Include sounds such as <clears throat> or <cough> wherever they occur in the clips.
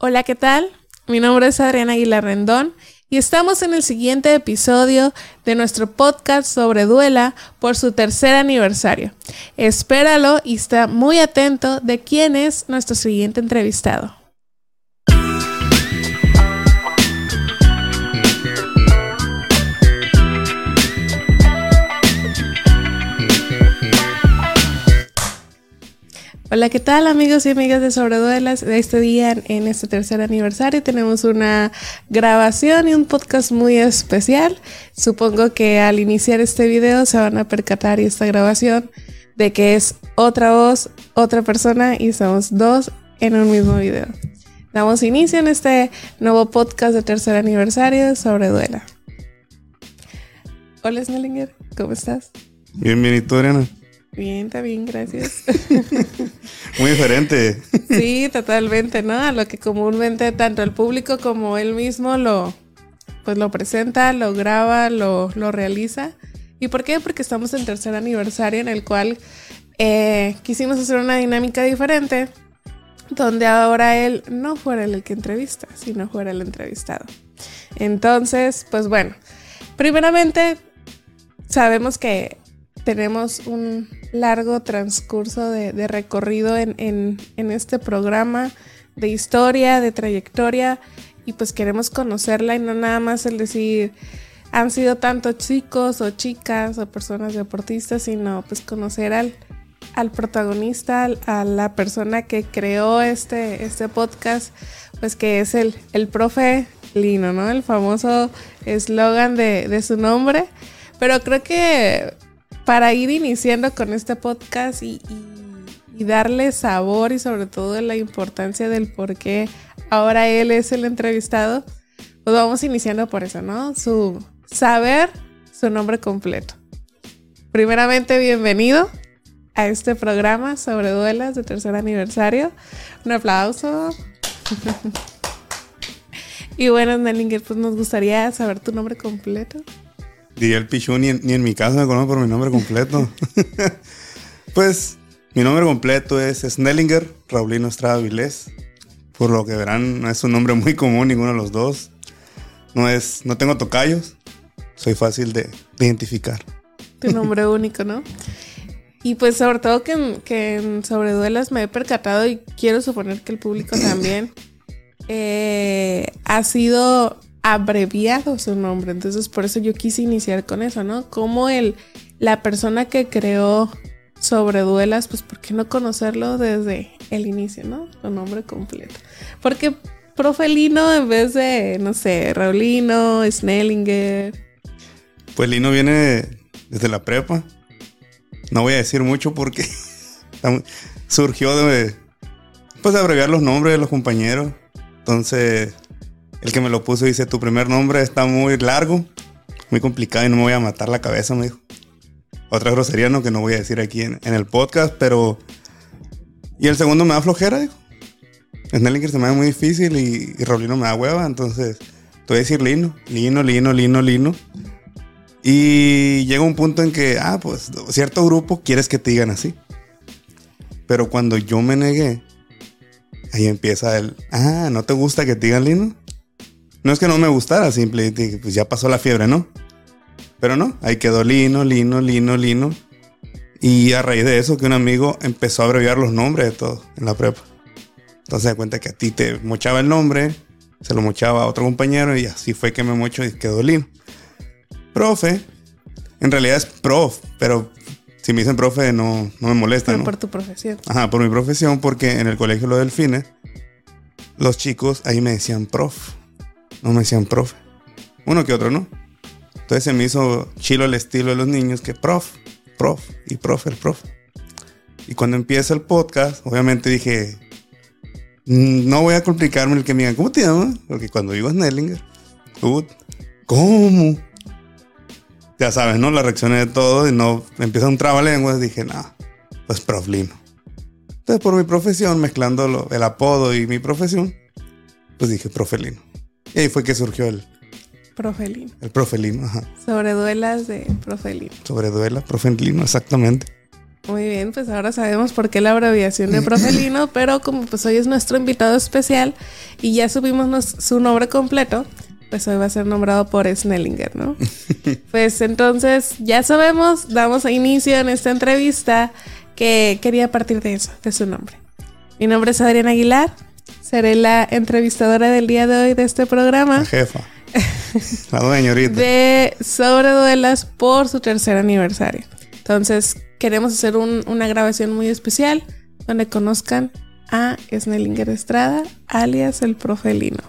Hola, ¿qué tal? Mi nombre es Adriana Aguilar Rendón y estamos en el siguiente episodio de nuestro podcast sobre Duela por su tercer aniversario. Espéralo y está muy atento de quién es nuestro siguiente entrevistado. Hola, ¿qué tal amigos y amigas de Sobreduelas? De este día, en este tercer aniversario, tenemos una grabación y un podcast muy especial. Supongo que al iniciar este video se van a percatar y esta grabación de que es otra voz, otra persona y somos dos en un mismo video. Damos inicio en este nuevo podcast de tercer aniversario de Sobreduela. Hola Snellinger, ¿cómo estás? Bienvenido, Adriana. Bien, está bien, gracias. <laughs> Muy diferente. Sí, totalmente, ¿no? A lo que comúnmente tanto el público como él mismo lo, pues lo presenta, lo graba, lo, lo realiza. ¿Y por qué? Porque estamos en tercer aniversario en el cual eh, quisimos hacer una dinámica diferente, donde ahora él no fuera el que entrevista, sino fuera el entrevistado. Entonces, pues bueno, primeramente sabemos que tenemos un largo transcurso de, recorrido en, este programa de historia, de trayectoria, y pues queremos conocerla y no nada más el decir han sido tanto chicos o chicas o personas deportistas, sino pues conocer al, protagonista, a la persona que creó este, este podcast, pues que es el, el profe Lino, ¿no? El famoso eslogan de su nombre. Pero creo que para ir iniciando con este podcast y, darle sabor y sobre todo la importancia del por qué ahora él es el entrevistado, pues vamos iniciando por eso, ¿no? Su saber su nombre completo. Primeramente, bienvenido a este programa sobre duelas de tercer aniversario. Un aplauso. <laughs> y bueno, Nellinger, pues nos gustaría saber tu nombre completo. Diría el Pichu, ni en, mi casa me conoce por mi nombre completo. <laughs> pues mi nombre completo es Snellinger Raulino Estrada Vilés. Por lo que verán, no es un nombre muy común ninguno de los dos. No es, no tengo tocayos. Soy fácil de, identificar. Tu nombre único, ¿no? Y pues sobre todo que, que en Sobreduelas me he percatado y quiero suponer que el público también eh, ha sido abreviado su nombre. Entonces, por eso yo quise iniciar con eso, ¿no? Como el, la persona que creó sobre duelas, pues, ¿por qué no conocerlo desde el inicio, ¿no? Su nombre completo. Porque Profelino en vez de, no sé, Raulino, Snellinger. Pues Lino viene desde la prepa. No voy a decir mucho porque <laughs> surgió de, pues, de abreviar los nombres de los compañeros. Entonces, el que me lo puso dice, tu primer nombre está muy largo, muy complicado y no me voy a matar la cabeza, me dijo. Otra grosería, no, que no voy a decir aquí en, el podcast, pero... Y el segundo me da flojera, dijo. Snellinger se me da muy difícil y, y Raulino me da hueva, entonces... Te voy a decir Lino, Lino, Lino, Lino, Lino. Y llega un punto en que, ah, pues cierto grupo quieres que te digan así. Pero cuando yo me negué, ahí empieza el, ah, ¿no te gusta que te digan Lino? No es que no me gustara, simplemente pues ya pasó la fiebre, ¿no? Pero no, ahí quedó Lino, Lino, Lino, Lino. Y a raíz de eso que un amigo empezó a abreviar los nombres de todos en la prepa. Entonces se cuenta que a ti te mochaba el nombre, se lo mochaba a otro compañero y así fue que me mocho y quedó Lino. Profe, en realidad es prof, pero si me dicen profe no, no me molesta. Pero por tu profesión. Ajá, por mi profesión, porque en el colegio Los Delfines, los chicos ahí me decían prof. No me decían profe. Uno que otro, ¿no? Entonces se me hizo chilo el estilo de los niños que prof, prof y profe, el prof. Y cuando empieza el podcast, obviamente dije, mm, no voy a complicarme el que me digan, ¿cómo te llamas? Porque cuando digo Snellinger, ¿cómo? Ya sabes, ¿no? La reacciones de todo y no empieza un trabalenguas. Dije, no, pues proflino. Entonces, por mi profesión, mezclando el apodo y mi profesión, pues dije profelino. Y ahí fue que surgió el... Profelino. El profelino, ajá. Sobre duelas de profelino. Sobre duelas, profelino, exactamente. Muy bien, pues ahora sabemos por qué la abreviación de <laughs> Profelino, pero como pues hoy es nuestro invitado especial y ya subimos su nombre completo, pues hoy va a ser nombrado por Snellinger, ¿no? <laughs> pues entonces ya sabemos, damos inicio en esta entrevista que quería partir de eso, de su nombre. Mi nombre es Adriana Aguilar, seré la entrevistadora del día de hoy de este programa. La jefa. La dueña ahorita. De Sobreduelas por su tercer aniversario. Entonces, queremos hacer una grabación muy especial donde conozcan a Snellinger Estrada, alias el Profelino.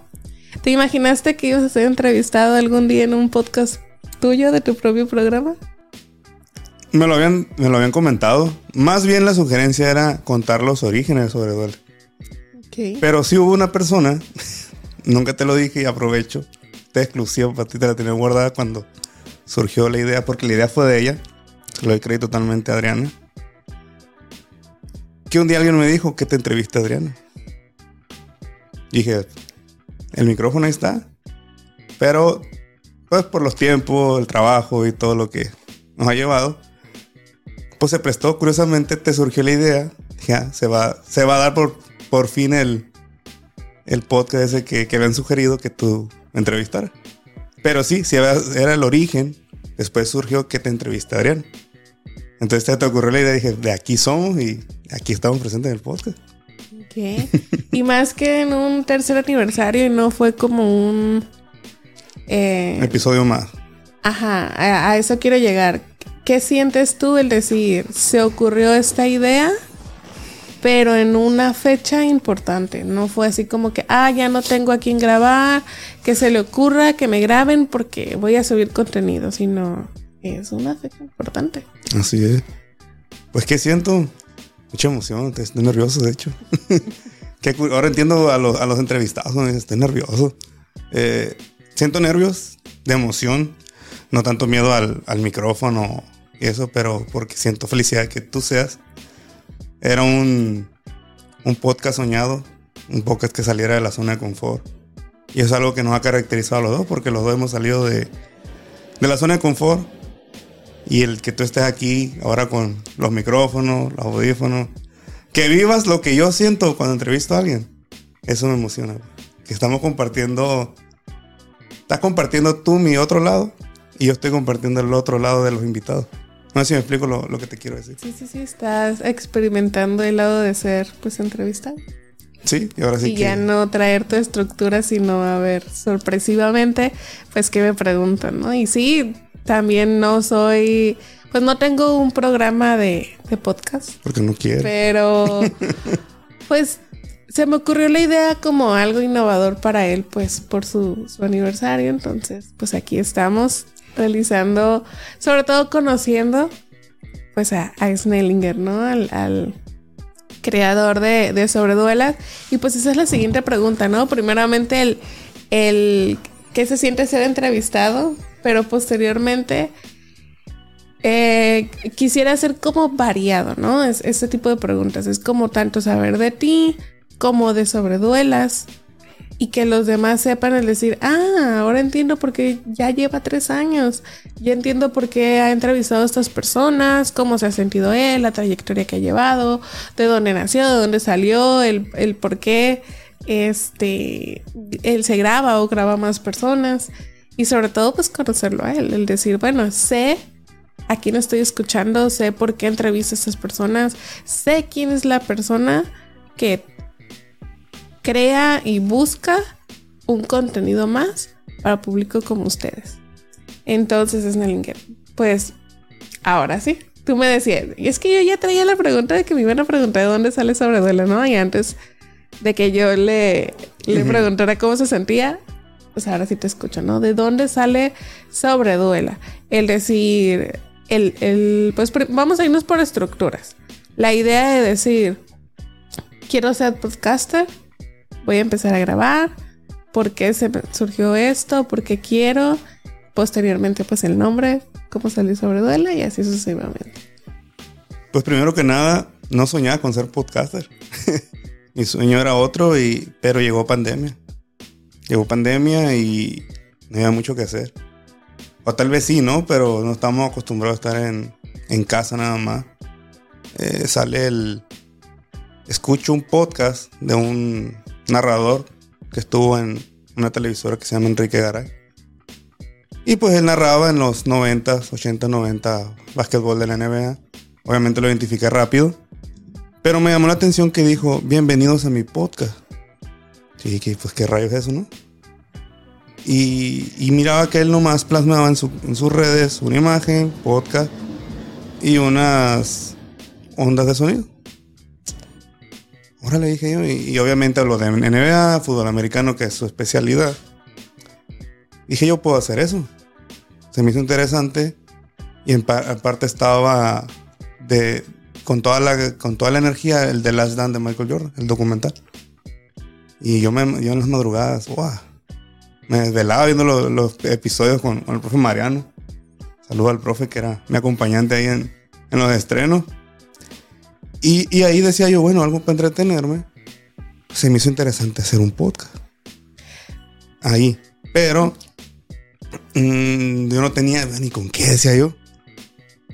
¿Te imaginaste que ibas a ser entrevistado algún día en un podcast tuyo de tu propio programa? Me lo habían, me lo habían comentado. Más bien la sugerencia era contar los orígenes de Sobreduela. Pero sí hubo una persona, <laughs> nunca te lo dije y aprovecho, esta exclusiva para ti te la tenía guardada cuando surgió la idea, porque la idea fue de ella lo doy totalmente a Adriana. Que un día alguien me dijo que te entrevista Adriana. Dije, el micrófono ahí está. Pero, pues por los tiempos, el trabajo y todo lo que nos ha llevado, pues se prestó. Curiosamente te surgió la idea. Ya, se va, se va a dar por, por fin el, el podcast ese que, que habían sugerido que tú me entrevistaras. Pero sí, sí era el origen. Después surgió que te entrevista Adriana. Entonces te ocurrió la idea, dije, de aquí somos y aquí estamos presentes en el podcast. Ok. y más que en un tercer aniversario y no fue como un... Eh, episodio más. Ajá, a, eso quiero llegar. ¿Qué sientes tú el decir, se ocurrió esta idea, pero en una fecha importante? No fue así como que, ah, ya no tengo a quien grabar, que se le ocurra que me graben porque voy a subir contenido, sino es una fecha importante. Así es. Pues que siento mucha emoción, estoy nervioso de hecho. <laughs> ahora entiendo a los, a los entrevistados, estoy nervioso. Eh, siento nervios de emoción, no tanto miedo al, al, micrófono y eso, pero porque siento felicidad que tú seas. Era un, un podcast soñado, un podcast que saliera de la zona de confort. Y es algo que nos ha caracterizado a los dos, porque los dos hemos salido de, de la zona de confort y el que tú estés aquí ahora con los micrófonos, los audífonos, que vivas lo que yo siento cuando entrevisto a alguien, eso me emociona. Que estamos compartiendo, estás compartiendo tú mi otro lado y yo estoy compartiendo el otro lado de los invitados. No sé si me explico lo, que te quiero decir. Sí, sí, sí, estás experimentando el lado de ser pues entrevistado. Sí, y ahora sí. Y ya no traer tu estructura, sino a ver, sorpresivamente, pues que me preguntan, ¿no? Y sí, también no soy, pues no tengo un programa de, podcast. Porque no quiero. Pero, <laughs> pues se me ocurrió la idea como algo innovador para él, pues por su, aniversario. Entonces, pues aquí estamos realizando, sobre todo conociendo, pues a, Snellinger, ¿no? Al, creador de, Sobreduelas. Y pues esa es la siguiente pregunta, ¿no? Primeramente, el, el ¿qué se siente ser entrevistado? pero posteriormente eh, quisiera ser como variado, ¿no? Es, este tipo de preguntas. Es como tanto saber de ti como de sobreduelas y que los demás sepan el decir, ah, ahora entiendo por qué ya lleva tres años, ya entiendo por qué ha entrevistado a estas personas, cómo se ha sentido él, la trayectoria que ha llevado, de dónde nació, de dónde salió, el, el por qué este, él se graba o graba más personas. Y sobre todo, pues conocerlo a él, el decir, bueno, sé a quién estoy escuchando, sé por qué entrevisto a estas personas, sé quién es la persona que crea y busca un contenido más para público como ustedes. Entonces, es Snellinger, pues ahora sí, tú me decías, y es que yo ya traía la pregunta de que me iban a preguntar de dónde sale Sobreduela, ¿no? Y antes de que yo le, le preguntara cómo se sentía, pues ahora sí te escucho, ¿no? ¿De dónde sale sobreduela? El decir, el, el, pues vamos a irnos por estructuras. La idea de decir, quiero ser podcaster, voy a empezar a grabar, ¿por qué se surgió esto? ¿Por qué quiero? Posteriormente, pues el nombre, cómo salió sobreduela y así sucesivamente. Pues primero que nada, no soñaba con ser podcaster. <laughs> Mi sueño era otro, y, pero llegó pandemia. Llegó pandemia y no había mucho que hacer. O tal vez sí, ¿no? Pero no estamos acostumbrados a estar en, casa nada más. eh, sale el... Escucho un podcast de un narrador que estuvo en una televisora que se llama Enrique Garay. Y pues él narraba en los 90, 80, 90 básquetbol de la NBA. Obviamente lo identifiqué rápido. Pero me llamó la atención que dijo, bienvenidos a mi podcast. Sí, que pues qué rayos es eso, ¿no? Y, miraba que él nomás plasmaba en, en sus redes una imagen, podcast y unas ondas de sonido. Ahora le dije yo, y, obviamente hablo de NBA, fútbol americano, que es su especialidad. Dije, yo puedo hacer eso. Se me hizo interesante y en, parte estaba de, con, toda la, con toda la energía el de Last Dance de Michael Jordan, el documental. Y yo, me, yo en las madrugadas, wow, me desvelaba viendo los, episodios con, el profe Mariano. Saludo al profe que era mi acompañante ahí en, en los estrenos. Y, ahí decía yo, bueno, algo para entretenerme. Se me hizo interesante hacer un podcast. Ahí. Pero mm, yo no tenía ni con qué, decía yo.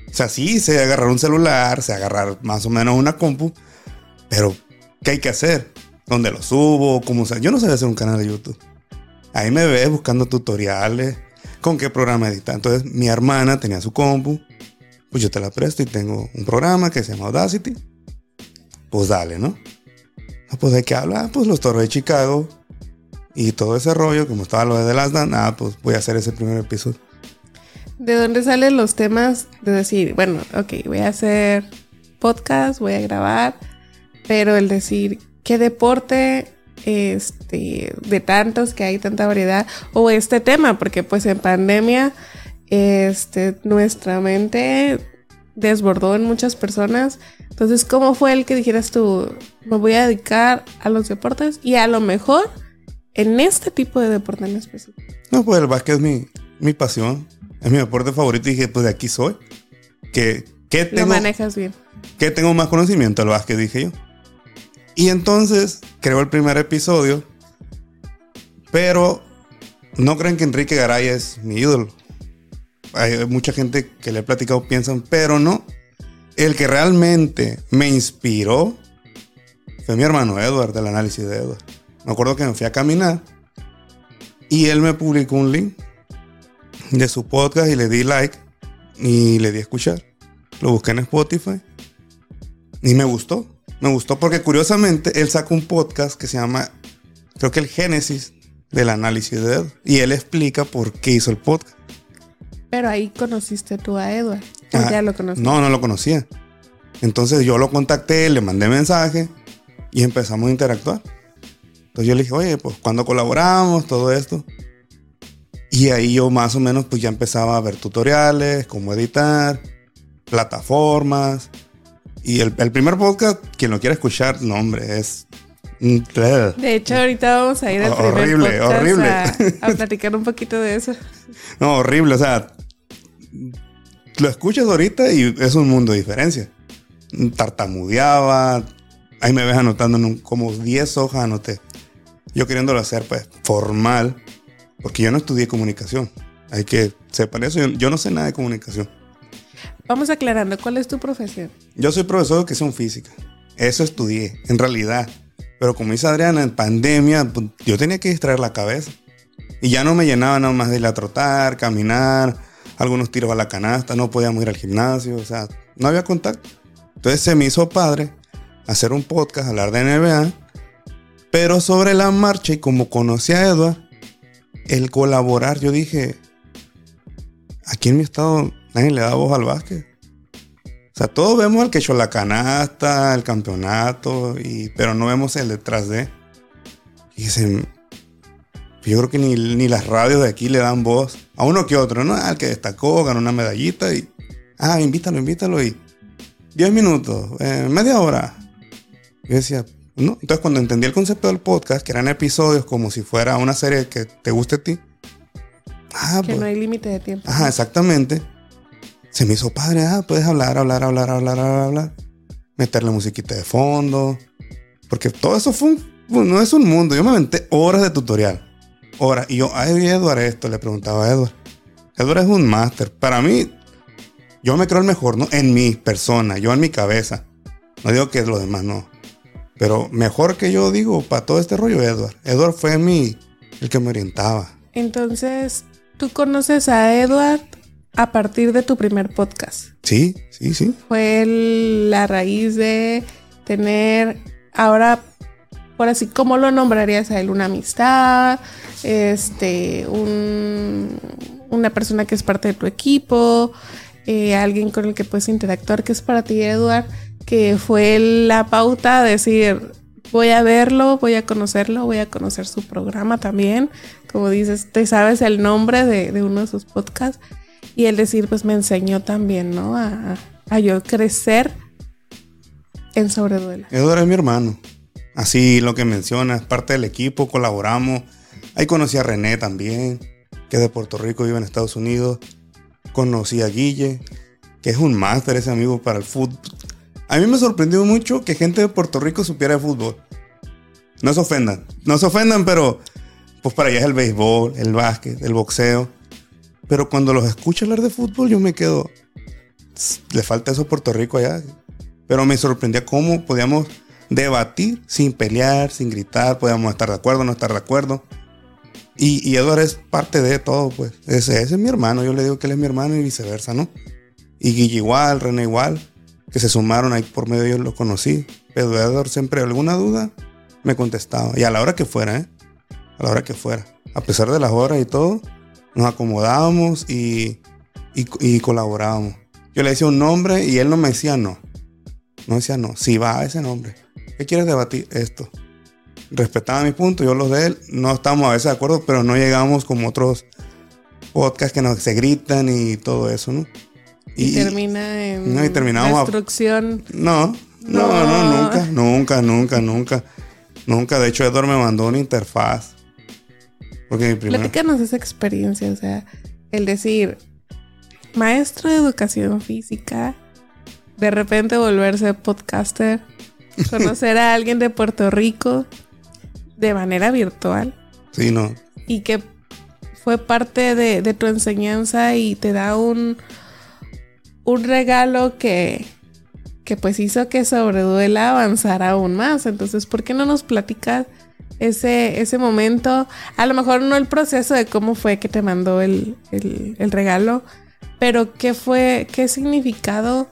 O sea, sí, sé agarrar un celular, sé agarrar más o menos una compu. Pero, ¿qué hay que hacer? ¿Dónde lo subo? ¿Cómo sea? Yo no sabía hacer un canal de YouTube. Ahí me ves buscando tutoriales, con qué programa editar. Entonces, mi hermana tenía su compu. Pues yo te la presto y tengo un programa que se llama Audacity pues dale, ¿no? Ah, pues de qué habla, ah, pues los toros de Chicago y todo ese rollo, como estaba lo de The Last Dance, ah, pues voy a hacer ese primer episodio. ¿De dónde salen los temas de decir, bueno, ok, voy a hacer podcast, voy a grabar, pero el decir qué deporte, este, de tantos que hay tanta variedad, o este tema, porque pues en pandemia, este, nuestra mente desbordó en muchas personas. Entonces, ¿cómo fue el que dijeras tú, me voy a dedicar a los deportes y a lo mejor en este tipo de deporte en específico? No, pues el básquet es mi, mi pasión, es mi deporte favorito y dije, pues de aquí soy. ¿Qué, qué tengo, Lo manejas bien. ¿Qué tengo más conocimiento del básquet? Dije yo. Y entonces creo el primer episodio, pero no creen que Enrique Garay es mi ídolo hay mucha gente que le he platicado piensan, pero no. El que realmente me inspiró fue mi hermano Edward, del análisis de Edward. Me acuerdo que me fui a caminar y él me publicó un link de su podcast y le di like y le di a escuchar. Lo busqué en Spotify y me gustó. Me gustó porque curiosamente él sacó un podcast que se llama, creo que el Génesis del análisis de Edward. Y él explica por qué hizo el podcast. Pero ahí conociste tú a Edward. Ah, ya lo conocías? No, no lo conocía. Entonces yo lo contacté, le mandé mensaje y empezamos a interactuar. Entonces yo le dije, oye, pues cuando colaboramos, todo esto. Y ahí yo más o menos pues ya empezaba a ver tutoriales, cómo editar, plataformas. Y el, primer podcast, quien lo quiera escuchar, no hombre, es... De hecho, ahorita vamos a ir al primer horrible, horrible. a <laughs> platicar un poquito de eso. No, horrible. O sea, lo escuchas ahorita y es un mundo de diferencia. Tartamudeaba. Ahí me ves anotando en como 10 hojas anoté. Yo queriéndolo hacer, pues, formal. Porque yo no estudié comunicación. Hay que sepan eso. Yo, no sé nada de comunicación. Vamos aclarando, ¿cuál es tu profesión? Yo soy profesor de educación física. Eso estudié, en realidad. Pero como dice Adriana, en pandemia, pues, yo tenía que distraer la cabeza. Y ya no me llenaba nada más de ir a trotar, caminar, algunos tiros a la canasta, no podíamos ir al gimnasio, o sea, no había contacto. Entonces se me hizo padre hacer un podcast, hablar de NBA, pero sobre la marcha y como conocí a Edward, el colaborar, yo dije, aquí en mi estado nadie le da voz al básquet. O sea, todos vemos al que echó la canasta, el campeonato, y, pero no vemos el detrás de. Y dicen, yo creo que ni, ni, las radios de aquí le dan voz a uno que otro, ¿no? Al que destacó, ganó una medallita y. Ah, invítalo, invítalo y. 10 minutos, eh, media hora. Yo decía, no. Entonces, cuando entendí el concepto del podcast, que eran episodios como si fuera una serie que te guste a ti. Ah, que no pues. hay límite de tiempo. Ajá, exactamente. Se me hizo padre, ah, puedes hablar, hablar, hablar, hablar, hablar, hablar. Meterle musiquita de fondo. Porque todo eso fue un, no es un mundo. Yo me aventé horas de tutorial. Ahora, y yo, ay, Edward, esto le preguntaba a Edward. Edward es un máster. Para mí, yo me creo el mejor, ¿no? En mi persona, yo en mi cabeza. No digo que los demás no. Pero mejor que yo digo, para todo este rollo, Edward. Edward fue mi, el que me orientaba. Entonces, tú conoces a Edward a partir de tu primer podcast. Sí, sí, sí. Fue el- la raíz de tener ahora, por así, ¿cómo lo nombrarías a él? Una amistad, este, un- una persona que es parte de tu equipo, eh, alguien con el que puedes interactuar, que es para ti, Edward, que fue la pauta de decir, voy a verlo, voy a conocerlo, voy a conocer su programa también. Como dices, te sabes el nombre de, uno de sus podcasts. Y el decir, pues me enseñó también, ¿no? A, a yo crecer en Sobreduela. Edward es mi hermano. Así lo que mencionas, parte del equipo, colaboramos. Ahí conocí a René también, que es de Puerto Rico, vive en Estados Unidos. Conocí a Guille, que es un máster ese amigo para el fútbol. A mí me sorprendió mucho que gente de Puerto Rico supiera de fútbol. No se ofendan, no se ofendan, pero pues para allá es el béisbol, el básquet, el boxeo. Pero cuando los escucho hablar de fútbol, yo me quedo. "Tss, Le falta eso a Puerto Rico allá. Pero me sorprendía cómo podíamos debatir sin pelear, sin gritar, podíamos estar de acuerdo, no estar de acuerdo. Y, y Edward es parte de todo, pues. Ese, es mi hermano, yo le digo que él es mi hermano y viceversa, ¿no? Y Guille igual, René igual, que se sumaron ahí por medio de ellos los conocí. Pero Edward siempre, alguna duda, me contestaba. Y a la hora que fuera, ¿eh? A la hora que fuera. A pesar de las horas y todo, nos acomodábamos y, y, colaborábamos. Yo le decía un nombre y él no me decía no. No decía no. Si va a ese nombre. ¿Qué quieres debatir? Esto. Respetaba mi punto, yo los de él. No estábamos a veces de acuerdo, pero no llegamos como otros podcasts que nos se gritan y todo eso, ¿no? Y, termina en no, y terminamos a- destrucción. No, no, No. no, nunca, nunca, nunca, nunca. Nunca. De hecho, Edward me mandó una interfaz. Porque mi primera. Platícanos esa experiencia, o sea, el decir, maestro de educación física, de repente volverse podcaster, conocer a alguien de Puerto Rico de manera virtual Sí, no. y que fue parte de, de tu enseñanza y te da un, un regalo que, que pues hizo que Sobreduela avanzara aún más. Entonces, ¿por qué no nos platicas ese, ese momento? A lo mejor no el proceso de cómo fue que te mandó el, el- el regalo, pero qué fue, qué significado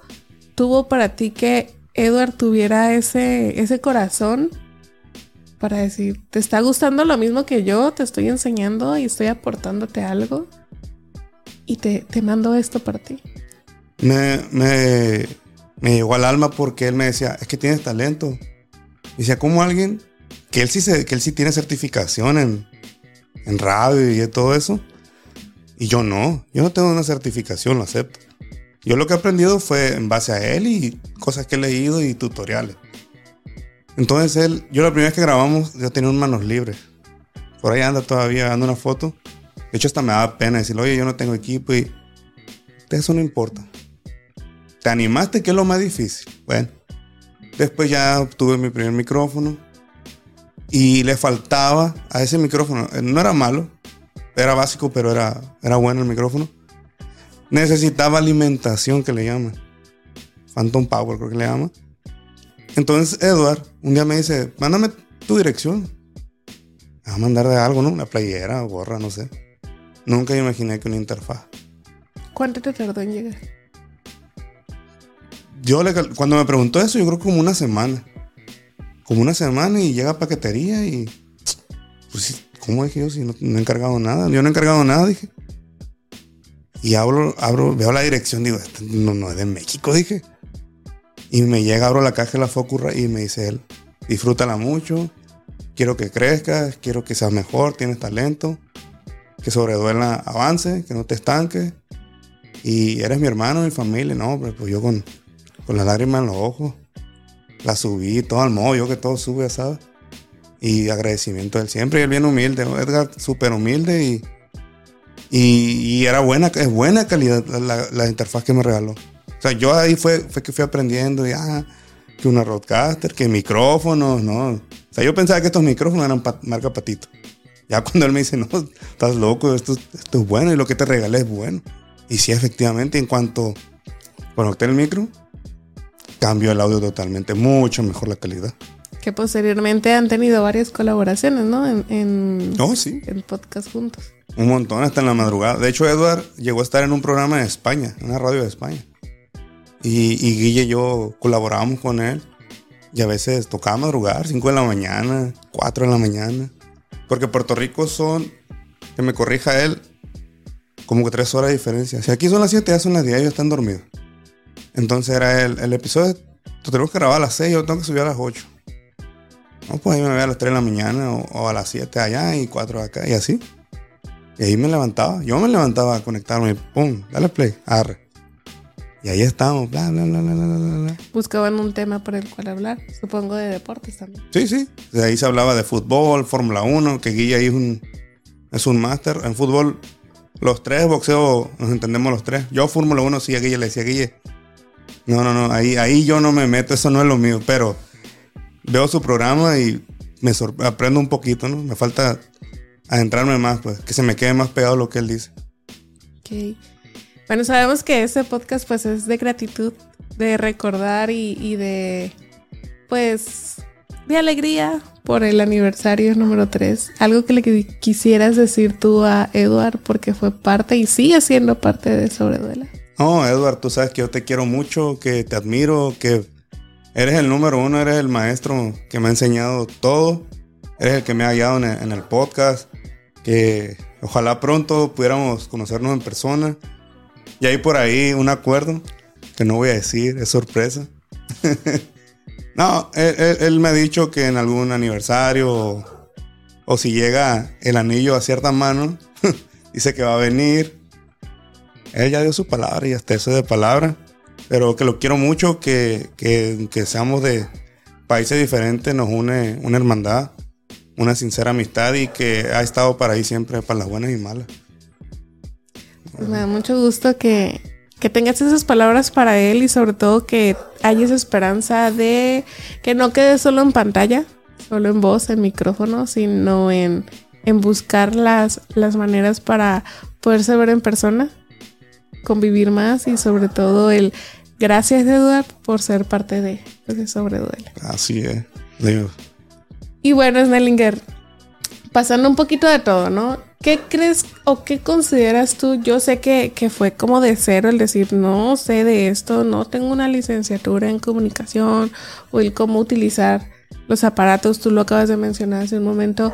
tuvo para ti que Edward tuviera ese, ese corazón para decir, ¿te está gustando lo mismo que yo? Te estoy enseñando y estoy aportándote algo. Y te, te mando esto para ti. Me, me, llegó al alma porque él me decía, es que tienes talento. Y decía, ¿cómo alguien que él sí, se, que él sí tiene certificación en, en radio y todo eso? Y yo no, yo no tengo una certificación, lo acepto. Yo lo que he aprendido fue en base a él y cosas que he leído y tutoriales. Entonces él, yo la primera vez que grabamos, yo tenía un manos libres. Por ahí anda todavía dando una foto. De hecho, hasta me daba pena decirle, oye, yo no tengo equipo y eso no importa. ¿Te animaste? que es lo más difícil? Bueno, después ya obtuve mi primer micrófono y le faltaba a ese micrófono, no era malo, era básico, pero era, era bueno el micrófono. Necesitaba alimentación, que le llaman. Phantom Power, creo que le llaman. Entonces, Edward, un día me dice, mándame tu dirección. Me va a mandar de algo, ¿no? Una playera, gorra, no sé. Nunca imaginé que una interfaz. ¿Cuánto te tardó en llegar? Yo le cuando me preguntó eso, yo creo como una semana. Como una semana y llega a paquetería y. Pues, ¿cómo dije yo si no, no he encargado nada? Yo no he encargado nada, dije. Y abro, abro, veo la dirección, digo, "Este no, no es de México, dije. Y me llega, abro la caja de la Focurra y me dice él, disfrútala mucho, quiero que crezcas, quiero que seas mejor, tienes talento, que sobreduela avance, que no te estanques. Y eres mi hermano, mi familia, no, hombre, pues yo con, con las lágrimas en los ojos. La subí, todo al modo, yo que todo sube, ¿sabes? Y agradecimiento a él siempre. Y él bien humilde. Edgar súper humilde y, y, era buena, es buena calidad la, interfaz que me regaló. O sea, yo ahí fue, fue que fui aprendiendo, y, ah, que una roadcaster, que micrófonos, ¿no? O sea, yo pensaba que estos micrófonos eran marca patito. Ya <laughs> cuando él me dice, no, estás loco, esto, esto es bueno y lo que te regalé es bueno. Y sí, efectivamente, en cuanto conecté el micro, cambió el audio totalmente, mucho mejor la calidad. Que posteriormente han tenido varias colaboraciones, ¿no? En, en, Oh, sí. en podcast juntos. Un montón, hasta en la madrugada. De hecho, Edward llegó a estar en un programa de España, en una radio de España. Y, y Guille y yo colaborábamos con él. Y a veces tocaba madrugar, 5 de la mañana, 4 de la mañana. Porque Puerto Rico son, que me corrija él, como que 3 horas de diferencia. Si aquí son las 7, ya son las 10, ellos están dormidos. Entonces era el, el episodio, tú tenemos que grabar a las 6, yo tengo que subir a las 8. No, pues ahí me voy a las 3 de la mañana o, o a las 7 allá y 4 acá y así. Y ahí me levantaba. Yo me levantaba a conectarme. Pum, dale play. Arre. Y ahí estamos. Bla, bla, bla, bla, bla, bla. Buscaban un tema por el cual hablar, supongo de deportes también. Sí, sí. De ahí se hablaba de fútbol, Fórmula 1, que Guilla ahí es un, es un máster. En fútbol, los tres, boxeo, nos entendemos los tres. Yo Fórmula 1 sí a Guille le decía, Guille. No, no, no. Ahí, ahí yo no me meto, eso no es lo mío. Pero veo su programa y me aprendo un poquito, ¿no? Me falta adentrarme más, pues, que se me quede más pegado lo que él dice. Ok. Bueno, sabemos que este podcast pues es de gratitud, de recordar y, y de pues de alegría por el aniversario número 3. Algo que le qui- quisieras decir tú a Eduard porque fue parte y sigue siendo parte de Sobreduela. No, Edward, tú sabes que yo te quiero mucho, que te admiro, que eres el número uno, eres el maestro que me ha enseñado todo, eres el que me ha guiado en el, podcast, que ojalá pronto pudiéramos conocernos en persona. Y hay por ahí un acuerdo que no voy a decir, es sorpresa. <laughs> no, él, me ha dicho que en algún aniversario o, o si llega el anillo a cierta mano, <laughs> dice que va a venir. Él ya dio su palabra y hasta eso de palabra. Pero que lo quiero mucho, que, que, que seamos de países diferentes, nos une una hermandad, una sincera amistad y que ha estado para ahí siempre, para las buenas y malas. Pues me da mucho gusto que, que tengas esas palabras para él y sobre todo que haya esa esperanza de que no quede solo en pantalla, solo en voz, en micrófono, sino en, en buscar las, las maneras para poderse ver en persona, convivir más y sobre todo el gracias Eduard por ser parte de, pues, de Sobreduela. Así es. Digo, Y bueno, Snellinger, pasando un poquito de todo, ¿no? ¿Qué crees o qué consideras tú? Yo sé que, que fue como de cero el decir, no sé de esto, no tengo una licenciatura en comunicación o el cómo utilizar los aparatos, tú lo acabas de mencionar hace un momento,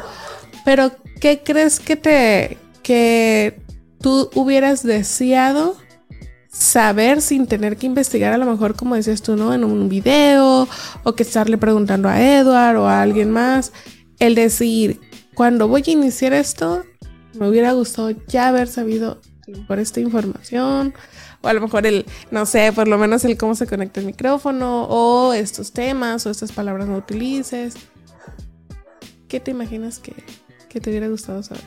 pero ¿qué crees que te, que tú hubieras deseado saber sin tener que investigar a lo mejor como decías tú, ¿no? En un video o que estarle preguntando a Edward o a alguien más. El decir, cuando voy a iniciar esto, me hubiera gustado ya haber sabido por esta información. O a lo mejor el, no sé, por lo menos el cómo se conecta el micrófono o estos temas o estas palabras no utilices. ¿Qué te imaginas que, que te hubiera gustado saber?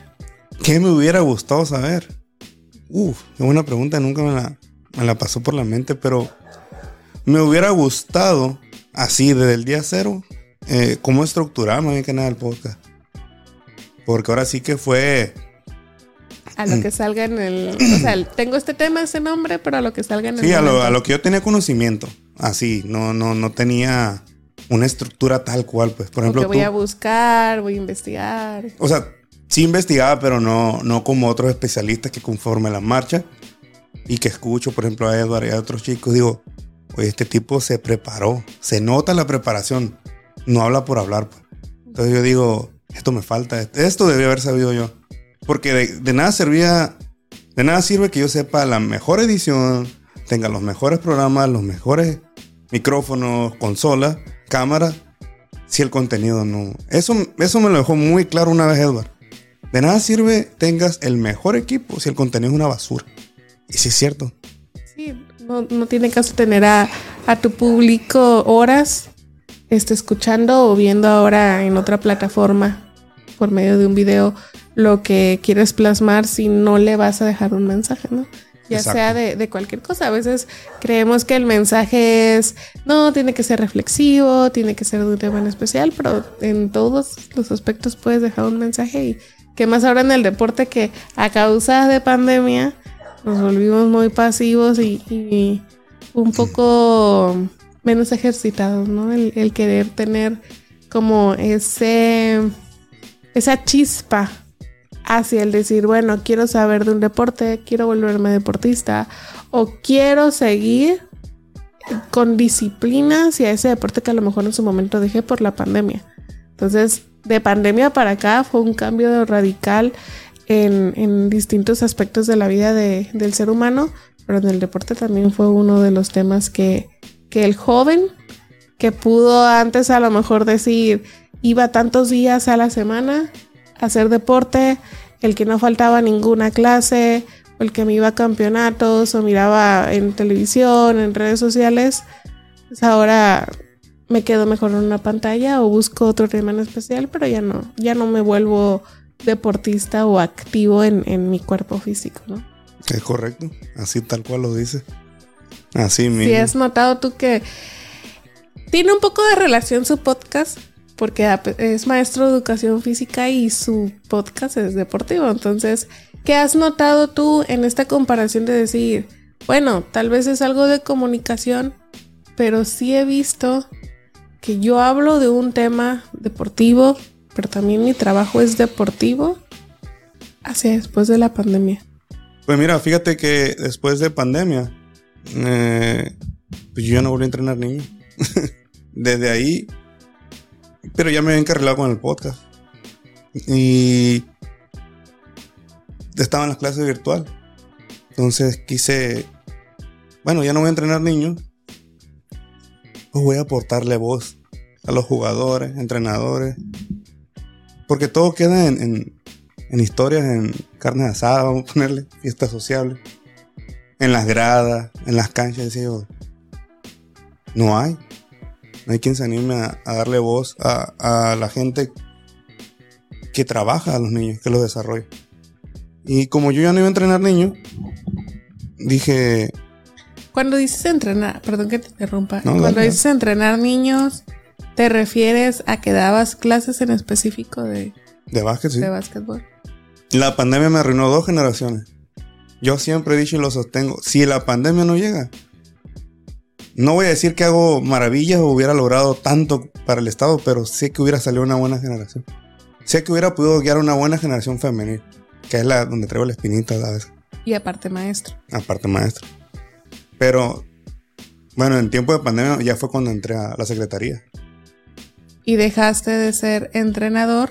¿Qué me hubiera gustado saber? Uf, qué buena pregunta, nunca me la, me la pasó por la mente, pero me hubiera gustado, así desde el día cero, eh, cómo estructurar más bien que nada el podcast. Porque ahora sí que fue, A lo que salga en el... O sea, tengo este tema, este nombre, pero a lo que salga en el... sí, a lo, a lo que yo tenía conocimiento, así, no, no, no tenía una estructura tal cual, pues. Por ejemplo, Porque voy tú- a buscar, voy a investigar. O sea, sí investigaba, pero no, no como otros especialistas que conforme la marcha y que escucho, por ejemplo, a Edward y a otros chicos, digo, oye, este tipo se preparó, se nota la preparación, no habla por hablar. pues. Entonces yo digo, esto me falta, esto debía haber sabido yo. Porque de, de nada servía, de nada sirve que yo sepa la mejor edición, tenga los mejores programas, los mejores micrófonos, consolas, cámaras, si el contenido no. Eso, eso me lo dejó muy claro una vez Edward. De nada sirve tengas el mejor equipo si el contenido es una basura. Y sí es cierto. Sí, no, no tiene caso tener a, a tu público horas este, escuchando o viendo ahora en otra plataforma por medio de un video lo que quieres plasmar si no le vas a dejar un mensaje, ¿no? Ya Exacto. sea de, de cualquier cosa. A veces creemos que el mensaje es, no, tiene que ser reflexivo, tiene que ser de un tema en especial, pero en todos los aspectos puedes dejar un mensaje y que más ahora en el deporte que a causa de pandemia nos volvimos muy pasivos y, un poco menos ejercitados, ¿no? El, el querer tener como ese, esa chispa hacia el decir, bueno, quiero saber de un deporte, quiero volverme deportista o quiero seguir con disciplina hacia ese deporte que a lo mejor en su momento dejé por la pandemia. Entonces, de pandemia para acá fue un cambio radical en, distintos aspectos de la vida del ser humano, pero en el deporte también fue uno de los temas que, que el joven que pudo antes a lo mejor decir, iba tantos días a la semana a hacer deporte, el que no faltaba ninguna clase, o el que me iba a campeonatos o miraba en televisión, en redes sociales, pues ahora me quedo mejor en una pantalla o busco otro tema en especial, pero ya no, ya no me vuelvo deportista o activo en, mi cuerpo físico, ¿no? Es correcto, así tal cual lo dice. Así mismo. Si has notado tú que tiene un poco de relación su podcast, porque es maestro de educación física y su podcast es deportivo. Entonces, ¿qué has notado tú en esta comparación de decir, bueno, tal vez es algo de comunicación, pero sí he visto que yo hablo de un tema deportivo, pero también mi trabajo es deportivo hacia después de la pandemia? Pues mira, fíjate que después de pandemia, eh, pues yo ya no volví a entrenar niños. <laughs> desde ahí, pero ya me había encarrilado con el podcast. Y estaba en las clases virtual. Entonces quise, bueno, ya no voy a entrenar niños, pues voy a aportarle voz a los jugadores, entrenadores, porque todo queda en, en, historias, en carne asada, vamos a ponerle, fiestas sociables, en las gradas, en las canchas, no hay. No hay quien se anime a, darle voz a, la gente que trabaja a los niños, que los desarrolla. Y como yo ya no iba a entrenar niños, dije... Cuando dices entrenar, perdón que te interrumpa, cuando dices entrenar niños, ¿te refieres a que dabas clases en específico de... De básquet, sí. De básquetbol. La pandemia me arruinó dos generaciones. Yo siempre he dicho y lo sostengo, si la pandemia no llega, no voy a decir que hago maravillas o hubiera logrado tanto para el Estado, pero sé que hubiera salido una buena generación. Sé que hubiera podido guiar una buena generación femenil, que es la donde traigo la espinita a veces. Y aparte maestro. Aparte maestro. Pero, bueno, en tiempo de pandemia ya fue cuando entré a la secretaría. ¿Y dejaste de ser entrenador?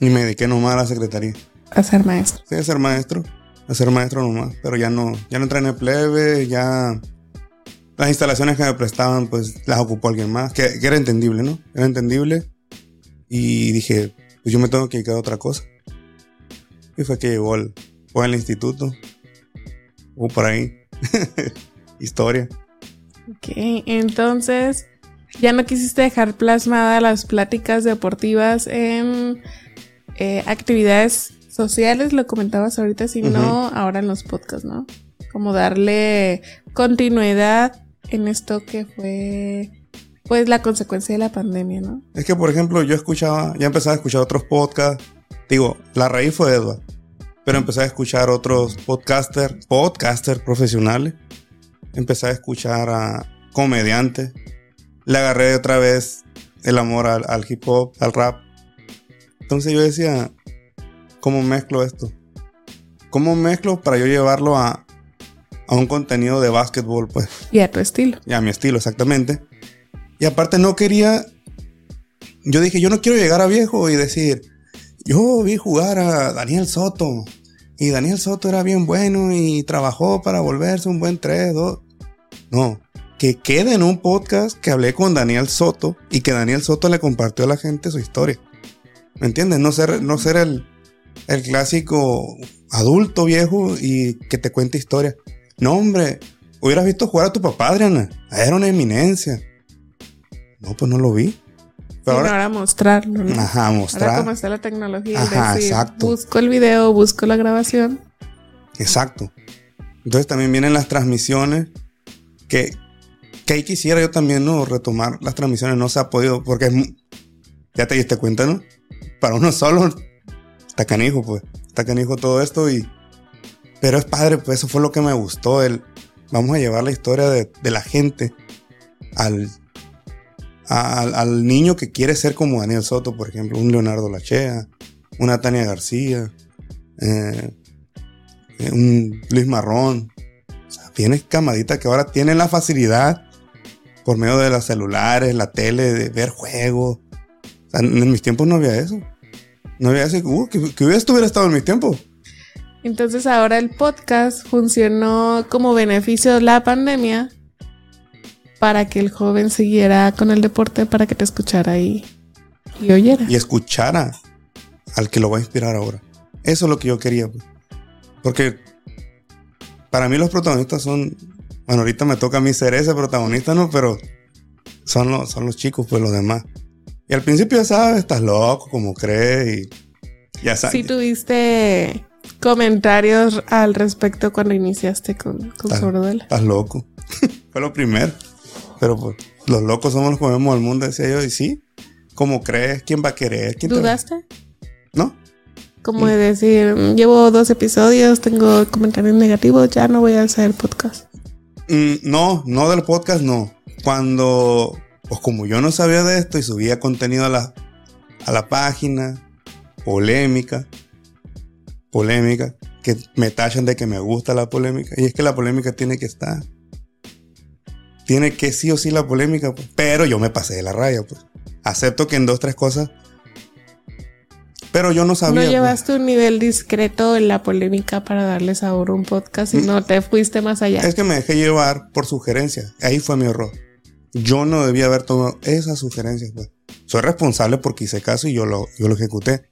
Y me dediqué nomás a la secretaría. A ser maestro. Sí, a ser maestro. A ser maestro nomás. Pero ya no, ya no entré en el plebe, ya las instalaciones que me prestaban, pues las ocupó alguien más, que, era entendible, ¿no? Era entendible. Y dije, pues yo me tengo que dedicar a otra cosa. Y fue que llegó al, fue al instituto. O por ahí. <laughs> Historia. Ok, entonces ya no quisiste dejar plasmadas las pláticas deportivas en eh, actividades sociales, lo comentabas ahorita, sino ahora en los podcasts, ¿no? Como darle continuidad en esto que fue pues la consecuencia de la pandemia, ¿no? Es que, por ejemplo, yo escuchaba, ya empezaba a escuchar otros podcasts. Digo, la raíz fue Edward. Pero empecé a escuchar otros podcasters, podcasters profesionales. Empecé a escuchar a comediantes. Le agarré otra vez el amor al, al hip hop, al rap. Entonces yo decía, ¿cómo mezclo esto? ¿Cómo mezclo para yo llevarlo a, a un contenido de básquetbol, pues. Y a tu estilo. Y a mi estilo, exactamente. Y aparte no quería, yo dije, yo no quiero llegar a viejo y decir, yo vi jugar a Daniel Soto y Daniel Soto era bien bueno y trabajó para volverse un buen 3, 2. No, que quede en un podcast que hablé con Daniel Soto y que Daniel Soto le compartió a la gente su historia. ¿Me entiendes? No ser, no ser el, el clásico adulto viejo y que te cuente historia. No, hombre, hubieras visto jugar a tu papá, Adriana. Era una eminencia. No, pues no lo vi. Pero ahora, mostrarlo, ¿no? Ajá, mostrar. Ahora cómo está la tecnología. Ajá, exacto. Busco el video, busco la grabación. Exacto. Entonces también vienen las transmisiones que, que ahí quisiera yo también, ¿no? Retomar las transmisiones. No se ha podido porque es, ya te diste cuenta, ¿no? Para uno solo está canijo, pues. Está canijo todo esto y pero es padre, pues eso fue lo que me gustó. El, vamos a llevar la historia de, la gente al, al, al niño que quiere ser como Daniel Soto, por ejemplo, un Leonardo Lachea, una Tania García, eh, eh, un Luis Marrón. O sea, tienes camaditas que ahora tienen la facilidad por medio de los celulares, la tele, de ver juegos. En mis tiempos no había eso. No había eso. Uh, que, que hubiera estuviera estado en mis tiempos. Entonces ahora el podcast funcionó como beneficio de la pandemia para que el joven siguiera con el deporte, para que te escuchara y, y oyera. Y escuchara al que lo va a inspirar ahora. Eso es lo que yo quería. pues. Porque para mí los protagonistas son... Bueno, ahorita me toca a mí ser ese protagonista, ¿no? Pero son los, son los chicos, pues los demás. Y al principio ya sabes, estás loco, como crees, y ya sabes. Si tuviste comentarios al respecto cuando iniciaste con, con. Estás loco. <laughs> Fue lo primero. Pero pues, los locos somos los que movemos al mundo, decía yo. Y sí, ¿cómo crees? ¿Quién va a querer? ¿Quién te ¿Dudaste? ¿No? Como de decir, "Mm, llevo dos episodios, tengo comentarios negativos, ya no voy a hacer podcast. Mm, no, no del podcast, no. Cuando, pues como yo no sabía de esto y subía contenido a la, a la página, polémica, polémica, que me tachan de que me gusta la polémica. Y es que la polémica tiene que estar. Tiene que sí o sí la polémica, pues. pero yo me pasé de la raya, pues. Acepto que en dos, tres cosas. Pero yo no sabía. no pues. llevaste un nivel discreto en la polémica para darle sabor a un podcast y no te fuiste más allá. Es que me dejé llevar por sugerencias. Ahí fue mi error. Yo no debía haber tomado esas sugerencias. Pues. Soy responsable porque hice caso y yo lo, yo lo ejecuté.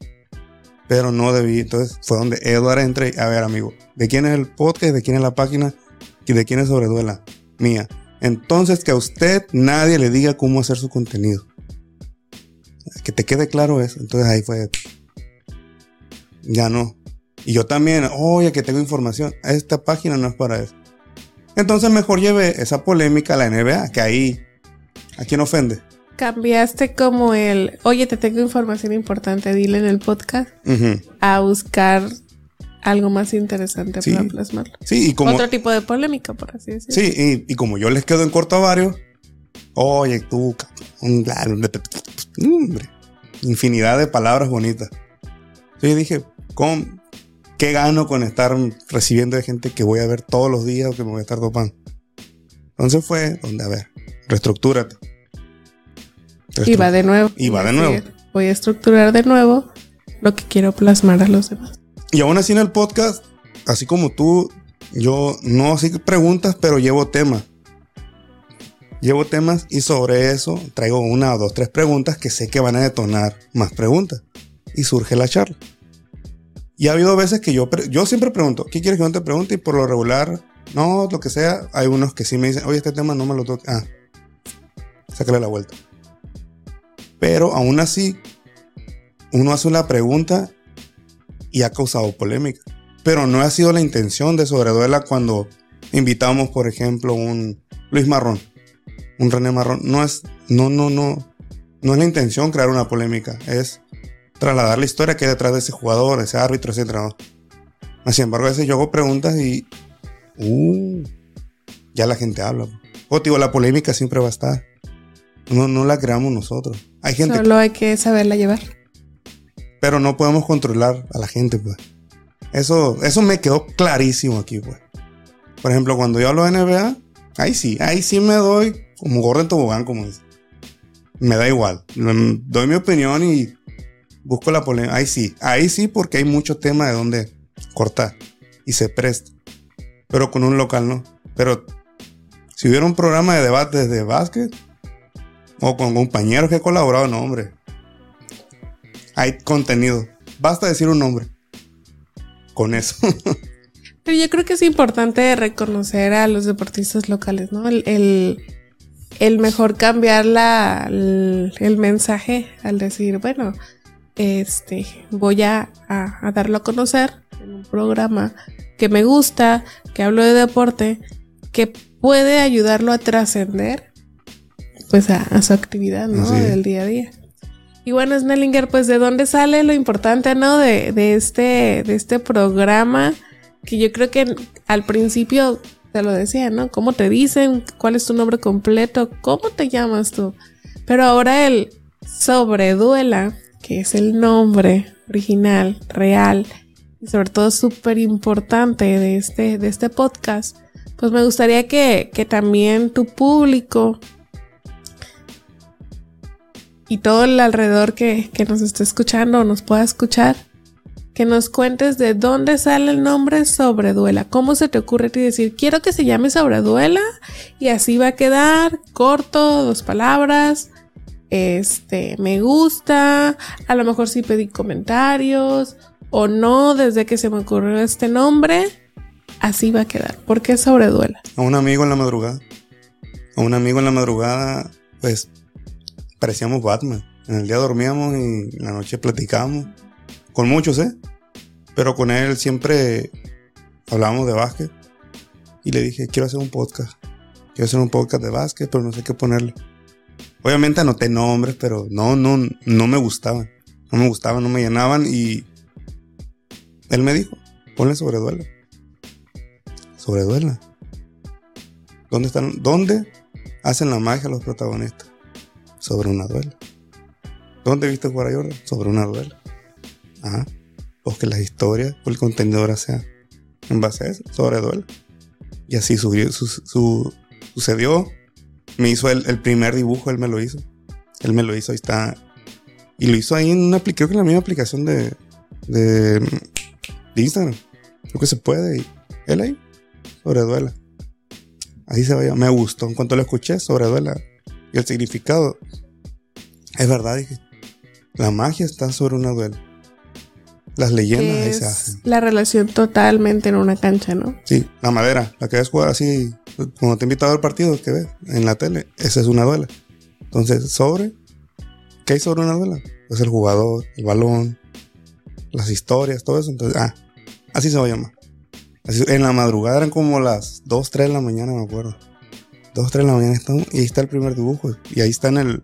Pero no debí. Entonces fue donde Edward entra y, a ver, amigo, ¿de quién es el podcast? ¿De quién es la página? ¿Y de quién es Sobreduela? Mía. Entonces que a usted nadie le diga cómo hacer su contenido. Que te quede claro eso. Entonces ahí fue. Ya no. Y yo también, oye, que tengo información. Esta página no es para eso. Entonces mejor lleve esa polémica a la NBA, que ahí, ¿a quién ofende? Cambiaste como el, oye, te tengo información importante, dile en el podcast, Ujú. a buscar algo más interesante Sí. para plasmarlo. Sí, y como, Otro tipo de polémica, por así decirlo. sí, y, y como yo les quedo en corto a varios, oye, tú, hombre, infinidad de palabras bonitas. Entonces yo dije, ¿cómo, ¿qué gano con estar recibiendo de gente que voy a ver todos los días o que me voy a estar topando? Entonces fue donde, a ver, reestructúrate. Y va de nuevo. Y va de nuevo. Voy a estructurar de nuevo lo que quiero plasmar a los demás. Y aún así en el podcast, así como tú, yo no así preguntas, pero llevo temas. Llevo temas y sobre eso traigo una o dos, tres preguntas que sé que van a detonar más preguntas. Y surge la charla. Y ha habido veces que yo, yo siempre pregunto, ¿qué quieres que no te pregunte? Y por lo regular, no, lo que sea, hay unos que sí me dicen, oye, este tema no me lo toca. Ah, sácale la vuelta. Pero aún así, uno hace una pregunta y ha causado polémica. Pero no ha sido la intención de Sobreduela cuando invitamos, por ejemplo, un Luis Marrón, un René Marrón. No es, no, no, no, no es la intención crear una polémica, es trasladar la historia que hay detrás de ese jugador, ese árbitro, ese entrenador. Sin embargo, a veces yo hago preguntas y, uh, ya la gente habla. O digo, la polémica siempre va a estar. No, no la creamos nosotros. Hay gente Solo hay que saberla llevar. Pero no podemos controlar a la gente, pues. Eso, eso me quedó clarísimo aquí, pues. Por ejemplo, cuando yo hablo de NBA, ahí sí, ahí sí me doy como gordo en tobogán, como dice. Me da igual. Doy mi opinión y busco la polémica. Ahí sí, ahí sí, porque hay mucho tema de donde cortar y se presta. Pero con un local no. Pero si hubiera un programa de debate de básquet o con compañeros que he colaborado, no, hombre. Hay contenido. Basta decir un nombre. Con eso. <laughs> Pero yo creo que es importante reconocer a los deportistas locales, ¿no? El, el, el mejor cambiar la, el, el mensaje al decir, bueno, este, voy a, a, a darlo a conocer en un programa que me gusta, que hablo de deporte, que puede ayudarlo a trascender, pues a, a su actividad, ¿no? Del día a día. Y bueno, Snellinger, pues de dónde sale lo importante, ¿no? De, de este, de este programa que yo creo que al principio te lo decía, ¿no? ¿Cómo te dicen? ¿Cuál es tu nombre completo? ¿Cómo te llamas tú? Pero ahora el sobreduela, que es el nombre original, real, y sobre todo súper importante de este, de este podcast, pues me gustaría que, que también tu público y todo el alrededor que, que nos esté escuchando o nos pueda escuchar, que nos cuentes de dónde sale el nombre Sobreduela. ¿Cómo se te ocurre a ti decir, quiero que se llame Sobreduela? Y así va a quedar, corto, dos palabras. Este, me gusta. A lo mejor sí pedí comentarios. O no, desde que se me ocurrió este nombre. Así va a quedar. ¿Por qué Sobreduela? A un amigo en la madrugada. A un amigo en la madrugada, pues parecíamos Batman. En el día dormíamos y en la noche platicábamos. Con muchos, ¿eh? Pero con él siempre hablábamos de básquet. Y le dije, quiero hacer un podcast. Quiero hacer un podcast de básquet, pero no sé qué ponerle. Obviamente anoté nombres, pero no, no, no me gustaban. No me gustaban, no me llenaban y él me dijo, ponle sobreduela. Sobreduela. ¿Dónde están? ¿Dónde hacen la magia los protagonistas? Sobre una duela. ¿Dónde viste jugar a Jordan? Sobre una duela. Ajá. O que las historias o el contenido sea en base a eso, sobre duelo. Y así sucedió. Me hizo el, primer dibujo, él me lo hizo. Él me lo hizo, ahí está. Y lo hizo ahí en una creo que en la misma aplicación de, de, Instagram. Creo que se puede. Y él ahí, sobre duela. Así se vaya. Me gustó. En cuanto lo escuché, sobre duela. Y el significado. Es verdad, dije. La magia está sobre una duela. Las leyendas ahí se hacen. La relación totalmente en una cancha, ¿no? Sí, la madera, la que ves jugar así, cuando te invito a ver partidos que ves en la tele, esa es una duela. Entonces, sobre, ¿qué hay sobre una duela? Pues el jugador, el balón, las historias, todo eso. Entonces, ah, así se va a llamar. en la madrugada eran como las 2, 3 de la mañana, me acuerdo. 2, 3 de la mañana estamos, y ahí está el primer dibujo. Y ahí está en el,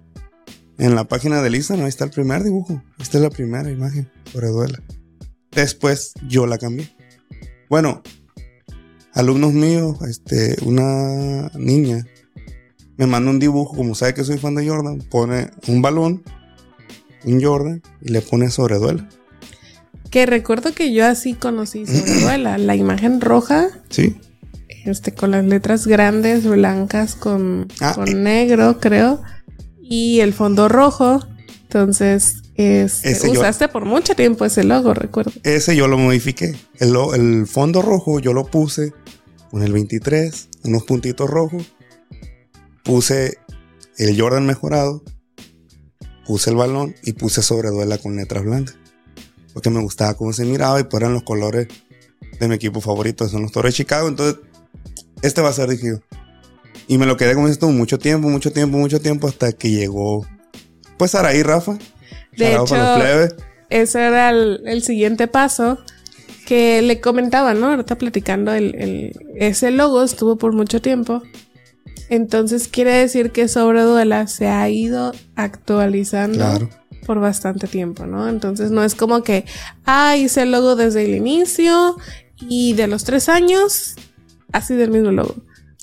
en la página de Instagram, ahí está el primer dibujo. Esta es la primera imagen sobre duela. Después yo la cambié. Bueno, alumnos míos, este, una niña me manda un dibujo, como sabe que soy fan de Jordan, pone un balón, un Jordan, y le pone sobreduela. Que recuerdo que yo así conocí sobreduela, <clears throat> la imagen roja. Sí. Este, con las letras grandes, blancas, con, ah, con eh. negro, creo. Y el fondo rojo. Entonces, este, usaste por mucho tiempo ese logo, recuerdo. Ese yo lo modifiqué. El, el, fondo rojo yo lo puse con el 23, unos puntitos rojos. Puse el Jordan mejorado. Puse el balón y puse sobre duela con letras blancas. Porque me gustaba cómo se miraba y pues eran los colores de mi equipo favorito, son los Torres de Chicago. Entonces, este va a ser, dije Y me lo quedé con esto mucho tiempo, mucho tiempo, mucho tiempo hasta que llegó, pues Araí Rafa de hecho, ese era el, siguiente paso que le comentaba, ¿no? Ahorita platicando, el, ese logo estuvo por mucho tiempo. Entonces quiere decir que Sobreduela se ha ido actualizando por bastante tiempo, ¿no? Entonces no es como que, ah, hice el logo desde el inicio y de los tres años ha sido el mismo logo.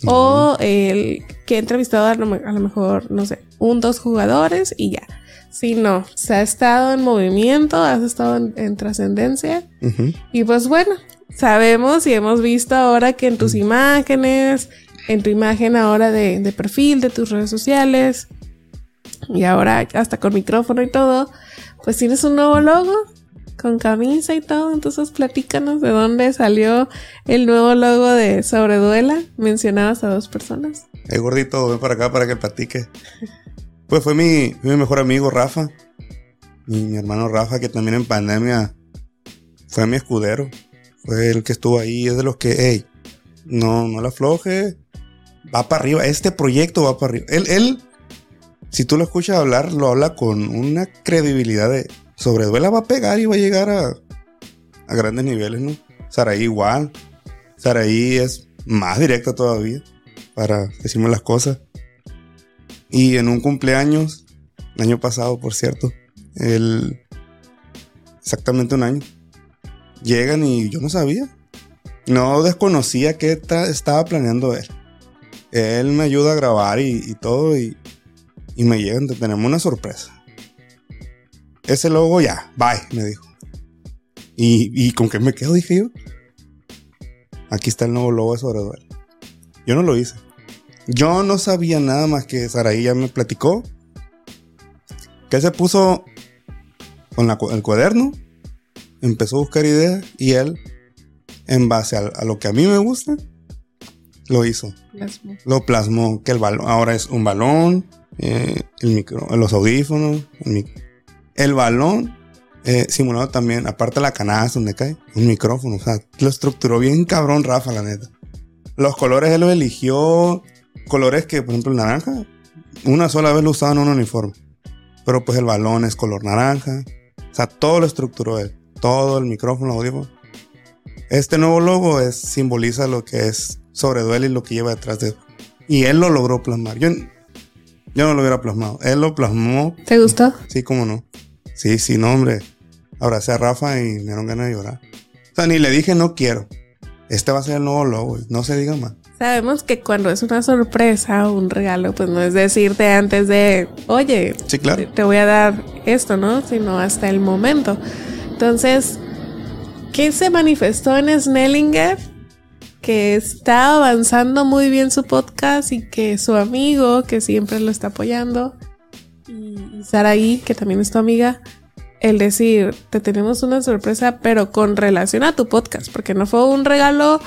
O el que he entrevistado a lo, a lo mejor, no sé, un, dos jugadores y ya. Sí, no, se ha estado en movimiento, has estado en, trascendencia. Y pues bueno, sabemos y hemos visto ahora que en tus imágenes, en tu imagen ahora de, perfil, de tus redes sociales, y ahora hasta con micrófono y todo, pues tienes un nuevo logo con camisa y todo. Entonces platícanos de dónde salió el nuevo logo de Sobreduela. Mencionabas a dos personas. Hey gordito, ven para acá para que platique. Pues fue mi, mejor amigo Rafa. Mi, mi, hermano Rafa, que también en pandemia fue mi escudero. Fue el que estuvo ahí. Es de los que, hey, no, no la afloje. Va para arriba. Este proyecto va para arriba. Él, él, si tú lo escuchas hablar, lo habla con una credibilidad de sobreduela va a pegar y va a llegar a, a grandes niveles, ¿no? Saraí igual. Saraí es más directa todavía para decirme las cosas. Y en un cumpleaños, el año pasado, por cierto, el, exactamente un año, llegan y yo no sabía. No desconocía que estaba planeando él. Él me ayuda a grabar y, todo y, y me llegan, tenemos una sorpresa. Ese logo ya, bye, me dijo. ¿Y, y con qué me quedo? Dije yo. Aquí está el nuevo logo de Sobreduelo. Yo no lo hice. Yo no sabía nada más que Saraí ya me platicó. Que se puso con el cuaderno. Empezó a buscar ideas y él, en base a, lo que a mí me gusta, lo hizo. Lo plasmó. Que el balón ahora es un balón, eh, el micro, los audífonos, el, balón eh, simulado también, aparte de la canasta donde cae, un micrófono. O sea, lo estructuró bien cabrón Rafa, la neta. Los colores él los eligió. Colores que, por ejemplo, el naranja, una sola vez lo usaba en un uniforme. Pero pues el balón es color naranja. O sea, todo lo estructuró él. Todo el micrófono, audífono. Este nuevo logo es, simboliza lo que es Sobreduele y lo que lleva detrás de él. Y él lo logró plasmar. Yo, yo no lo hubiera plasmado. Él lo plasmó. ¿Te gustó? Sí, cómo no. Sí, sí, no, hombre. Abracé a Rafa y me dieron ganas de llorar. O sea, ni le dije no quiero. Este va a ser el nuevo logo, no se diga más. Sabemos que cuando es una sorpresa o un regalo, pues no es decirte antes de, oye, sí, claro. te voy a dar esto, ¿no? Sino hasta el momento. Entonces, ¿qué se manifestó en Snellinger? Que está avanzando muy bien su podcast y que su amigo, que siempre lo está apoyando, y Saraí, que también es tu amiga, el decir, te tenemos una sorpresa, pero con relación a tu podcast, porque no fue un regalo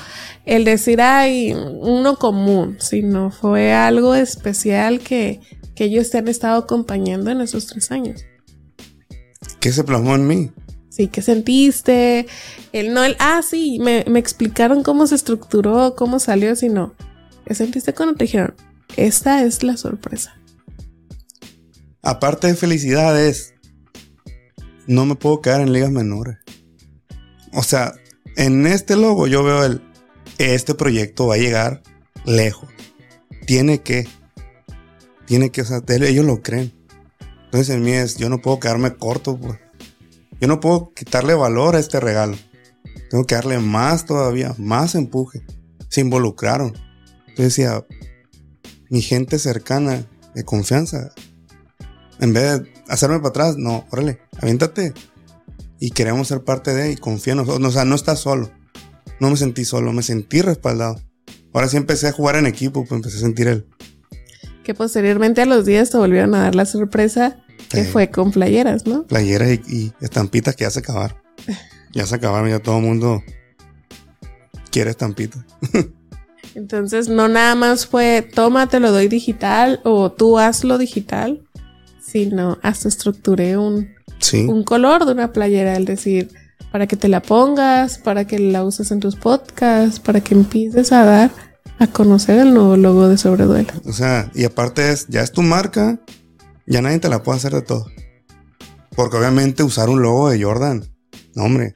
el decir, hay uno común, sino fue algo especial que, que ellos te han estado acompañando en esos tres años. ¿Qué se plasmó en mí? Sí, ¿qué sentiste? El no, el, ah, sí, me, me explicaron cómo se estructuró, cómo salió, sino, ¿qué sentiste cuando te dijeron, esta es la sorpresa? Aparte de felicidades, no me puedo quedar en ligas menores. O sea, en este logo yo veo el, este proyecto va a llegar lejos. Tiene que, tiene que, o sea, ellos lo creen. Entonces en mí es, yo no puedo quedarme corto, pues. Yo no puedo quitarle valor a este regalo. Tengo que darle más todavía, más empuje. Se involucraron. Entonces decía, mi gente cercana, de confianza, en vez de hacerme para atrás, no, órale, aviéntate. Y queremos ser parte de, y confía en nosotros. O sea, no estás solo. No me sentí solo, me sentí respaldado. Ahora sí empecé a jugar en equipo, pues empecé a sentir él. Que posteriormente a los días te volvieron a dar la sorpresa que fue con playeras, ¿no? Playeras y, estampitas que ya se acabaron. <laughs> ya se acabaron, ya todo el mundo quiere estampitas. <laughs> Entonces, no nada más fue, toma, te lo doy digital o tú hazlo digital, sino hasta estructuré un, un color de una playera, es decir, para que te la pongas, para que la uses en tus podcasts, para que empieces a dar a conocer el nuevo logo de Sobreduelo. O sea, y aparte es, ya es tu marca, ya nadie te la puede hacer de todo. Porque obviamente usar un logo de Jordan, no hombre,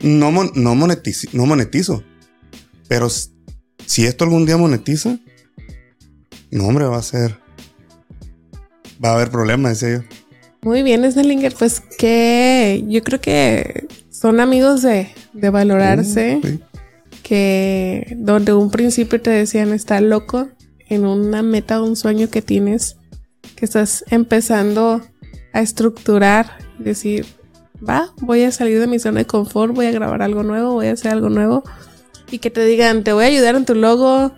no, no, monetizo, no monetizo. Pero si esto algún día monetiza, no hombre, va a ser va a haber problemas, decía yo. Muy bien, Snellinger, pues que yo creo que son amigos de, valorarse, que donde un principio te decían está loco en una meta o un sueño que tienes, que estás empezando a estructurar, decir, va, voy a salir de mi zona de confort, voy a grabar algo nuevo, voy a hacer algo nuevo, y que te digan, te voy a ayudar en tu logo,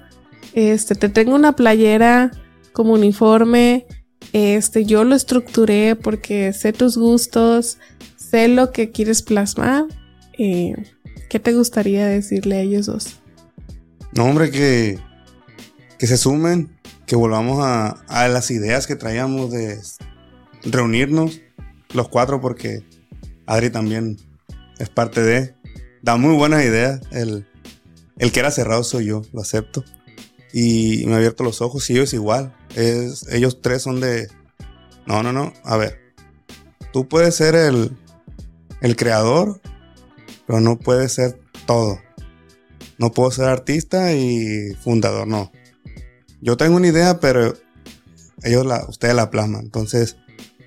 este, te tengo una playera como uniforme, este, yo lo estructuré porque sé tus gustos, sé lo que quieres plasmar. Eh, ¿Qué te gustaría decirle a ellos dos? No, hombre, que, que se sumen, que volvamos a, a las ideas que traíamos de reunirnos los cuatro, porque Adri también es parte de. Da muy buenas ideas. El, el que era cerrado soy yo, lo acepto. Y me ha abierto los ojos y ellos igual. Es, ellos tres son de... No, no, no. A ver. Tú puedes ser el, el creador, pero no puedes ser todo. No puedo ser artista y fundador, no. Yo tengo una idea, pero ellos la, ustedes la plasman. Entonces,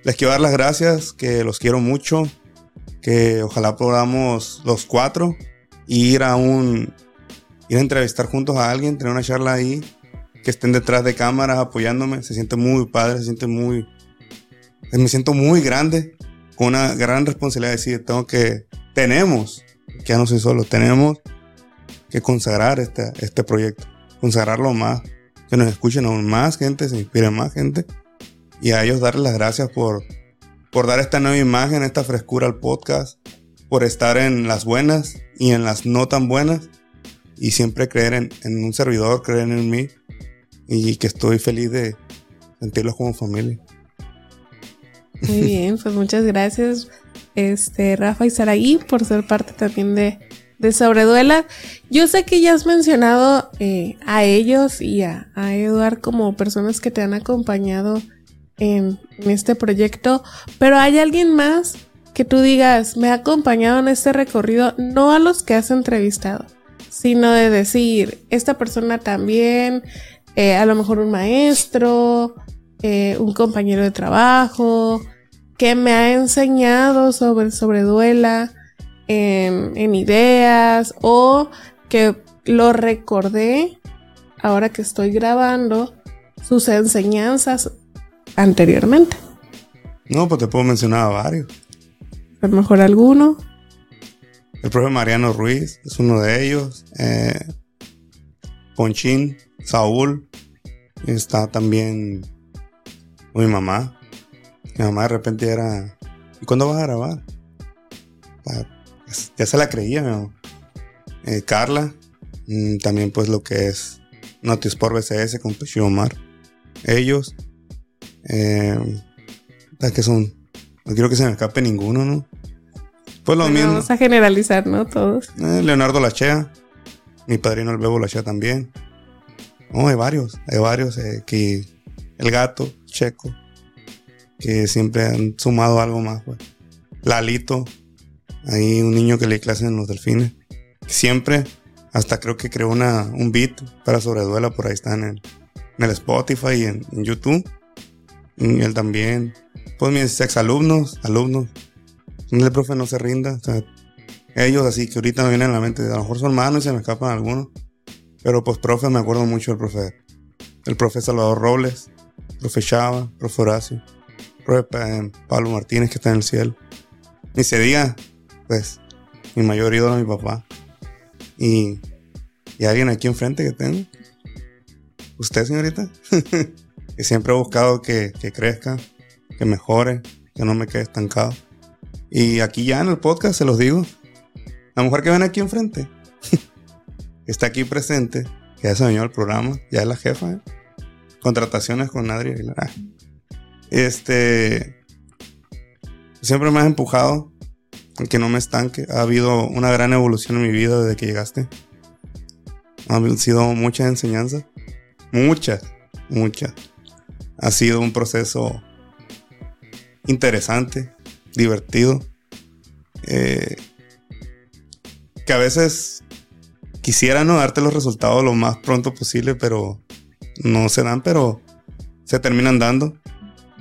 les quiero dar las gracias, que los quiero mucho, que ojalá podamos los cuatro ir a un, ir a entrevistar juntos a alguien, tener una charla ahí, que estén detrás de cámaras apoyándome, se siente muy padre, se siente muy... Me siento muy grande, con una gran responsabilidad de decir, tengo que, tenemos, que ya no soy solo, tenemos que consagrar este, este proyecto, consagrarlo más, que nos escuchen aún más gente, se inspire más gente y a ellos darles las gracias por, por dar esta nueva imagen, esta frescura al podcast, por estar en las buenas y en las no tan buenas y siempre creer en, en un servidor, creer en mí y que estoy feliz de sentirlos como familia. Muy bien, pues muchas gracias, este, Rafa y Saraí, por ser parte también de, de Sobreduela. Yo sé que ya has mencionado eh, a ellos y a, a Eduard como personas que te han acompañado en, en, este proyecto, pero ¿hay alguien más que tú digas, me ha acompañado en este recorrido, no a los que has entrevistado, sino de decir, esta persona también, eh, a lo mejor un maestro, eh, un compañero de trabajo, que me ha enseñado sobre, sobre duela en, en ideas o que lo recordé ahora que estoy grabando sus enseñanzas anteriormente. No, pues te puedo mencionar a varios. A lo mejor alguno. El profe Mariano Ruiz es uno de ellos. Eh, Ponchín, Saúl. Está también mi mamá. Mi mamá de repente era. ¿Y cuándo vas a grabar? Ya se la creía, mi mamá. Eh, Carla. Mm, también, pues, lo que es Notisport BCS con Pechio Omar. Ellos. Eh, que son. No quiero que se me escape ninguno, ¿no? Pues lo mismo. Vamos a generalizar, ¿no? Todos. Eh, Leonardo Lachea. Mi padrino el Bebo Lachea también. No, hay varios. Hay varios. Eh, que el gato, Checo. Que siempre han sumado algo más, pues. Lalito. Hay un niño que le clase en los delfines. Siempre. Hasta creo que creó una, un beat para Sobreduela. Por ahí está en en el Spotify y en, en YouTube. Y él también. Pues mis exalumnos, alumnos, el profe no se rinda. O sea, ellos así que ahorita me vienen a la mente, a lo mejor son manos y se me escapan algunos. Pero pues profe, me acuerdo mucho del profe. El profe Salvador Robles, profe Chava, profe Horacio, profe eh, Pablo Martínez que está en el cielo. Ni se diga, pues, mi mayor ídolo mi papá. Y, y alguien aquí enfrente que tengo. Usted, señorita. <laughs> que siempre he buscado que, que crezca, que mejore, que no me quede estancado. Y aquí ya en el podcast se los digo. La mujer que ven aquí enfrente <laughs> está aquí presente, ya se el programa, ya es la jefa. Contrataciones con Adri Aguilar. Este. Siempre me has empujado que no me estanque. Ha habido una gran evolución en mi vida desde que llegaste. Han sido muchas enseñanzas. Muchas, muchas. Ha sido un proceso interesante, divertido. Eh, que a veces quisiera no darte los resultados lo más pronto posible, pero no se dan, pero se terminan dando.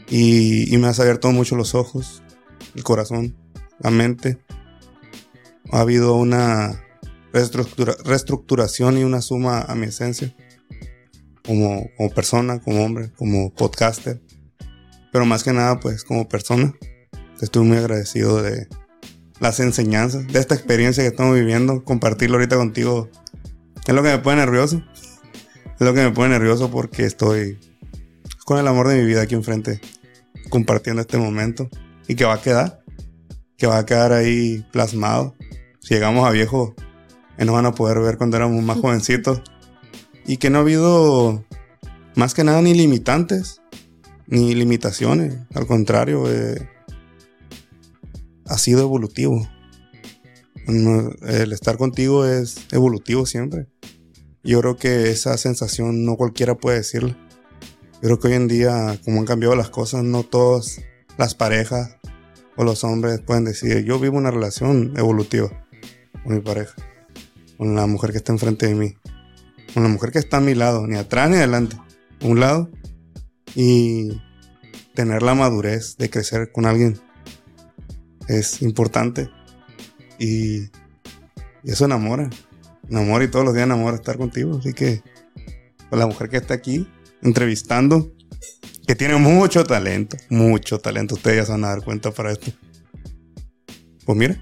Y, me has abierto mucho los ojos, el corazón, la mente. Ha habido una reestructuración y una suma a mi esencia. Como, como persona, como hombre, como podcaster. Pero más que nada, pues como persona. Estoy muy agradecido de las enseñanzas, de esta experiencia que estamos viviendo. Compartirlo ahorita contigo es lo que me pone nervioso. Es lo que me pone nervioso porque estoy con el amor de mi vida aquí enfrente, compartiendo este momento. Y que va a quedar, que va a quedar ahí plasmado. Si llegamos a viejo, nos van a poder ver cuando éramos más jovencitos. Y que no ha habido más que nada ni limitantes, ni limitaciones. Al contrario, eh, ha sido evolutivo. El estar contigo es evolutivo siempre. Yo creo que esa sensación no cualquiera puede decirla. Yo creo que hoy en día, como han cambiado las cosas, no todas las parejas o los hombres pueden decir, yo vivo una relación evolutiva con mi pareja, con la mujer que está enfrente de mí, con la mujer que está a mi lado, ni atrás ni adelante, un lado, y tener la madurez de crecer con alguien es importante y, eso enamora. amor y todos los días enamora estar contigo. Así que, pues, la mujer que está aquí entrevistando, que tiene mucho talento, mucho talento, ustedes ya se van a dar cuenta para esto. Pues mira,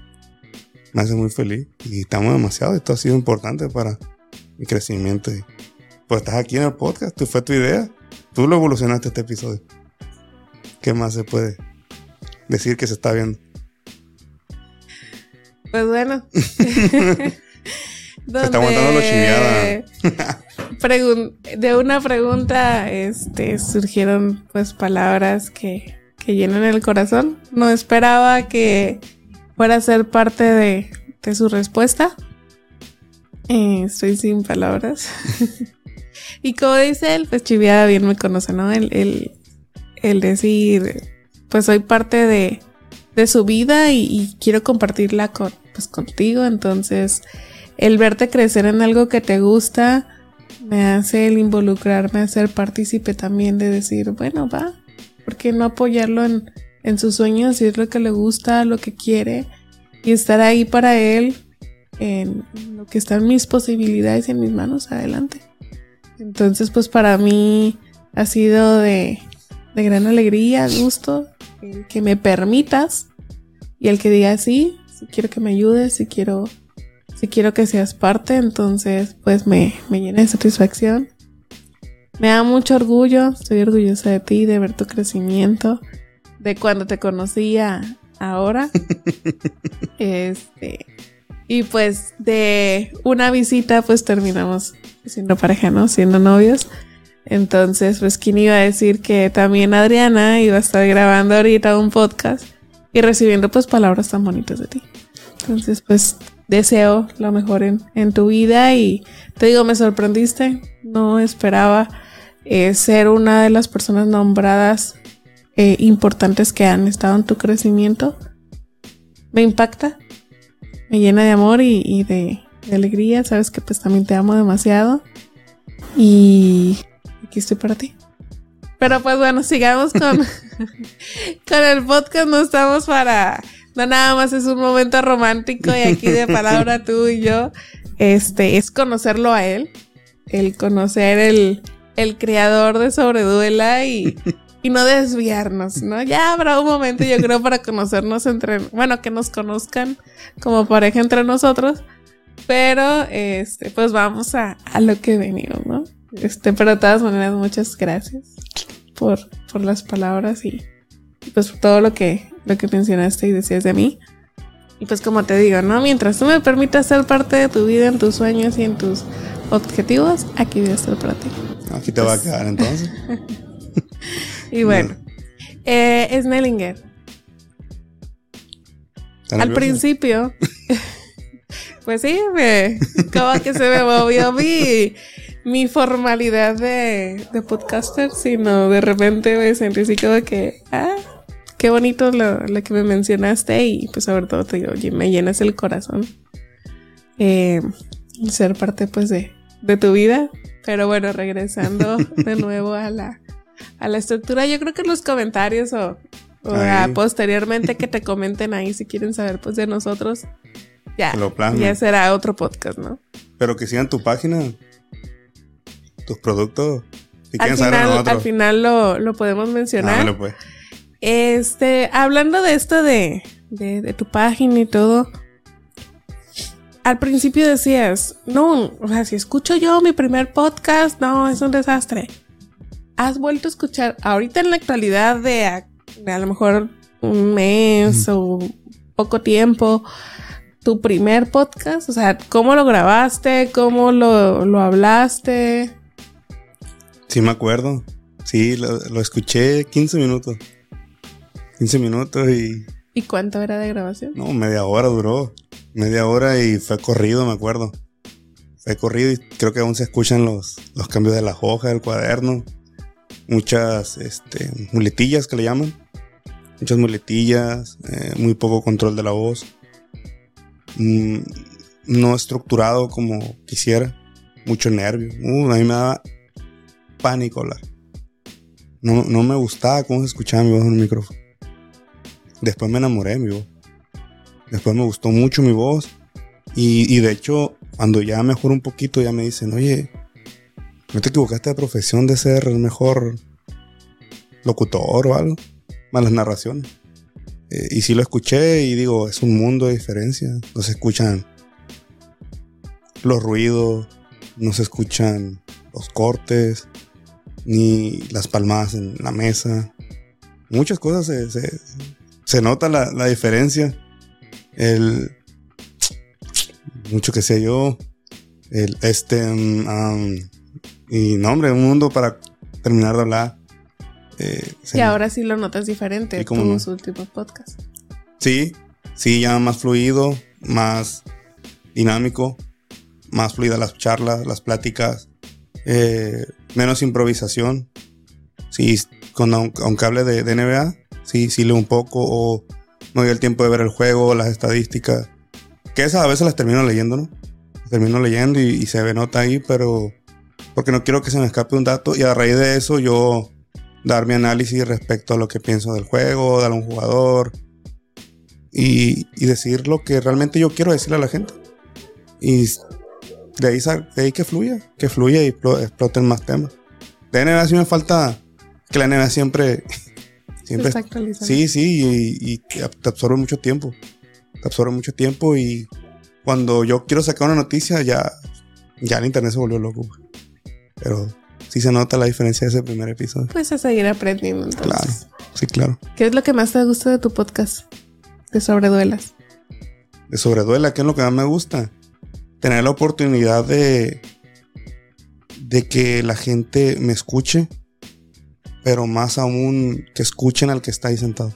me hace muy feliz y estamos demasiado. Esto ha sido importante para mi crecimiento. Pues estás aquí en el podcast, tú fue tu idea, tú lo evolucionaste este episodio. ¿Qué más se puede decir que se está viendo? Pues bueno. <laughs> Se está aguantando chiviada. <laughs> de una pregunta este, surgieron pues palabras que, que llenan el corazón. No esperaba que fuera a ser parte de, de su respuesta. Eh, estoy sin palabras. <laughs> y como dice él, pues chiviada bien me conoce, ¿no? El, el, el decir, pues soy parte de, de su vida y, y, quiero compartirla con, pues contigo. Entonces, el verte crecer en algo que te gusta me hace el involucrarme a ser partícipe también de decir, bueno, va, ¿por qué no apoyarlo en, en sus sueños si es lo que le gusta, lo que quiere y estar ahí para él en lo que están mis posibilidades en mis manos adelante? Entonces, pues para mí ha sido de, de gran alegría, gusto, el que me permitas y el que diga sí, quiero que me ayudes, si quiero si quiero que seas parte, entonces pues me, me llena de satisfacción. Me da mucho orgullo, estoy orgullosa de ti, de ver tu crecimiento, de cuando te conocía ahora. <laughs> este, y pues de una visita pues terminamos siendo pareja, ¿no? Siendo novios. Entonces, pues, ¿quién iba a decir que también Adriana iba a estar grabando ahorita un podcast y recibiendo pues palabras tan bonitas de ti? Entonces, pues, deseo lo mejor en, en tu vida y te digo, me sorprendiste, no esperaba eh, ser una de las personas nombradas eh, importantes que han estado en tu crecimiento. Me impacta, me llena de amor y, de, de, alegría, sabes que pues también te amo demasiado y aquí estoy para ti. Pero pues bueno, sigamos con, <laughs> con el podcast, no estamos para no nada más es un momento romántico y aquí de palabra <laughs> tú y yo, este, es conocerlo a él, el conocer el, el creador de Sobreduela y, <laughs> y no desviarnos, ¿no? Ya habrá un momento, yo creo, para conocernos entre, bueno, que nos conozcan como pareja entre nosotros, pero, este, pues vamos a, a lo que venimos, ¿no? Este, pero de todas maneras, muchas gracias por, por las palabras y pues por todo lo que lo que mencionaste y decías de mí. Y pues como te digo, ¿no? Mientras tú me permitas ser parte de tu vida, en tus sueños y en tus objetivos, aquí voy a estar para ti. Aquí te va a quedar entonces. <laughs> y bueno, eh, Snellinger. Al principio, <laughs> pues sí, me, como que se me movió mi, mi formalidad de, de podcaster, sino de repente me sentí así como que, ah, qué bonito lo, que me mencionaste y pues sobre todo te digo, oye, me llenas el corazón. Eh, ser parte pues de, de tu vida. Pero bueno, regresando <laughs> de nuevo a la, a la estructura, yo creo que en los comentarios o, o posteriormente que te <laughs> comenten ahí si quieren saber pues de nosotros, ya, ya será otro podcast, ¿no? Pero que sigan tu página, tus productos. Si al, final, al final lo, lo podemos mencionar. Pues. Este, hablando de esto de, de, tu página y todo, al principio decías, no, o sea, si escucho yo mi primer podcast, no, es un desastre. ¿Has vuelto a escuchar ahorita en la actualidad de a, lo mejor un mes o poco tiempo tu primer podcast? O sea, ¿cómo lo grabaste? ¿Cómo lo, lo hablaste? Sí, me acuerdo. Sí, lo, lo escuché 15 minutos. 15 minutos y... ¿Y cuánto era de grabación? No, media hora duró. Media hora y fue corrido, me acuerdo. Fue corrido y creo que aún se escuchan los, los cambios de las hojas del cuaderno. Muchas este, muletillas que le llaman. Muchas muletillas, eh, muy poco control de la voz. Mm, no estructurado como quisiera. Mucho nervio. Uh, a mí me daba pánico hablar. No, no me gustaba cómo se escuchaba mi voz en el micrófono. Después me enamoré de mi voz. Después me gustó mucho mi voz. Y, de hecho, Cuando ya mejoro un poquito, ya me dicen, oye, no te equivocaste de profesión de ser el mejor locutor o algo. Malas narraciones. Eh, y sí lo escuché y digo, es un mundo de diferencia. No se escuchan los ruidos, no se escuchan los cortes, ni las palmadas en la mesa. Muchas cosas se, se, nota la, la, diferencia. El. Mucho que sé yo. El este. Um, y no, hombre, un mundo para terminar de hablar. Eh, y ahora sí lo notas diferente como los últimos podcasts. Sí, sí, ya más fluido, más dinámico, más fluida las charlas, las pláticas, eh, menos improvisación. Sí, con un, cable de, NBA, sí, sí leo un poco o no doy el tiempo de ver el juego, las estadísticas. Que esas a veces las termino leyendo, ¿no? Termino leyendo y, y se ve nota ahí, pero porque no quiero que se me escape un dato y a raíz de eso yo dar mi análisis respecto a lo que pienso del juego, de algún jugador y, decir lo que realmente yo quiero decirle a la gente. Y de ahí, de ahí que fluya, que fluya y exploten más temas. De NBA sí me falta que la NBA siempre... <laughs> siempre sí, sí, y, te absorbe mucho tiempo. Te absorbe mucho tiempo y cuando yo quiero sacar una noticia ya, ya el internet se volvió loco. Pero sí se nota la diferencia de ese primer episodio. Pues a seguir aprendiendo entonces. Claro, sí, claro. ¿Qué es lo que más te gusta de tu podcast? De sobreduelas. De sobreduela, ¿qué es lo que más me gusta? Tener la oportunidad de, de que la gente me escuche, pero más aún que escuchen al que está ahí sentado.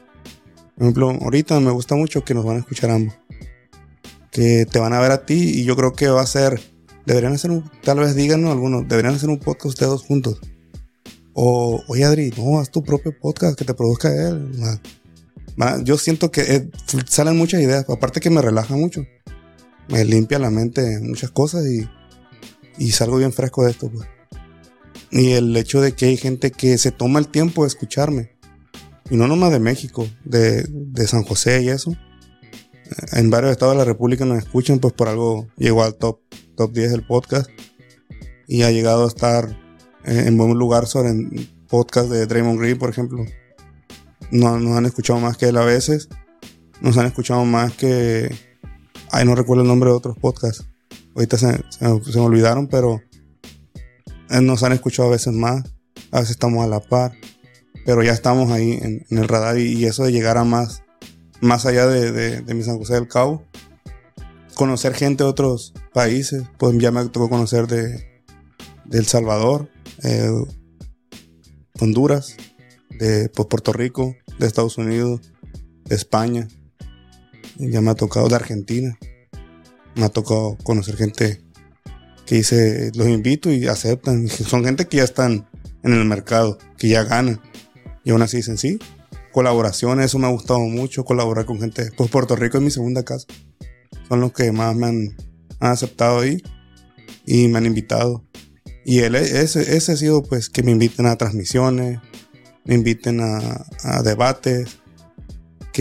Por ejemplo, ahorita me gusta mucho que nos van a escuchar ambos. Que te van a ver a ti y yo creo que va a ser Deberían hacer un, tal vez díganos algunos, deberían hacer un podcast ustedes dos juntos. O, oye Adri, no, haz tu propio podcast que te produzca él. yo siento que eh, salen muchas ideas, aparte que me relaja mucho. Me limpia la mente muchas cosas y, y salgo bien fresco de esto, pues. Y el hecho de que hay gente que se toma el tiempo de escucharme. Y no nomás de México, de, de San José y eso. En varios estados de la República nos escuchan, pues por algo llegó al top top 10 del podcast y ha llegado a estar en buen lugar sobre el podcast de Draymond Green, por ejemplo. No, nos han escuchado más que él a veces. Nos han escuchado más que... Ay, no recuerdo el nombre de otros podcasts. Ahorita se, me olvidaron, pero eh, nos han escuchado a veces más. A veces estamos a la par. Pero ya estamos ahí en, el radar y, eso de llegar a más, más allá de, de, de mi San José del Cabo, conocer gente de otros países. Pues ya me tocó conocer de, El Salvador, eh, Honduras, de pues, Puerto Rico, de Estados Unidos, de España. Ya me ha tocado de Argentina. Me ha tocado conocer gente que dice, los invito y aceptan. <laughs> Son gente que ya están en el mercado, que ya ganan. Y aún así dicen, sí, colaboraciones, eso me ha gustado mucho, colaborar con gente. Pues Puerto Rico es mi segunda casa son los que más me han, aceptado ahí y me han invitado. Y él, ese, ese ha sido pues que me inviten a transmisiones, me inviten a, debates,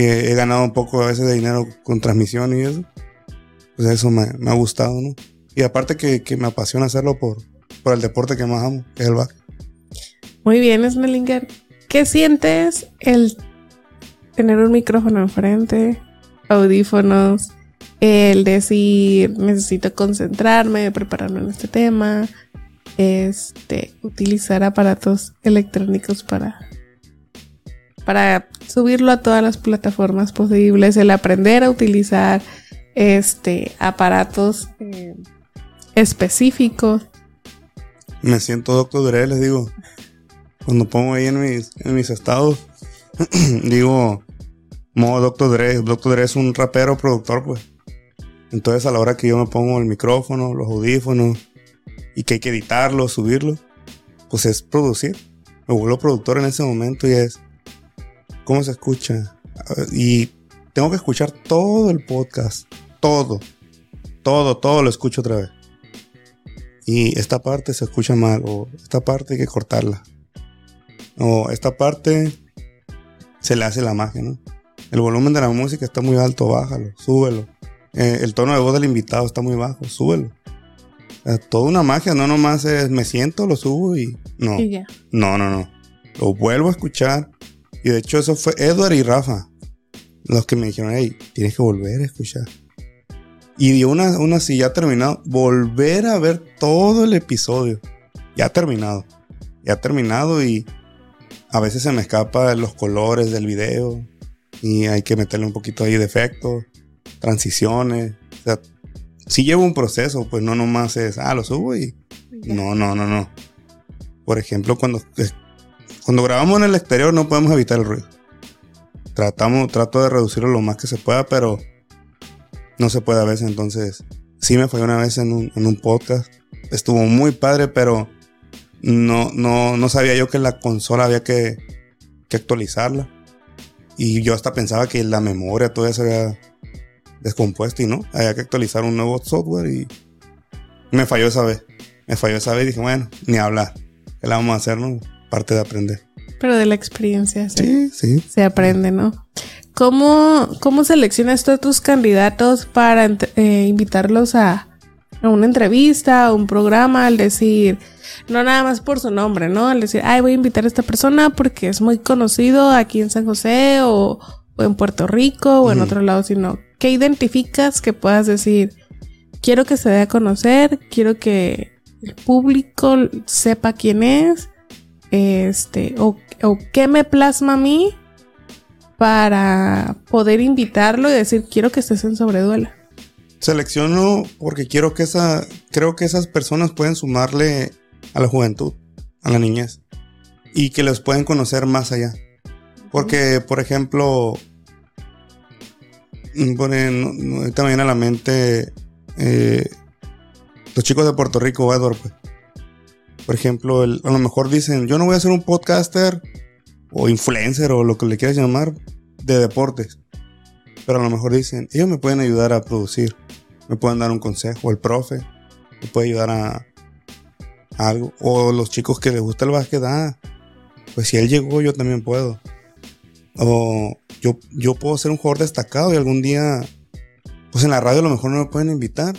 he ganado un poco a veces de dinero con transmisiones y eso. Pues eso me, ha gustado, ¿no? Y aparte que, me apasiona hacerlo por, el deporte que más amo, que es el básquet. Muy bien, Smelinger. ¿Qué sientes el tener un micrófono enfrente, audífonos, el decir necesito concentrarme, prepararme en este tema, este, utilizar aparatos electrónicos para, para subirlo a todas las plataformas posibles, el aprender a utilizar este, aparatos eh, específicos. Me siento doctor Dre, les digo. Cuando pongo ahí en mis, en mis estados, <clears throat> digo, modo Doctor Dre. Doctor Dre es un rapero, productor, pues. Entonces a la hora que yo me pongo el micrófono, los audífonos y que hay que editarlo, subirlo, pues es producir. Me vuelvo productor en ese momento y es cómo se escucha. Y tengo que escuchar todo el podcast, todo, todo, todo lo escucho otra vez. Y esta parte se escucha mal o esta parte hay que cortarla. O esta parte se le hace la magia, ¿no? El volumen de la música está muy alto, bájalo, súbelo eh, el tono de voz del invitado está muy bajo, súbelo. toda una magia, no nomás es me siento, lo subo y no. Y ya. No, no, no. Lo vuelvo a escuchar. Y de hecho eso fue Edward y Rafa. Los que me dijeron, hey, tienes que volver a escuchar. Y de una, una si ya terminado, volver a ver todo el episodio. Ya terminado. Ya terminado y a veces se me escapa los colores del video. Y hay que meterle un poquito ahí de transiciones. O sea, si lleva un proceso, pues no nomás es, ah, lo subo y... No, no, no, no. Por ejemplo, cuando, cuando grabamos en el exterior no podemos evitar el ruido. Tratamos, trato de reducirlo lo más que se pueda, pero no se puede a veces. Entonces, sí me falló una vez en un, en un podcast. Estuvo muy padre, pero no, no, no sabía yo que la consola había que, que actualizarla. Y yo hasta pensaba que la memoria todavía se había descompuesto y no, había que actualizar un nuevo software y me falló esa vez. Me falló esa vez y dije, bueno, ni hablar. ¿Qué la vamos a hacer, no? Parte de aprender. Pero de la experiencia Sí, sí. se aprende, ¿no? ¿Cómo, ¿Cómo seleccionas tú a tus candidatos para eh, invitarlos a, a una entrevista, a un programa, al decir, no nada más por su nombre, ¿no? Al decir, ay, voy a invitar a esta persona porque es muy conocido aquí en San José o, o en Puerto Rico o en otro lado, sino que identificas que puedas decir, quiero que se dé a conocer, quiero que el público sepa quién es, este, o, o qué me plasma a mí para poder invitarlo y decir, quiero que estés en Sobreduela. Selecciono porque quiero que esa, creo que esas personas pueden sumarle a la juventud, a la niñez, y que los pueden conocer más allá. Porque, por ejemplo, mm, pone- no- no, ahorita me viene a la mente eh, los chicos de Puerto Rico, Edward, pues. Por ejemplo, a lo mejor dicen, yo no voy a ser un podcaster o influencer o lo que le quieras llamar de deportes. Pero a lo mejor dicen, ellos me pueden ayudar a producir, me pueden dar un consejo, el profe me puede ayudar a, a algo. O los chicos que les gusta el básquet, ah, pues si él llegó, yo también puedo. O yo, yo puedo ser un jugador destacado y algún día, pues en la radio a lo mejor no me pueden invitar,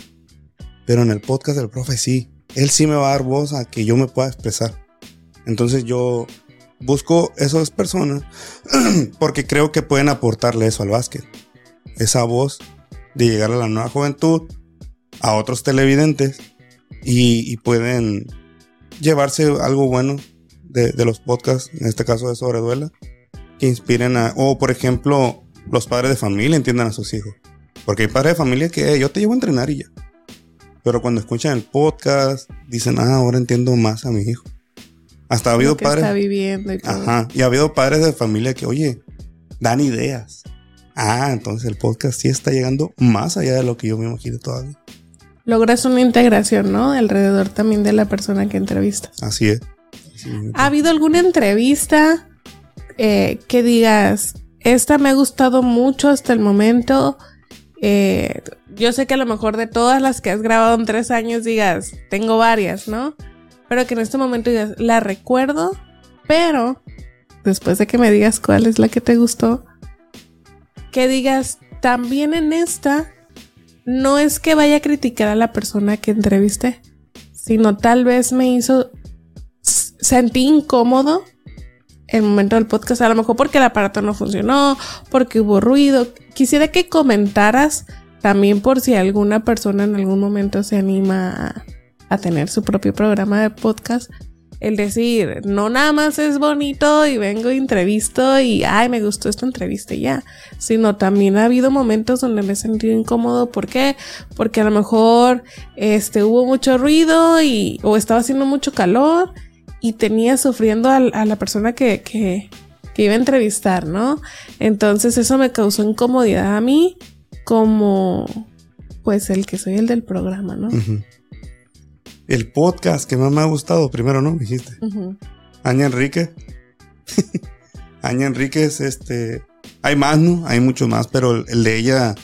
pero en el podcast del profe sí. Él sí me va a dar voz a que yo me pueda expresar. Entonces yo busco esas personas <clears throat> porque creo que pueden aportarle eso al básquet. Esa voz de llegar a la nueva juventud, a otros televidentes y, pueden llevarse algo bueno de, los podcasts, en este caso de Sobreduela, que inspiren a, o por ejemplo, los padres de familia entiendan a sus hijos. Porque hay padres de familia que "Eh, yo te llevo a entrenar y ya. Pero cuando escuchan el podcast, dicen, ah, ahora entiendo más a mi hijo. Hasta ha habido está padres. viviendo y todo. Ajá. Y ha habido padres de familia que, oye, dan ideas. Ah, entonces el podcast sí está llegando más allá de lo que yo me imagino todavía. Logras una integración, ¿no? Alrededor también de la persona que entrevistas. Así es. Así es. ¿Ha habido alguna entrevista eh, que digas, esta me ha gustado mucho hasta el momento? Yo sé que a lo mejor de todas las que has grabado en tres años digas, tengo varias, ¿no? Pero que en este momento digas, la recuerdo, pero después de que me digas cuál es la que te gustó, que digas, también en esta, no es que vaya a criticar a la persona que entrevisté, sino tal vez me hizo sentí incómodo el momento del podcast, a lo mejor porque el aparato no funcionó, porque hubo ruido. Quisiera que comentaras también por si alguna persona en algún momento se anima a, tener su propio programa de podcast. El decir, no nada más es bonito y vengo y entrevisto y, ay, me gustó esta entrevista y ya, sino también ha habido momentos donde me he sentido incómodo. ¿Por qué? Porque a lo mejor este, hubo mucho ruido y, o estaba haciendo mucho calor y tenía sufriendo a, la persona que, que, que iba a entrevistar, ¿no? Entonces eso me causó incomodidad a mí como pues el que soy el del programa, ¿no? El podcast que más me ha gustado, primero, ¿no? Dijiste. Ujú. Aña Enrique. <laughs> Aña Enríquez, este. Hay más, ¿no? Hay muchos más, pero el, el de ella.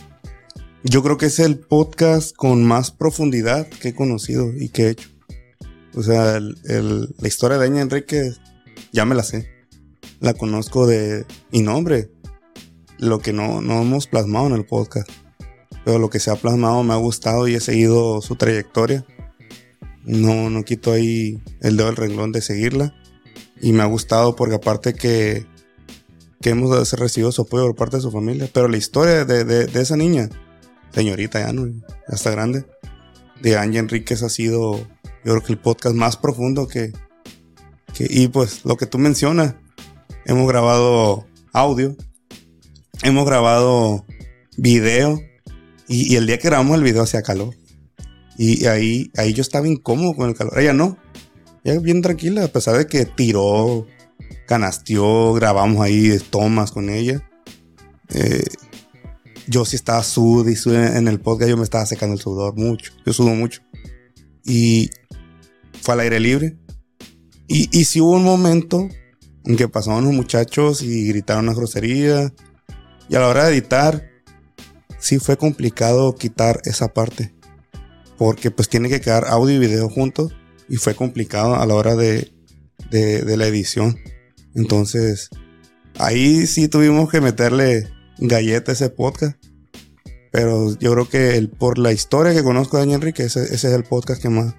Yo creo que es el podcast con más profundidad que he conocido y que he hecho. O sea, la historia de Aña Enríquez ya me la sé. La conozco de. Y no, hombre. Lo que no, no hemos plasmado en el podcast. Pero lo que se ha plasmado me ha gustado y he seguido su trayectoria. No, no quito ahí el dedo del renglón de seguirla. Y me ha gustado porque aparte que, que hemos recibido su apoyo por parte de su familia. Pero la historia de, de, esa niña, señorita ya no, ya está grande, de Angie Enríquez ha sido, yo creo que el podcast más profundo que, y pues lo que tú mencionas, hemos grabado audio, hemos grabado video y, el día que grabamos el video hacía calor. Y ahí, ahí yo estaba incómodo con el calor. Ella no. Ella bien tranquila, a pesar de que tiró, canasteó, grabamos ahí tomas con ella. Eh, yo sí estaba sud y en el podcast, yo me estaba secando el sudor mucho. Yo sudo mucho. Y fue al aire libre. Y, y sí hubo un momento en que pasaban los muchachos y gritaron una grosería. Y a la hora de editar, sí fue complicado quitar esa parte. Porque pues tiene que quedar audio y video juntos. Y fue complicado a la hora de, de, la edición. Entonces, ahí sí tuvimos que meterle galleta a ese podcast. Pero yo creo que el, por la historia que conozco de Daniel Enrique, ese, es el podcast que más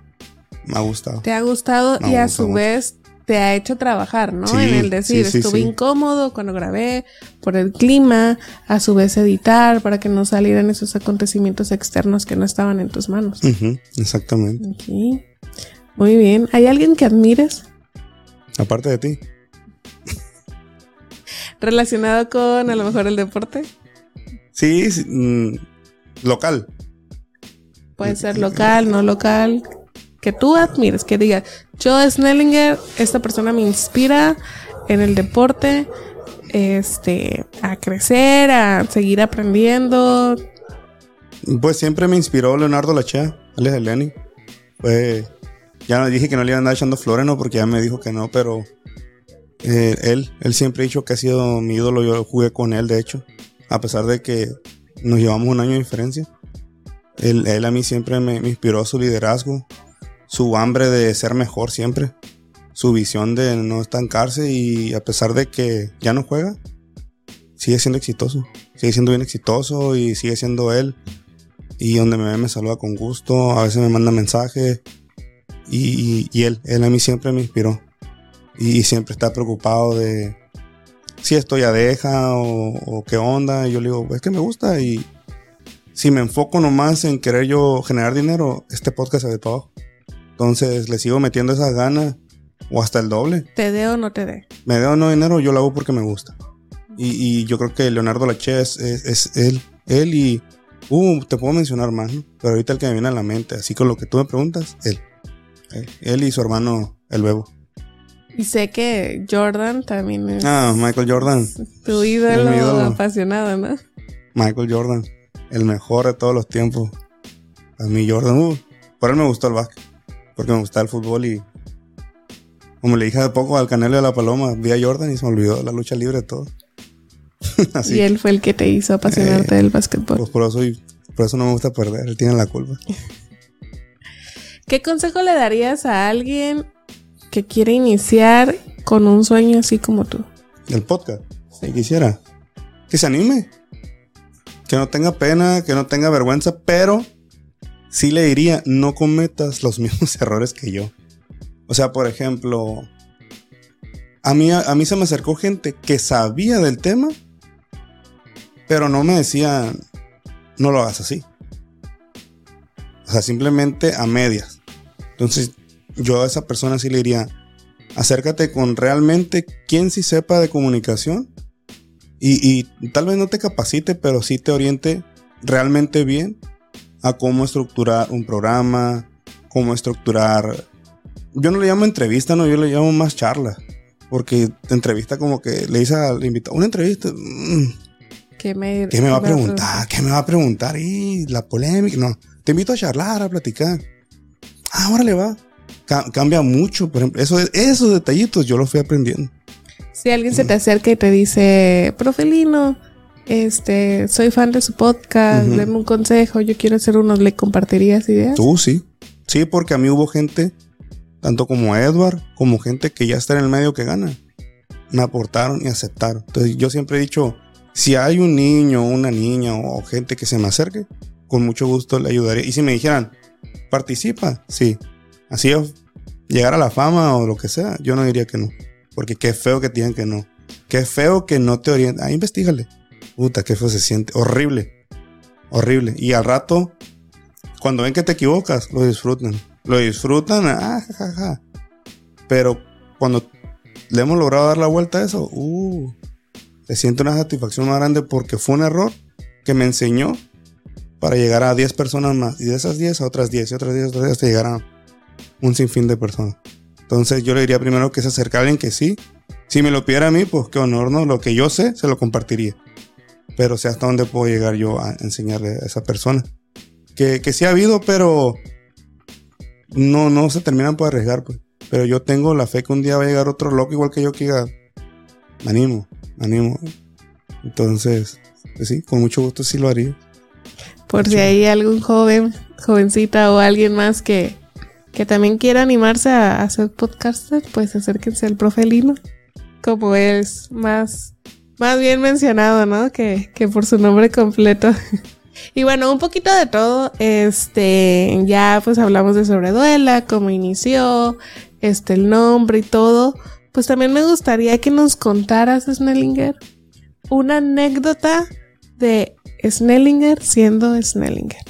me ha gustado. Te ha gustado y a su vez te ha hecho trabajar, ¿no? en el decir, estuve incómodo cuando grabé por el clima, a su vez editar para que no salieran esos acontecimientos externos que no estaban en tus manos. exactamente. Muy bien. ¿Hay alguien que admires? Aparte de ti. <laughs> ¿Relacionado con a lo mejor el deporte? Sí, mm, local. Puede ser local, no local que tú admires, que diga, yo Snellinger, esta persona me inspira en el deporte, este, a crecer, a seguir aprendiendo. Pues siempre me inspiró Leonardo Lachea, él es el Lenny. Pues ya dije que no le iba a andar echando flores, no, porque ya me dijo que no, pero eh, él, él siempre ha dicho que ha sido mi ídolo, yo jugué con él, de hecho, a pesar de que nos llevamos un año de diferencia. Él, él a mí siempre me, me inspiró su liderazgo, su hambre de ser mejor siempre, su visión de no estancarse y a pesar de que ya no juega, sigue siendo exitoso, sigue siendo bien exitoso y sigue siendo él. Y donde me ve me saluda con gusto, a veces me manda mensajes y, él, él a mí siempre me inspiró. Y, siempre está preocupado de si esto ya deja o, qué onda. Y yo le digo, es que me gusta y si me enfoco nomás en querer yo generar dinero, este podcast se ve para. Entonces le sigo metiendo esas ganas o hasta el doble. ¿Te dé o no te dé? Me dé o no dinero, yo lo hago porque me gusta. Y, yo creo que Leonardo Lache es, es, él, él y... Uh, te puedo mencionar más, pero ahorita el que me viene a la mente, así con lo que tú me preguntas, él. Él, y su hermano, el Bebo. Y sé que Jordan también es... Ah, Michael Jordan. Tu ídolo, apasionado, ¿no? Michael Jordan, el mejor de todos los tiempos. A mí Jordan, uh, por él me gustó el básquet porque me gustaba el fútbol y como le dije de poco al Canelo de la Paloma, vi a Jordan y se me olvidó la lucha libre todo. <laughs> Así. Y él fue el que te hizo apasionarte eh, del básquetbol. Pues por eso, por eso no me gusta perder, él tiene la culpa. <laughs> ¿Qué consejo le darías a alguien que quiere iniciar con un sueño así como tú? El podcast, si quisiera. Que se anime. Que no tenga pena, que no tenga vergüenza, pero sí le diría, no cometas los <laughs> mismos errores que yo. O sea, por ejemplo, a mí, a, mí se me acercó gente que sabía del tema, pero no me decía, no lo hagas así. O sea, simplemente a medias. Entonces, yo a esa persona sí le diría, acércate con realmente quien sí sepa de comunicación y, y tal vez no te capacite, pero sí te oriente realmente bien a cómo estructurar un programa, cómo estructurar... Yo no le llamo entrevista, no, yo le llamo más charla. Porque entrevista como que le dice al invitado, una entrevista... Mm, ¿Qué me, ¿Qué me va a preguntar? ¿Qué me va a preguntar? Y la polémica, no. Te invito a charlar, a platicar. Ah, le va. cambia mucho, por ejemplo. Eso, esos detallitos yo los fui aprendiendo. Si alguien se te acerca y te dice, profelino, este, soy fan de su podcast, uh un consejo, yo quiero hacer uno, ¿le compartirías ideas? Tú sí. Sí, porque a mí hubo gente, tanto como Edward, como gente que ya está en el medio que gana. Me aportaron y aceptaron. Entonces yo siempre he dicho, si hay un niño, una niña o gente que se me acerque, con mucho gusto le ayudaría. Y si me dijeran, participa, sí. así es, llegar a la fama o lo que sea, yo no diría que no. Porque qué feo que digan que no. Qué feo que no te orienten. Ah, investigale. Puta, qué feo se siente. Horrible. Horrible. Y al rato, cuando ven que te equivocas, lo disfrutan. Lo disfrutan, ah, jajaja. Pero cuando le hemos logrado dar la vuelta a eso, uh, se siente una satisfacción más grande porque fue un error que me enseñó para llegar a 10 personas más. Y de esas 10 a otras 10 y otras 10, otras 10 hasta llegar a un sinfín de personas. Entonces yo le diría primero que se acerque a alguien que sí. Si me lo pidiera a mí, pues qué honor, ¿no? Lo que yo sé, se lo compartiría. Pero sé hasta dónde puedo llegar yo a enseñarle a esa persona. Que, que sí ha habido, pero no, no se terminan por arriesgar, pues. Pero yo tengo la fe que un día va a llegar otro loco igual que yo que diga, me animo, me animo. Entonces, pues sí, con mucho gusto sí lo haría. Por si hay algún joven, jovencita o alguien más que, que también quiera animarse a, hacer podcaster, pues acérquense al profe Lino. Como es más, más bien mencionado, ¿no? Que, que por su nombre completo. <laughs> Y bueno, un poquito de todo. Este, ya pues hablamos de Sobreduela, cómo inició, este, el nombre y todo. Pues también me gustaría que nos contaras, Snellinger, una anécdota de Snellinger siendo Snellinger.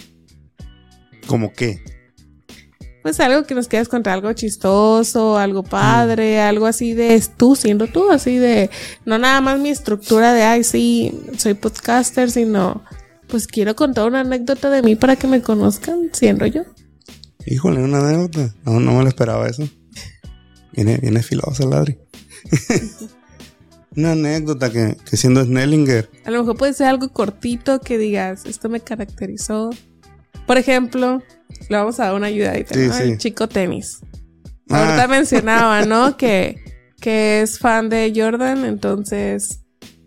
¿Cómo qué? Pues algo que nos quieras contar, algo chistoso, algo padre, algo así de tú siendo tú, así de no nada más mi estructura de ay sí, soy podcaster, sino pues quiero contar una anécdota de mí para que me conozcan siendo yo. Híjole, una anécdota. No, no me lo esperaba eso. Viene, viene filosa, ladri. <laughs> una anécdota que, que siendo Snellinger. A lo mejor puede ser algo cortito que digas, esto me caracterizó. Por ejemplo, le vamos a dar una ayudadita, Sí, ¿no? sí. El chico tenis. Ah. Ahorita <laughs> mencionaba, ¿no? Que, que es fan de Jordan, entonces,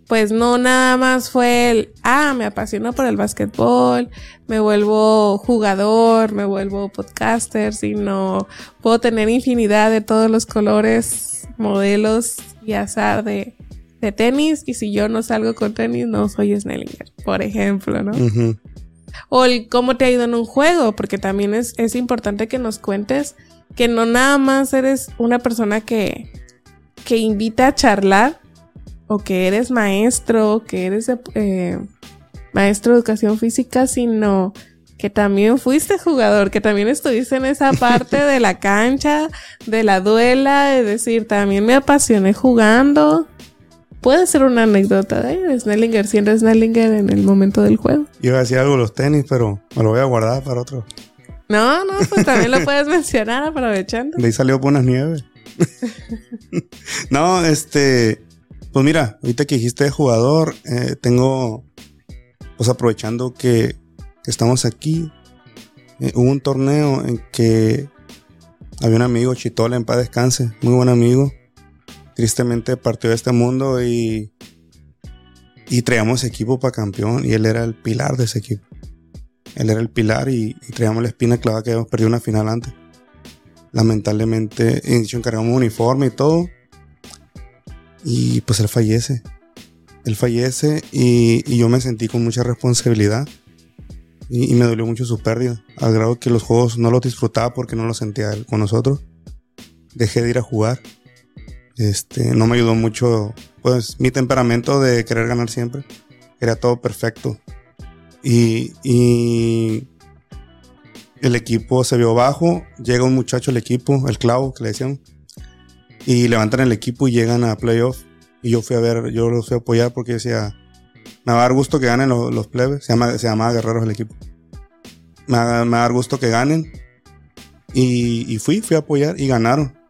pues no nada más fue el, ah, me apasionó por el básquetbol, me vuelvo jugador, me vuelvo podcaster, sino puedo tener infinidad de todos los colores, modelos y azar de, de tenis, y si yo no salgo con tenis, no soy Snellinger, por ejemplo, ¿no? Ujú. O el cómo te ha ido en un juego, porque también es, es importante que nos cuentes que no nada más eres una persona que, que invita a charlar, o que eres maestro, que eres eh, maestro de educación física, sino que también fuiste jugador, que también estuviste en esa parte de la cancha, de la duela, de decir, también me apasioné jugando. Puede ser una anécdota de Snellinger siendo Snellinger en el momento del juego. Yo iba a decir algo de los tenis, pero me lo voy a guardar para otro. No, no, pues también lo puedes <laughs> mencionar aprovechando. De ahí salió unas nieves. <laughs> no, este. Pues mira, ahorita que dijiste de jugador, eh, tengo. Pues aprovechando que, que estamos aquí, eh, hubo un torneo en que había un amigo, Chitola, en paz descanse, muy buen amigo. Tristemente partió de este mundo y. Y traíamos equipo para campeón y él era el pilar de ese equipo. Él era el pilar y, y traíamos la espina clavada que habíamos perdido una final antes. Lamentablemente, hecho, encargamos uniforme y todo. Y pues él fallece. Él fallece y, y yo me sentí con mucha responsabilidad. Y, y me dolió mucho su pérdida. Al grado que los juegos no los disfrutaba porque no los sentía él con nosotros. Dejé de ir a jugar. Este, no me ayudó mucho, pues, mi temperamento de querer ganar siempre. Era todo perfecto. Y, el equipo se vio bajo. Llega un muchacho al equipo, el clavo que le decían. Y levantan el equipo y llegan a playoff. Y yo fui a ver, yo los fui a apoyar porque decía, me va a dar gusto que ganen los, los plebes. Se llama, se llamaba Guerreros el equipo. Me va, me a dar gusto que ganen. Y, y fui, fui a apoyar y ganaron.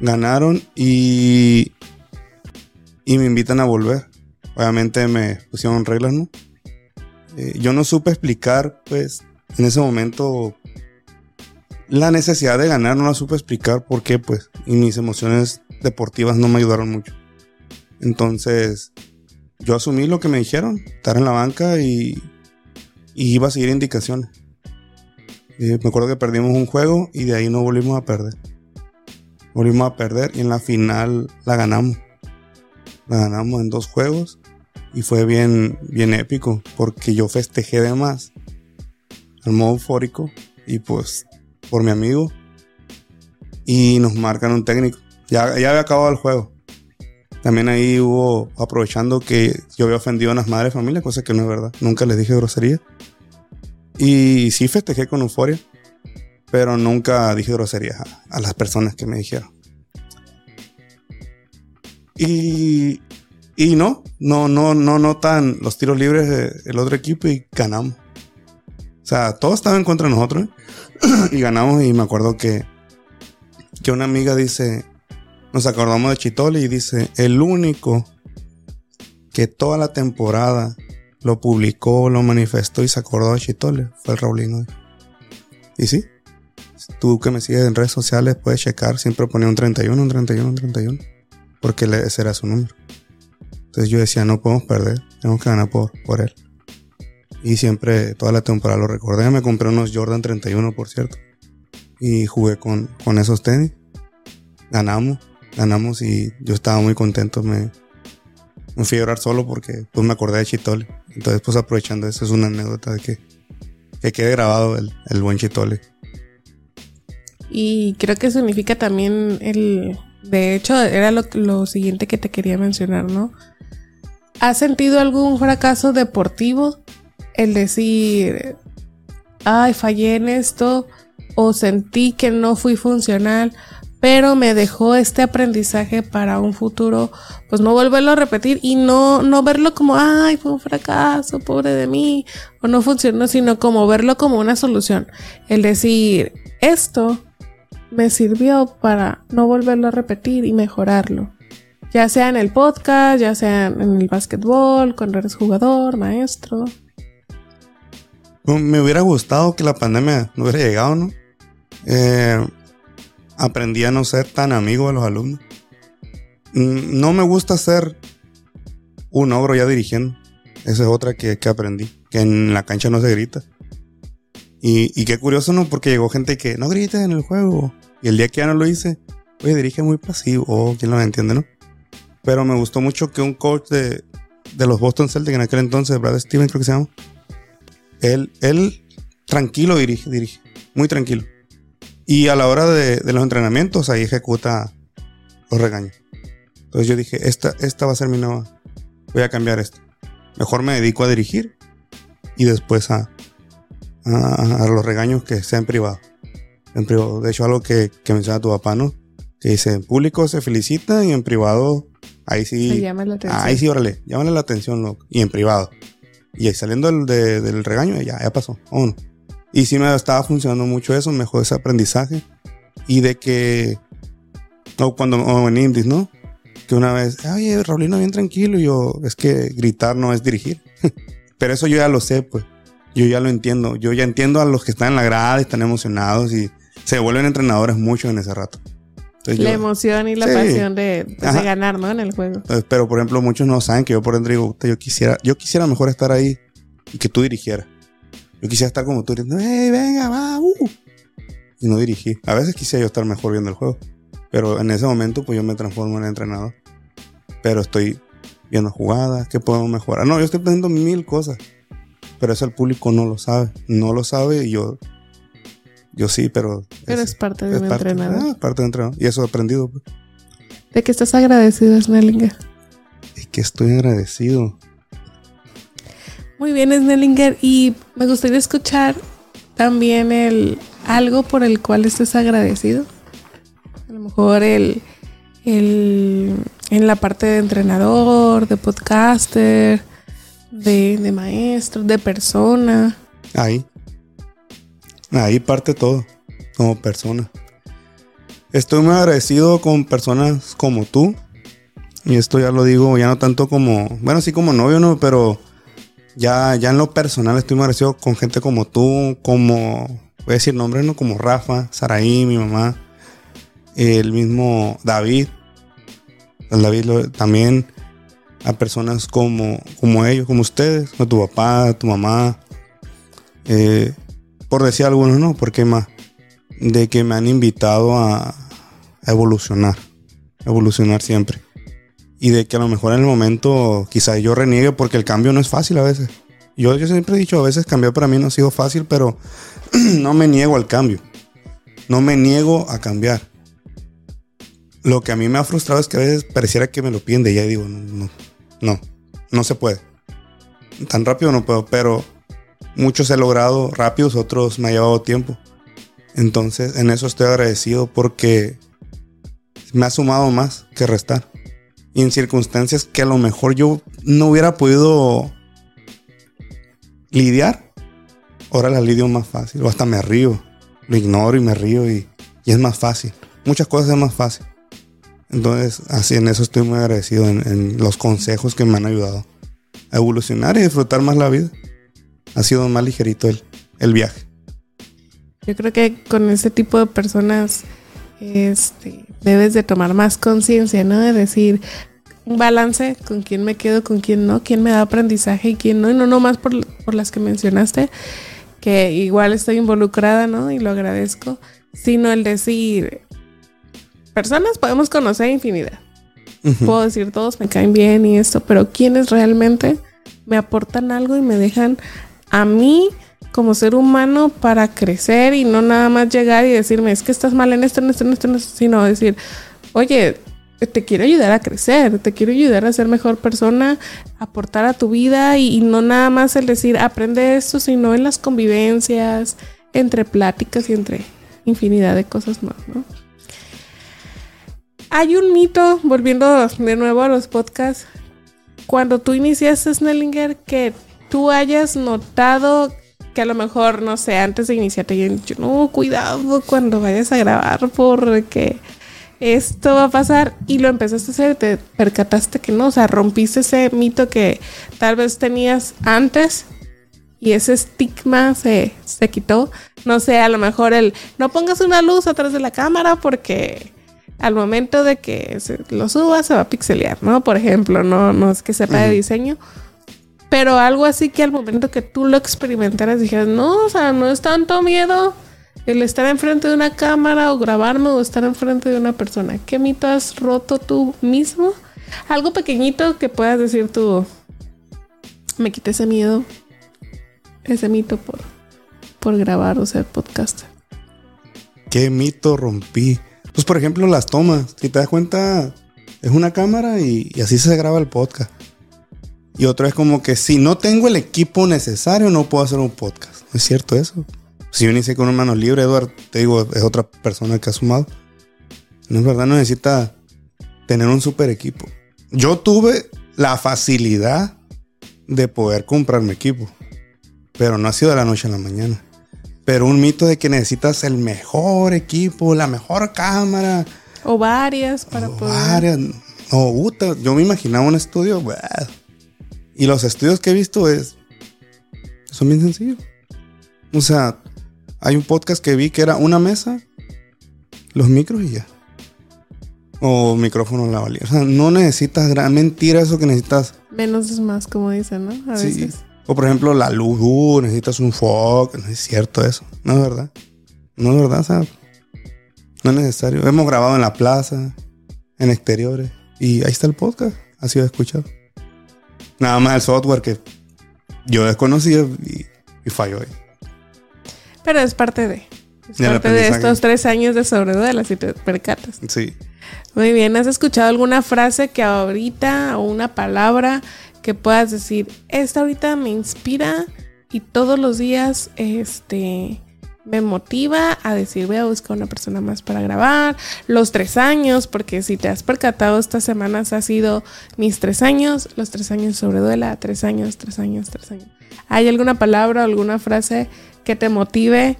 Ganaron y, y me invitan a volver. Obviamente me pusieron reglas, ¿no? Eh, yo no supe explicar, pues, en ese momento la necesidad de ganar, no la supe explicar por qué, pues, y mis emociones deportivas no me ayudaron mucho. Entonces, yo asumí lo que me dijeron, estar en la banca y, y iba a seguir indicaciones. Eh, me acuerdo que perdimos un juego y de ahí no volvimos a perder. Volvimos a perder y en la final la ganamos. La ganamos en dos juegos y fue bien, bien épico porque yo festejé de más al modo eufórico y pues por mi amigo y nos marcan un técnico. Ya, ya había acabado el juego. También ahí hubo, aprovechando que yo había ofendido a unas madres de familia, cosa que no es verdad. Nunca les dije grosería. Y sí festejé con euforia, pero nunca dije grosería a, las personas que me dijeron. Y, y no, no, no, no notan los tiros libres del otro equipo y ganamos. O sea, todos estaban en contra de nosotros <clears throat> y ganamos. Y me acuerdo que, que una amiga dice, nos acordamos de Chitole y dice, el único que toda la temporada lo publicó, lo manifestó y se acordó de Chitole fue el Raulino. Y sí, tú que me sigues en redes sociales puedes checar, siempre ponía un 31, un 31, un 31 porque ese era su número. Entonces yo decía, no podemos perder, tenemos que ganar por, por él. Y siempre, toda la temporada lo recordé. Me compré unos Jordan 31, por cierto. Y jugué con, con esos tenis. Ganamos, ganamos y yo estaba muy contento. Me, me fui a llorar solo porque pues me acordé de Chitole. Entonces, pues aprovechando eso, es una anécdota de que, que quede grabado el, el buen Chitole. Y creo que significa también el, de hecho, era lo, siguiente que te quería mencionar, ¿no? ¿Has sentido algún fracaso deportivo? El decir, ay, fallé en esto, o sentí que no fui funcional, pero me dejó este aprendizaje para un futuro, pues no volverlo a repetir y no, no verlo como, ay, fue un fracaso, pobre de mí, o no funcionó, sino como verlo como una solución. El decir, esto me sirvió para no volverlo a repetir y mejorarlo. Ya sea en el podcast, ya sea en el básquetbol, cuando eres jugador, maestro. Me hubiera gustado que la pandemia no hubiera llegado, ¿no? Eh, aprendí a no ser tan amigo de los alumnos. Mm, no me gusta ser un ogro ya dirigiendo. Esa es otra que, que aprendí. Que en la cancha no se grita. Y, qué curioso, ¿no? Porque llegó gente que no grita en el juego. Y el día que ya no lo hice, oye, dirige muy pasivo. Oh, quién lo entiende, ¿no? Pero me gustó mucho que un coach de, de los Boston Celtics en aquel entonces, Brad Stevens creo que se llama, él, él tranquilo dirige, dirige, muy tranquilo. Y a la hora de, los entrenamientos, ahí ejecuta los regaños. Entonces yo dije, esta, esta va a ser mi nueva, voy a cambiar esto. Mejor me dedico a dirigir y después a, a, los regaños que sea en privado. En privado. De hecho, algo que, que menciona tu papá, ¿no? Que dice, en público se felicita y en privado, ahí sí. llama la atención. Ahí sí, órale, llámale la atención, loco. Y en privado. Y ahí saliendo del, del regaño, ya, ya pasó. Y sí me estaba funcionando mucho eso, mejor ese aprendizaje. Y de que, o cuando, o en Indies, ¿no? Que una vez, oye, Raulino, bien tranquilo. Y yo, es que gritar no es dirigir. <laughs> Pero eso yo ya lo sé, pues yo ya lo entiendo. Yo ya entiendo a los que están en la grada y están emocionados y se vuelven entrenadores mucho en ese rato. la emoción y la pasión de, pues, ganar, ¿no? En el juego. Pero, por ejemplo, muchos no saben que yo por dentro digo, yo quisiera, yo quisiera mejor estar ahí y que tú dirigieras. Yo quisiera estar como tú diciendo, hey, venga, va, uh. Y no dirigí. A veces quisiera yo estar mejor viendo el juego. Pero en ese momento, pues yo me transformo en entrenador. Pero estoy viendo jugadas, ¿qué podemos mejorar? No, yo estoy pensando mil cosas. Pero eso el público no lo sabe. No lo sabe y yo. Yo sí, pero. Pero es, parte de un entrenador. Ah, parte de entrenador. Y eso he aprendido. ¿De qué estás agradecido, Snellinger? De que estoy agradecido. Muy bien, Snellinger. Y me gustaría escuchar también el algo por el cual estés agradecido. A lo mejor el, el en la parte de entrenador, de podcaster, de, de maestro, de persona. Ahí. Ahí parte todo, como persona. Estoy muy agradecido con personas como tú. Y esto ya lo digo, ya no tanto como, bueno, sí como novio, ¿no? Pero ya, ya en lo personal estoy muy agradecido con gente como tú, como, voy a decir nombres, ¿no? Como Rafa, Saraí, mi mamá, el mismo David. David también a personas como, como ellos, como ustedes, a tu papá, tu mamá, eh, por decir algunos, ¿no? Porque más, de que me han invitado a, evolucionar, evolucionar siempre. Y de que a lo mejor en el momento quizás yo reniegue porque el cambio no es fácil a veces. Yo, yo siempre he dicho, a veces cambiar para mí no ha sido fácil, pero <clears throat> no me niego al cambio. No me niego a cambiar. lo que a mí me ha frustrado es que a veces pareciera que me lo piden de ya digo, no, no, no, no se puede. Tan rápido no puedo, pero muchos he logrado rápidos, otros me ha llevado tiempo. Entonces, en eso estoy agradecido porque me ha sumado más que restar. Y en circunstancias que a lo mejor yo no hubiera podido lidiar, ahora las lidio más fácil. O hasta me río. Lo ignoro y me río y, es más fácil. Muchas cosas es más fácil. Entonces, así en eso estoy muy agradecido en, en, los consejos que me han ayudado a evolucionar y disfrutar más la vida. Ha sido más ligerito el, el viaje. Yo creo que con ese tipo de personas este, debes de tomar más conciencia, ¿no? De decir un balance con quién me quedo, con quién no, quién me da aprendizaje y quién no, y no nomás por, por las que mencionaste, que igual estoy involucrada, ¿no? Y lo agradezco, sino el decir, personas podemos conocer infinidad. Uh -huh. Puedo decir todos me caen bien y esto, pero quienes realmente me aportan algo y me dejan a mí como ser humano para crecer y no nada más llegar y decirme es que estás mal en esto, en esto, en esto, en esto sino decir, oye, te quiero ayudar a crecer, te quiero ayudar a ser mejor persona, aportar a tu vida y, y no nada más el decir aprende esto, sino en las convivencias, entre pláticas y entre infinidad de cosas más, ¿no? Hay un mito, volviendo de nuevo a los podcasts, cuando tú iniciaste Snellinger, que tú hayas notado que a lo mejor, no sé, antes de iniciar te dicho, no, cuidado cuando vayas a grabar porque esto va a pasar y lo empezaste a hacer, te percataste que no, o sea, rompiste ese mito que tal vez tenías antes y ese estigma se, se quitó. No sé, a lo mejor el no pongas una luz atrás de la cámara porque al momento de que se lo suba se va a pixelear, ¿no? Por ejemplo, no, no es que sepa uh -huh. Pero algo así que al momento que tú lo experimentaras dijeras, no, o sea, no es tanto miedo el estar enfrente de una cámara o grabarme o estar enfrente de una persona. ¿Qué mito has roto tú mismo? Algo pequeñito que puedas decir tú, me quité ese miedo, ese mito por, por grabar o ser podcaster. ¿Qué mito rompí? Pues por ejemplo las tomas, si te das cuenta, es una cámara y así se graba el podcast. Y otro es como que si no tengo el equipo necesario, no puedo hacer un podcast. ¿No es cierto eso? Si yo inicié con un mano libre, Eduardo, te digo, es otra persona que ha sumado. No es verdad, no necesita tener un super equipo. Yo tuve la facilidad de poder comprarme equipo, pero no ha sido de la noche a la mañana. Pero un mito de que necesitas el mejor equipo, la mejor cámara. O varias para o poder. Varias. No, puta, yo me imaginaba un estudio. Bah, y los estudios que he visto es. Son bien sencillos. O sea, hay un podcast que vi que era una mesa, los micros y ya. O micrófono la valía. O sea, no necesitas gran mentira eso que necesitas. Menos es más, como dicen, ¿no? A sí. veces. O por ejemplo, la luz, uh, necesitas un foco. No es cierto eso. No es verdad. No es verdad, sea, no es necesario. Hemos grabado en la plaza, en exteriores. Y ahí está el podcast. Ha sido escuchado. Nada más el software que yo desconocía y, y falló ahí. Pero es parte de. Es parte de estos tres años de sobreduela, si te percatas. Sí. Muy bien. ¿Has escuchado alguna frase que ahorita o una palabra que puedas decir, esta ahorita me inspira y todos los días este me motiva a decir, voy a buscar una persona más para grabar, los tres años, porque si te has percatado, estas semanas ha sido mis tres años, los tres años sobre duela, tres años, tres años, tres años. ¿Hay alguna palabra o alguna frase que te motive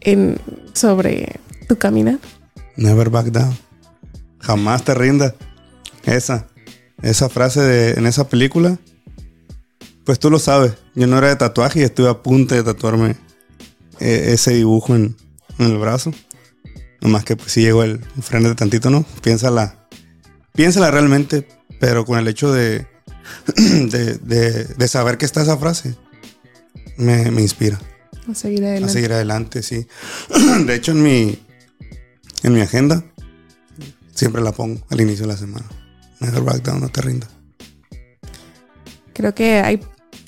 en, sobre tu caminar? Never back down. Jamás te rindas. Esa, esa frase de, en esa película, pues tú lo sabes. Yo no era de tatuaje y estuve a punto de tatuarme ese dibujo en, en, el brazo. Nomás que pues si llegó el frente tantito, ¿no? Piénsala. Piénsala realmente, pero con el hecho de, <clears throat> de, de, de saber que está esa frase, me, me, inspira. A seguir adelante. A seguir adelante, sí. <clears throat> De hecho, en mi, en mi agenda, siempre la pongo al inicio de la semana. Never back down, no te rindas. Creo que hay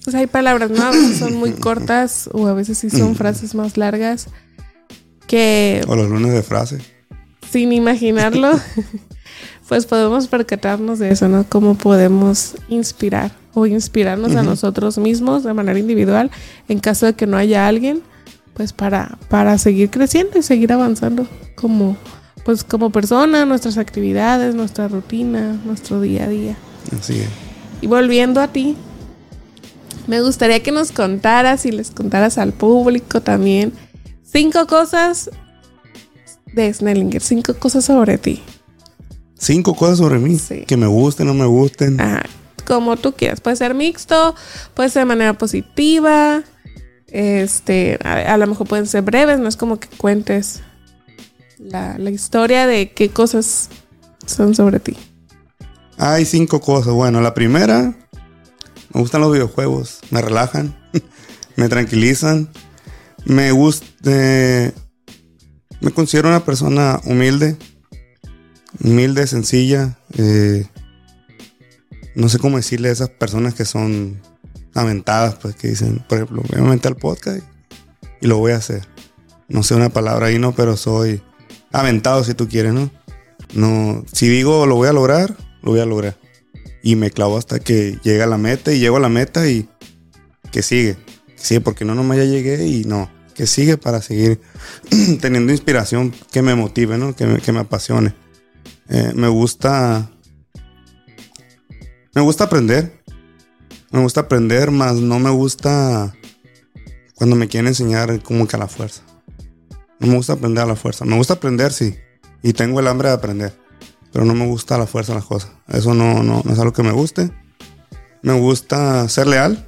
pues hay palabras, ¿no? A veces son muy <coughs> cortas o a veces sí son frases más largas que... O los lunes de frase. sin imaginarlo, <laughs> pues podemos percatarnos de eso, ¿no? Cómo podemos inspirar o inspirarnos a nosotros mismos de manera individual en caso de que no haya alguien, pues para, para seguir creciendo y seguir avanzando como, pues como persona, nuestras actividades, nuestra rutina, nuestro día a día. Así es. Y volviendo a ti, me gustaría que nos contaras y les contaras al público también cinco cosas de Snellinger, cinco cosas sobre ti. Cinco cosas sobre mí Sí. que me gusten o no me gusten. Ajá, como tú quieras. Puede ser mixto, puede ser de manera positiva. Este, a, a lo mejor pueden ser breves, no es como que cuentes la, la historia de qué cosas son sobre ti. Hay cinco cosas. Bueno, la primera, me gustan los videojuegos. Me relajan, <laughs> me tranquilizan. Me gusta. eh, me considero una persona humilde. Humilde, sencilla. eh, no sé cómo decirle a esas personas que son aventadas, pues que dicen, por ejemplo, voy a aventar el podcast y lo voy a hacer. No sé una palabra ahí, no, pero soy aventado si tú quieres, ¿no? No, si digo lo voy a lograr, lo voy a lograr. Y me clavo hasta que llega a la meta y llego a la meta y que sigue. Que sigue porque no nomás ya llegué y no. Que sigue para seguir <clears throat> teniendo inspiración que me motive, ¿no? Que me, que me apasione. Eh, me gusta. Me gusta aprender. Me gusta aprender, más no me gusta cuando me quieren enseñar como que a la fuerza. No me gusta aprender a la fuerza. Me gusta aprender, sí. Y tengo el hambre de aprender. Pero no me gusta la fuerza las cosas. Eso no, no, no es algo que me guste. Me gusta ser leal.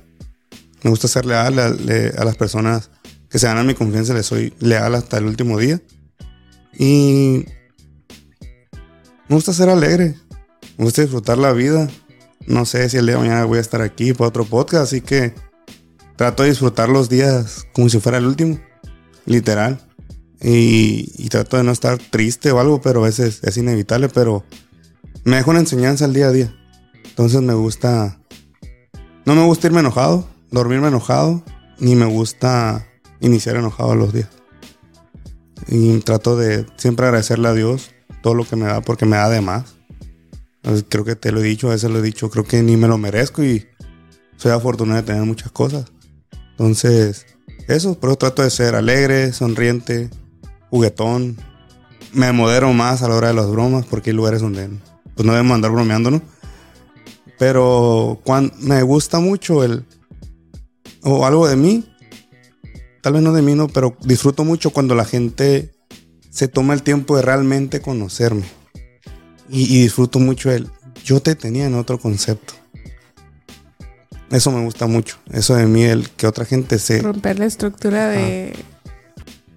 Me gusta ser leal a, le- a las personas que se ganan mi confianza. Les soy leal hasta el último día. Y me gusta ser alegre. Me gusta disfrutar la vida. No sé si el día de mañana voy a estar aquí para otro podcast. Así que trato de disfrutar los días como si fuera el último. Literal. Y, trato de no estar triste o algo, pero a veces es inevitable, pero me dejo una enseñanza al día a día. Entonces me gusta... No me gusta irme enojado, dormirme enojado, ni me gusta iniciar enojado los días. Y trato de siempre agradecerle a Dios todo lo que me da, porque me da de más. Creo que te lo he dicho, a veces lo he dicho, creo que ni me lo merezco y soy afortunado de tener muchas cosas. Entonces, eso, pero trato de ser alegre, sonriente, juguetón. Me modero más a la hora de las bromas porque hay lugares donde pues no debemos andar bromeando, ¿no? Pero cuando me gusta mucho el o algo de mí, tal vez no de mí, no, pero disfruto mucho cuando la gente se toma el tiempo de realmente conocerme. Y, y disfruto mucho el yo te tenía en otro concepto. Eso me gusta mucho. Eso de mí, el que otra gente se, Romper la estructura de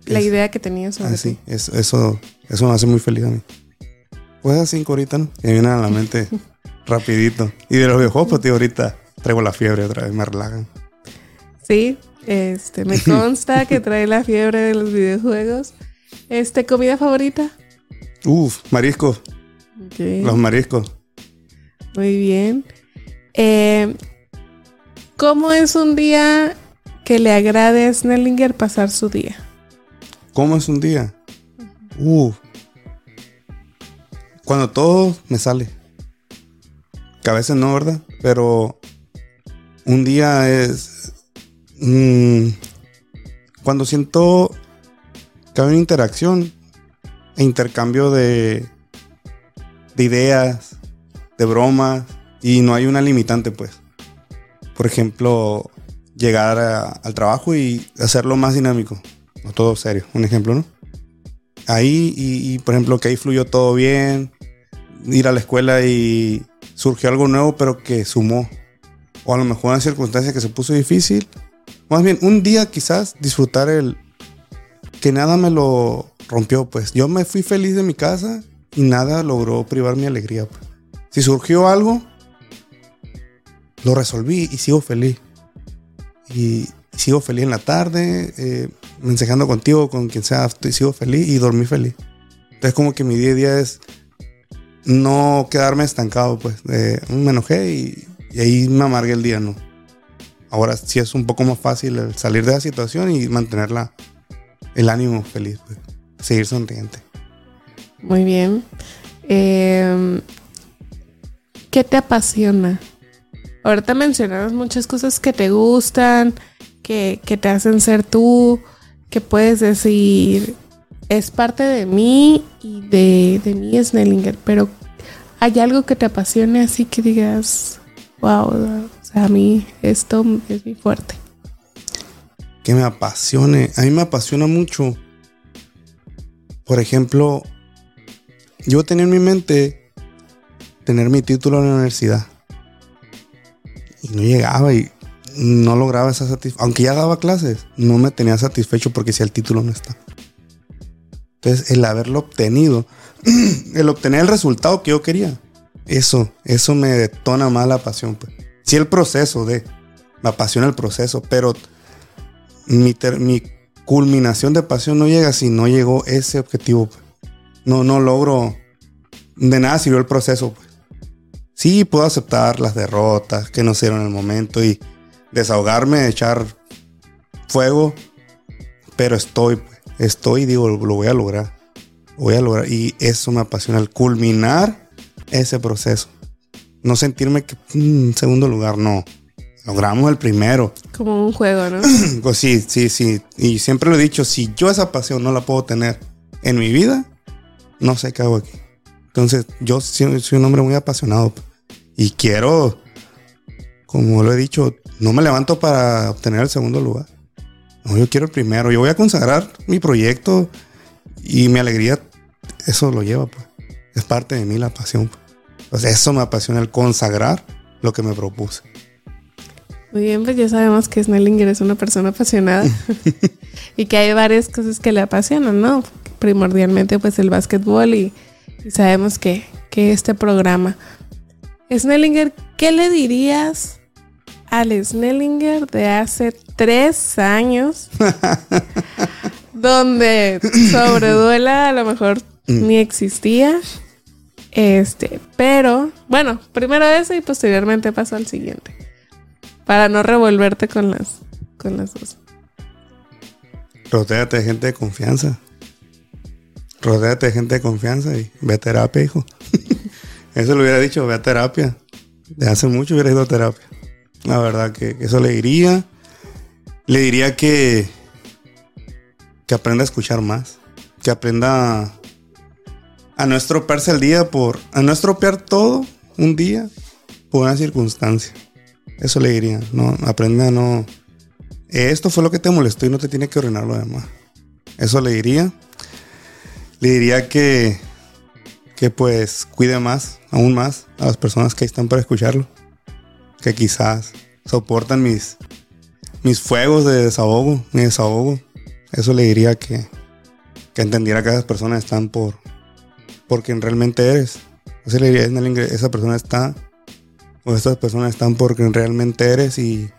la Es- idea que sobre Así, ti. eso, eso, eso me hace muy feliz a mí. Pues así cinco ahorita, ¿no? Me vienen a la mente <laughs> rapidito. Y de los videojuegos, pues tío, ahorita traigo la fiebre otra vez, me relajan. Sí, este, me <laughs> consta que trae la fiebre de los videojuegos. Este, comida favorita. Uf, mariscos, los mariscos. Muy bien. Eh, ¿Cómo es un día que le agrade a Snellinger pasar su día? ¿Cómo es un día? Uf. Cuando todo me sale. Que a veces no, ¿verdad? Pero un día es... mm, cuando siento que hay una interacción e intercambio de, de ideas, de bromas, y no hay una limitante, pues. Por ejemplo, llegar al trabajo y hacerlo más dinámico. No todo serio, un ejemplo, ¿no? Ahí, y, y, por ejemplo, que ahí fluyó todo bien, ir a la escuela y surgió algo nuevo, pero que sumó. O a lo mejor una circunstancia que se puso difícil. Más bien, un día quizás disfrutar el que nada me lo rompió, pues. Yo me fui feliz de mi casa y nada logró privar mi alegría. pues. Si surgió algo, lo resolví y sigo feliz. Y sigo feliz en la tarde, eh, mensajando contigo, con quien sea, estoy, sigo feliz y dormí feliz. Entonces como que mi día a día es no quedarme estancado, pues. "Mm, me enojé y, y ahí me amargué el día, ¿no? Ahora sí es un poco más fácil el salir de la situación y mantener la- el ánimo feliz, pues. Seguir sonriente. Muy bien. Em, ¿Qué te apasiona? Ahorita mencionabas muchas cosas que te gustan, que, te hacen ser tú, que puedes decir, es parte de mí y de, de mí Snellinger, pero hay algo que te apasione así que digas, wow, a mí esto es muy fuerte. Que me apasione, a mí me apasiona mucho. Por ejemplo, yo tenía en mi mente tener mi título en la universidad. Y no llegaba y no lograba esa satisfacción. Aunque ya daba clases, no me tenía satisfecho porque si el título no está. Entonces, el haberlo obtenido, <clears throat> el obtener el resultado que yo quería, eso, eso me detona más la pasión. Pues. Sí, el proceso de, me apasiona el proceso, pero mi, mi culminación de pasión no llega si no llegó ese objetivo. Pues. No, no logro, de nada sirvió el proceso. Pues. Sí, puedo aceptar las derrotas que no se dieron en el momento y desahogarme, echar fuego, pero estoy, estoy, digo, lo voy a lograr. voy a lograr. Y eso me apasiona, el culminar ese proceso. No sentirme que en mm, segundo lugar, no. Logramos el primero. Como un juego, ¿no? <clears throat> pues sí, sí, sí. Y siempre lo he dicho, si yo esa pasión no la puedo tener en mi vida, no sé qué hago aquí. Entonces, yo soy un hombre muy apasionado. Y quiero, como lo he dicho, no me levanto para obtener el segundo lugar. No, yo quiero el primero. Yo voy a consagrar mi proyecto y mi alegría, eso lo lleva, pues. Es parte de mí la pasión. Pues. eso me apasiona, el consagrar lo que me propuse. Muy bien, pues ya sabemos que Snellinger es una persona apasionada <laughs> y que hay varias cosas que le apasionan, ¿no? Primordialmente, pues el básquetbol y, sabemos que, que este programa. Snellinger, ¿qué le dirías al Snellinger de hace tres años, <laughs> donde sobreduela a lo mejor mm. ni existía. Este, pero bueno, primero eso y posteriormente paso al siguiente. Para no revolverte con las, con las dos. Rodéate de gente de confianza. Rodéate de gente de confianza y ve a terapia, hijo. <laughs> eso lo hubiera dicho, ve a terapia. De hace mucho hubiera ido a terapia. La verdad que eso le diría. Le diría que, que aprenda a escuchar más. Que aprenda a no estropearse el día por. a no estropear todo un día por una circunstancia. Eso le diría. No, aprende a no. Esto fue lo que te molestó y no te tiene que arruinar lo demás. Eso le diría. Le diría que. que pues cuide más, aún más, a las personas que están para escucharlo que quizás soportan mis, mis fuegos de desahogo, mi desahogo. Eso le diría que, que entendiera que esas personas están por, por quien realmente eres. Eso le diría, esa persona está, o estas personas están por quien realmente eres y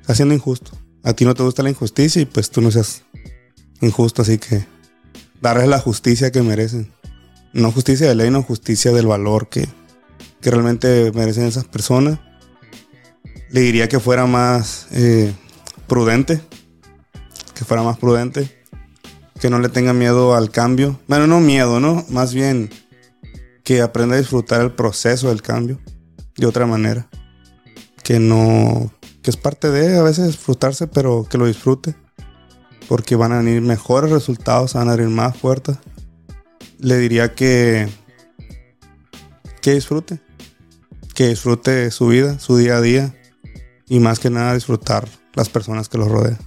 está siendo injusto. A ti no te gusta la injusticia y pues tú no seas injusto, así que darles la justicia que merecen. No justicia de ley, no justicia del valor que, que realmente merecen esas personas le diría que fuera más eh, prudente, que fuera más prudente, que no le tenga miedo al cambio. Bueno, no miedo, ¿no? Más bien que aprenda a disfrutar el proceso del cambio de otra manera. Que no, que es parte de a veces disfrutarse, pero que lo disfrute. Porque van a venir mejores resultados, van a venir más fuertes. Le diría que, que disfrute. Que disfrute su vida, su día a día y más que nada disfrutar las personas que los rodean.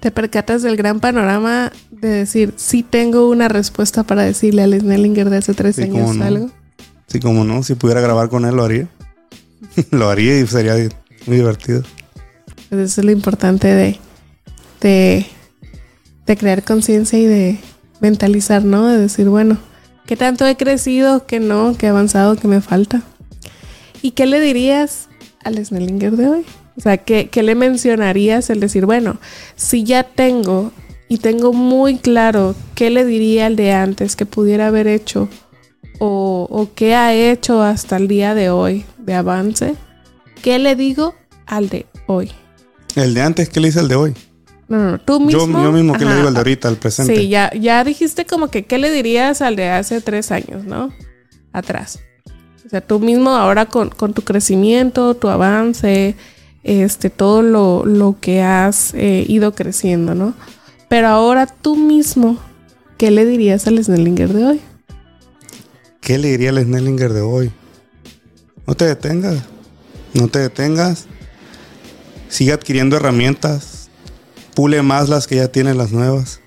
¿Te percatas del gran panorama de decir, sí tengo una respuesta para decirle al Snellinger de hace tres años algo? Sí, como no, si pudiera grabar con él lo haría. <laughs> lo haría y sería muy divertido. Pues eso es lo importante de, de, de crear conciencia y de mentalizar, ¿no? De decir, bueno, ¿qué tanto he crecido? ¿Qué no? ¿Qué he avanzado? ¿Qué me falta? ¿Y qué le dirías al Snellinger de hoy? O sea, ¿qué, le mencionarías el decir, bueno, si ya tengo y tengo muy claro qué le diría al de antes que pudiera haber hecho o, o qué ha hecho hasta el día de hoy de avance, ¿qué le digo al de hoy? El de antes, ¿qué le dice al de hoy? No, no, tú mismo. Yo, yo mismo, ¿qué le digo al de ahorita, al presente? Sí, ya, ya dijiste como que, ¿qué le dirías al de hace tres años, no? Atrás. Sea, tú mismo ahora con, con tu crecimiento, tu avance, este, todo lo, lo que has eh, ido creciendo, ¿no? Pero ahora tú mismo, ¿qué le dirías al Snellinger de hoy? ¿Qué le diría al Snellinger de hoy? No te detengas. No te detengas. Sigue adquiriendo herramientas. Pule más las que ya tienes, las nuevas.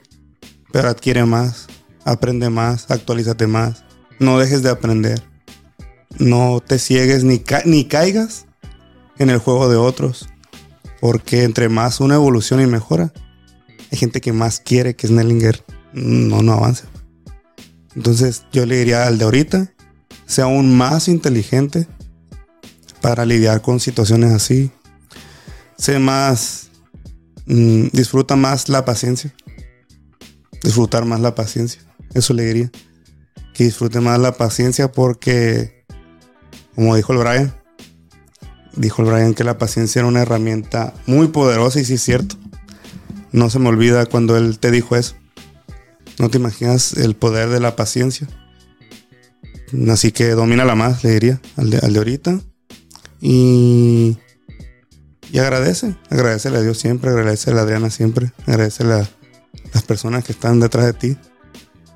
Pero adquiere más. Aprende más. Actualízate más. No dejes de aprender. No te ciegues ni, ni caigas en el juego de otros. Porque entre más una evolución y mejora, hay gente que más quiere que Snellinger no, no avance. Entonces yo le diría al de ahorita, sea aún más inteligente para lidiar con situaciones así. Sé más, mm, disfruta más la paciencia. Disfrutar más la paciencia. Eso le diría. Que disfrute más la paciencia porque, como dijo el Brian, dijo el Brian que la paciencia era una herramienta muy poderosa y sí es cierto. No se me olvida cuando él te dijo eso. No te imaginas el poder de la paciencia. Así que domínala más, le diría, al de, al de ahorita. Y, y agradece, agradecele a Dios siempre, agradecele a Adriana siempre, agradecele a las personas que están detrás de ti,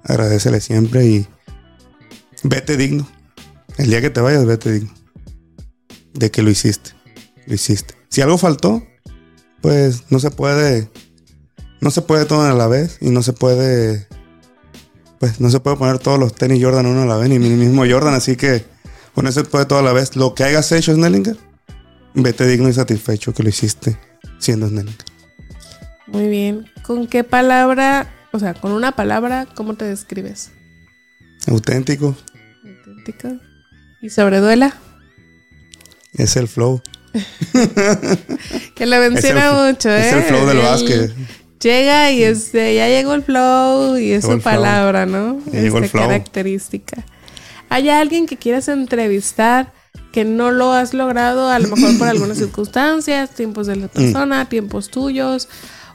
agradecele siempre y vete digno. El día que te vayas, vete digno de que lo hiciste, lo hiciste. Si algo faltó, pues no se puede, no se puede todo a la vez y no se puede, pues no se puede poner todos los tenis Jordan uno a la vez ni mismo Jordan, así que con eso puede todo a la vez. Lo que hayas hecho, Snellinger, vete digno y satisfecho que lo hiciste siendo Snellinger. Muy bien. ¿Con qué palabra, o sea, con una palabra, cómo te describes? Auténtico. Auténtico. ¿Y sobreduela? Es el flow. <laughs> que lo menciona mucho, ¿eh? Es el flow del básquet. Llega y este, ya llegó el flow y es su palabra, ¿no? Ya llegó el Este, flow. característica. ¿Hay alguien que quieras entrevistar que no lo has logrado, a lo mejor por algunas <clears throat> circunstancias, tiempos de la Mm. persona, tiempos tuyos,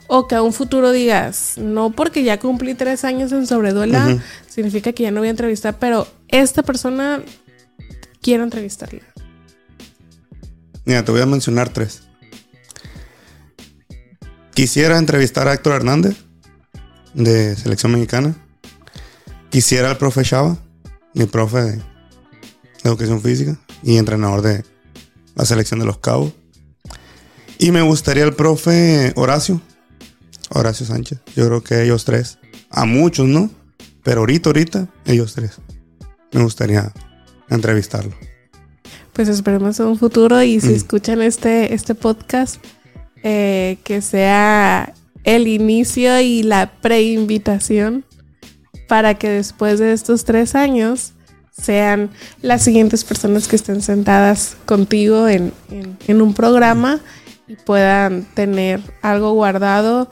o que a un futuro digas, no porque ya cumplí tres años en Sobreduela, significa que ya no voy a entrevistar, pero esta persona quiero entrevistarla. Mira, te voy a mencionar tres. Quisiera entrevistar a Héctor Hernández, de Selección Mexicana. Quisiera al profe Chava, mi profe de Educación Física y entrenador de la Selección de los Cabos. Y me gustaría el profe Horacio, Horacio Sánchez. Yo creo que ellos tres, a muchos, ¿no? Pero ahorita, ahorita, ellos tres. Me gustaría entrevistarlo. Pues esperemos en un futuro y si Mm. escuchan este, este podcast, eh, que sea el inicio y la preinvitación para que después de estos tres años sean las siguientes personas que estén sentadas contigo en, en- en un programa y puedan tener algo guardado.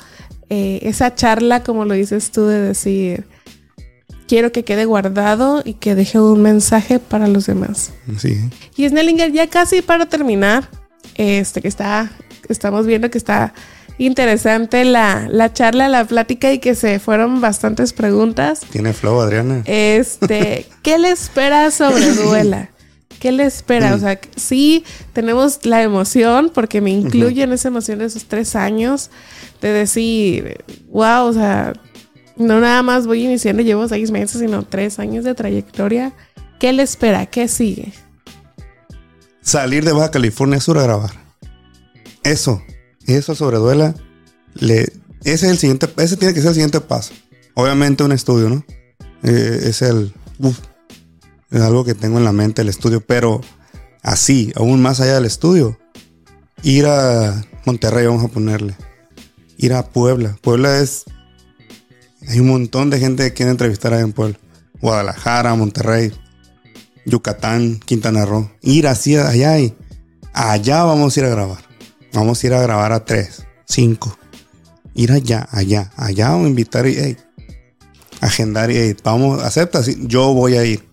eh, esa charla, como lo dices tú, de decir, quiero que quede guardado y que deje un mensaje para los demás. Sí. Y Snellinger, ya casi para terminar, este que está, estamos viendo que está interesante la, la charla, la plática y que se fueron bastantes preguntas. Tiene flow, Adriana. Este, <laughs> ¿qué le espera sobre Duela? ¿Qué le espera? O sea, que sí tenemos la emoción, porque me incluye en esa emoción de esos tres años, de decir, wow, o sea, no nada más voy iniciando, llevo seis meses, sino tres años de trayectoria. ¿Qué le espera? ¿Qué sigue? salir de Baja California Sur a grabar. Eso, eso sobre duela. Le, ese es el siguiente, ese tiene que ser el siguiente paso. Obviamente un estudio, ¿no? Eh, es el, uf, es algo que tengo en la mente el estudio, pero así, aún más allá del estudio, ir a Monterrey, vamos a ponerle, ir a Puebla. Puebla es, hay un montón de gente que quiere entrevistar ahí en Puebla. Guadalajara, Monterrey, Yucatán, Quintana Roo. Ir así allá y allá vamos a ir a grabar. Vamos a ir a grabar a tres, cinco. Ir allá, allá, allá a invitar y agendar y hey, vamos, acepta, yo voy a ir.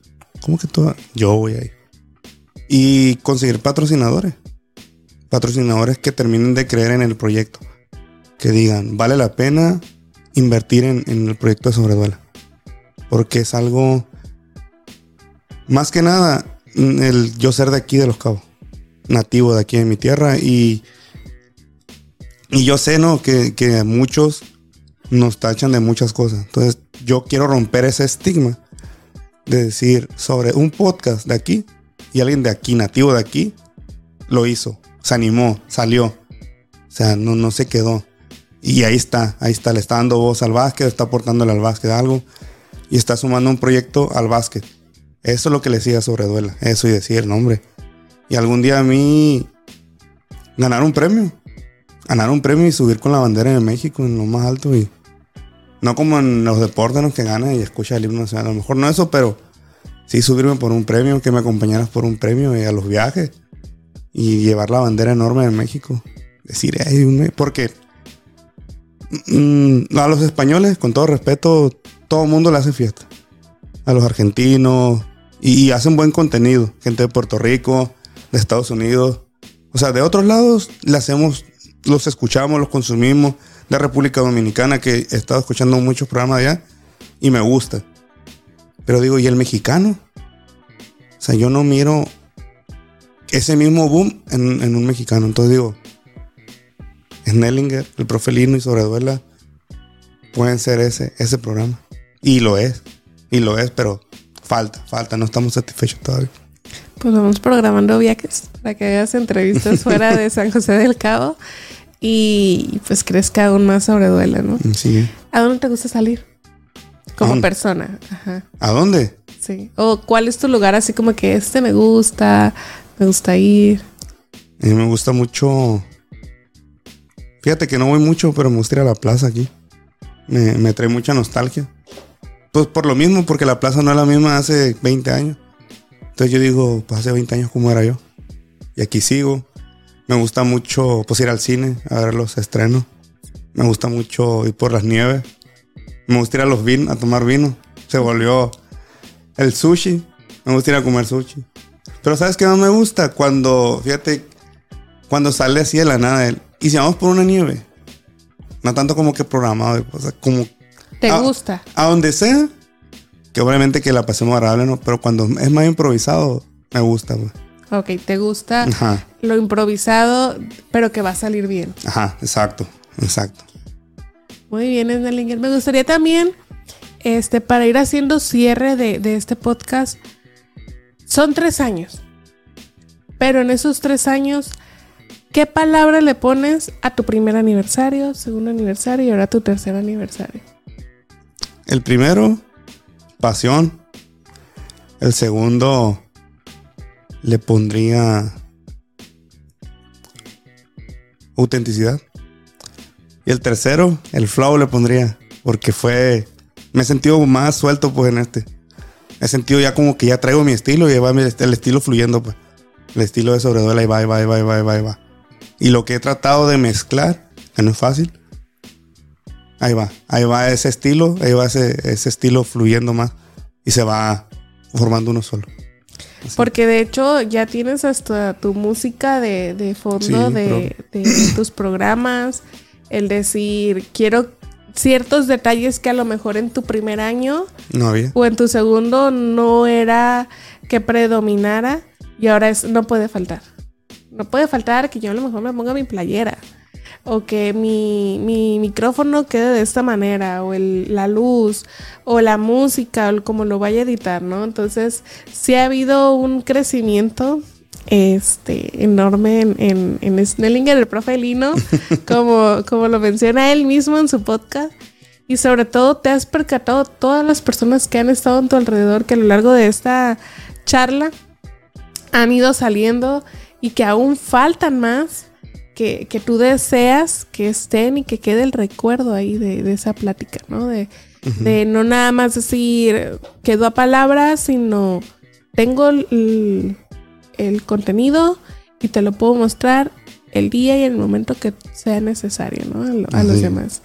¿Cómo que tú? Yo voy a ir. Y conseguir patrocinadores. Patrocinadores que terminen de creer en el proyecto. que digan, vale la pena invertir en, el proyecto de Sobreduela. Porque es algo, más que nada, el yo ser de aquí de Los Cabos, nativo de aquí de mi tierra y, y yo sé, ¿no? Que, que muchos nos tachan de muchas cosas. Entonces yo quiero romper ese estigma de decir sobre un podcast de aquí y alguien de aquí, nativo de aquí, lo hizo, se animó, salió. O sea, no, no se quedó. Y ahí está, ahí está, le está dando voz al básquet, está aportándole al básquet algo y está sumando un proyecto al básquet. Eso es lo que le decía sobre Duela, eso y decir el nombre. Y algún día a mí ganar un premio, ganar un premio y subir con la bandera de México en lo más alto y no como en los deportes los que ganan y escucha el himno nacional. A lo mejor no eso, pero sí subirme por un premio, que me acompañaras por un premio y a los viajes y llevar la bandera enorme de México. Decir, porque a los españoles, con todo respeto, todo el mundo le hace fiesta. A los argentinos y, hacen buen contenido. Gente de Puerto Rico, de Estados Unidos. O sea, de otros lados le hacemos, los escuchamos, los consumimos. De República Dominicana, que he estado escuchando muchos programas allá y me gusta. Pero digo, ¿y el mexicano? O sea, yo no miro ese mismo boom en, un mexicano. Entonces digo, Snellinger, el profe Lino y Sobreduela pueden ser ese, ese programa. Y lo es, y lo es, pero falta, falta, no estamos satisfechos todavía. Pues vamos programando viajes para que hagas entrevistas <laughs> fuera de San José del Cabo y pues crezca aún más Sobreduela, ¿no? Sí. ¿A dónde te gusta salir? Como persona. Ajá. ¿A dónde? Sí. O cuál es tu lugar así como que este me gusta, me gusta ir. A mí me gusta mucho. Fíjate que no voy mucho, pero me gusta ir a la plaza aquí. Me, trae mucha nostalgia. Pues por lo mismo, porque la plaza no es la misma hace 20 años. Entonces yo digo, pues hace 20 años cómo era yo. Y aquí sigo. Me gusta mucho pues ir al cine a ver los estrenos. Me gusta mucho ir por las nieves. Me gusta ir a los vinos, a tomar vino. Se volvió el sushi. Me gusta ir a comer sushi. Pero ¿sabes qué más me gusta? Cuando, fíjate, cuando sale así de la nada y si vamos por una nieve. No tanto como que programado, o sea, como... ¿Te gusta? A donde sea. Que obviamente que la pasemos agradable, ¿no? Pero cuando es más improvisado, me gusta. Ok, te gusta lo improvisado, pero que va a salir bien. Ajá, exacto, exacto. Muy bien, Esnelinger. Me gustaría también, este, para ir haciendo cierre de, de este podcast, son tres años. Pero en esos tres años, ¿qué palabra le pones a tu primer aniversario, segundo aniversario y ahora tu tercer aniversario? El primero, pasión. El segundo, le pondría autenticidad. Y el tercero, el flow le pondría, porque fue, me he sentido más suelto pues en este he sentido ya como que ya traigo mi estilo y va el estilo fluyendo, pues. El estilo de sobreduela y va, y va, y va, y va, y va, y va. Y lo que he tratado de mezclar, que no es fácil, ahí va, ahí va ese estilo, ahí va ese, ese estilo fluyendo más y se va formando uno solo. Porque de hecho ya tienes hasta tu música de, de fondo de, de, tus programas, el decir, quiero ciertos detalles que a lo mejor en tu primer año no había. o en tu segundo no era que predominara y ahora es no puede faltar. No puede faltar que yo a lo mejor me ponga mi playera o que mi, mi micrófono quede de esta manera o el, la luz o la música o como lo vaya a editar, ¿no? Entonces sí ha habido un crecimiento este, enorme en, en, Snellinger, el profe Lino, <laughs> como, como lo menciona él mismo en su podcast. Y sobre todo te has percatado todas las personas que han estado en tu alrededor que a lo largo de esta charla han ido saliendo y que aún faltan más que, que tú deseas que estén y que quede el recuerdo ahí de, de esa plática, ¿no? De, de no nada más decir quedó a palabras, sino tengo el, el contenido y te lo puedo mostrar el día y el momento que sea necesario, ¿no? A, los demás.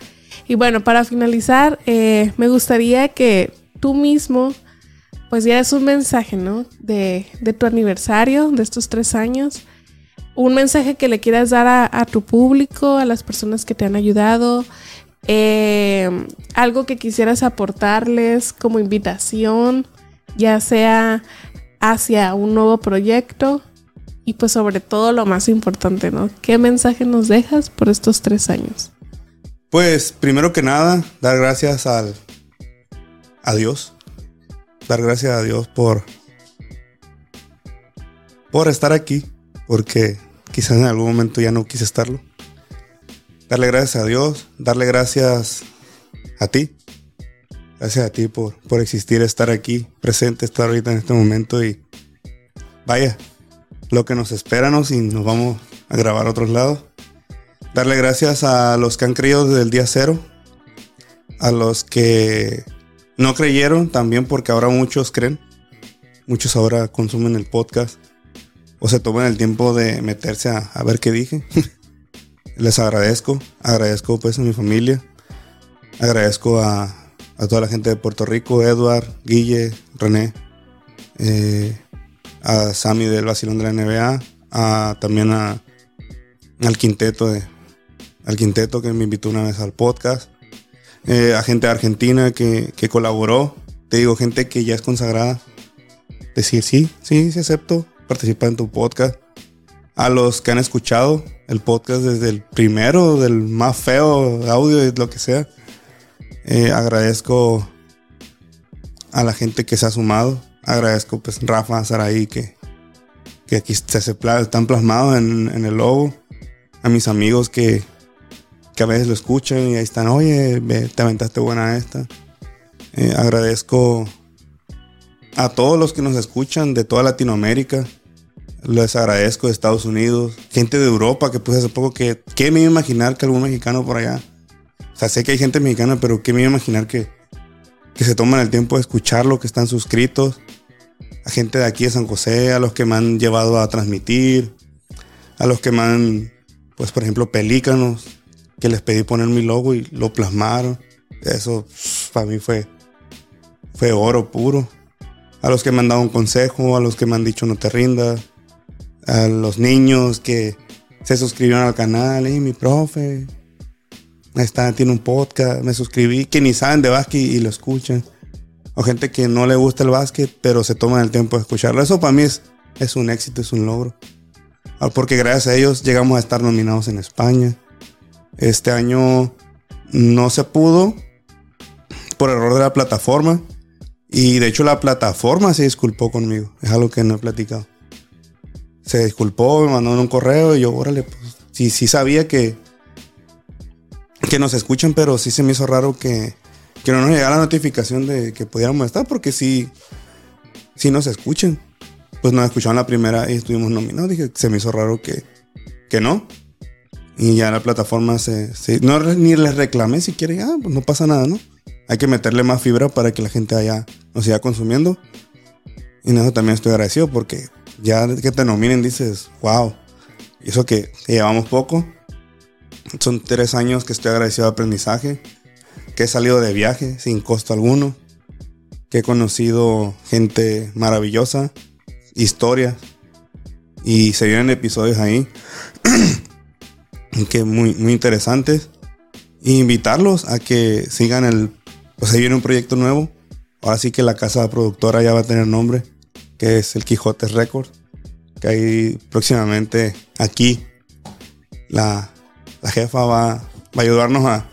Y bueno, para finalizar, eh, me gustaría que tú mismo, pues dieras un mensaje, ¿no? De, de, tu aniversario, de estos tres años, un mensaje que le quieras dar a, tu público, a las personas que te han ayudado, eh, algo que quisieras aportarles como invitación, ya sea hacia un nuevo proyecto y pues sobre todo lo más importante, ¿no? ¿Qué mensaje nos dejas por estos tres años? Pues primero que nada, dar gracias al, a Dios. Dar gracias a Dios por, por estar aquí, porque quizás en algún momento ya no quise estarlo. Darle gracias a Dios, darle gracias a ti. Gracias a ti por, por existir, estar aquí, presente, estar ahorita en este momento y vaya, lo que nos esperanos y nos vamos a grabar a otros lados. Darle gracias a los que han creído desde el día cero, a los que no creyeron también porque ahora muchos creen, muchos ahora consumen el podcast o se toman el tiempo de meterse a, ver qué dije. <laughs> Les agradezco, agradezco pues a mi familia, agradezco a, toda la gente de Puerto Rico, Edward, Guille, René, eh, a Sammy del Basilón de la NBA, a, también a, al quinteto de, al quinteto que me invitó una vez al podcast, eh, a gente de Argentina que, que colaboró, te digo, gente que ya es consagrada, decir sí, sí, sí acepto, participar en tu podcast. A los que han escuchado el podcast desde el primero, del más feo audio lo que sea. Eh, agradezco a la gente que se ha sumado. Agradezco pues Rafa, Saraí que, que aquí se, están plasmados en, en, el logo. A mis amigos que, que a veces lo escuchan y ahí están, oye, te aventaste buena esta. Eh, agradezco a todos los que nos escuchan de toda Latinoamérica. Les agradezco de Estados Unidos, gente de Europa que puse hace poco que, ¿qué me iba a imaginar que algún mexicano por allá? O sea, sé que hay gente mexicana, pero ¿qué me iba a imaginar que, que se toman el tiempo de escucharlo, que están suscritos? A gente de aquí de San José, a los que me han llevado a transmitir, a los que me han, pues por ejemplo, pelícanos, que les pedí poner mi logo y lo plasmaron. Eso para mí fue, fue oro puro a los que me han dado un consejo, a los que me han dicho no te rindas, a los niños que se suscribieron al canal, y mi profe, está, tiene un podcast, me suscribí, que ni saben de básquet y, lo escuchan. O gente que no le gusta el básquet, pero se toman el tiempo de escucharlo. Eso para mí es, es un éxito, es un logro. Ah, porque gracias a ellos llegamos a estar nominados en España. Este año no se pudo por error de la plataforma. Y de hecho la plataforma se disculpó conmigo. Es algo que no he platicado. Se disculpó, me mandó un correo y yo, órale, pues sí, sí sabía que, que nos escuchan, pero sí se me hizo raro que, que no nos llegara la notificación de que pudiéramos estar, porque sí, sí nos escuchan. Pues nos escucharon la primera y estuvimos nominados. Dije, se me hizo raro que, que no. Y ya la plataforma se, no, ni les reclamé si quieren, ah, pues no pasa nada, ¿no? Hay que meterle más fibra para que la gente haya nos siga consumiendo. Y en eso también estoy agradecido porque ya que te nominen dices, wow. Y eso que, llevamos poco. Son tres años que estoy agradecido de aprendizaje. Que he salido de viaje sin costo alguno. Que he conocido gente maravillosa. Historias. Y se vienen episodios ahí. <clears throat> que muy, muy interesantes. E invitarlos a que sigan el... Pues ahí viene un proyecto nuevo Ahora sí que la casa productora ya va a tener nombre, que es el Quijote Records. Que ahí próximamente aquí la, jefa va, a ayudarnos a,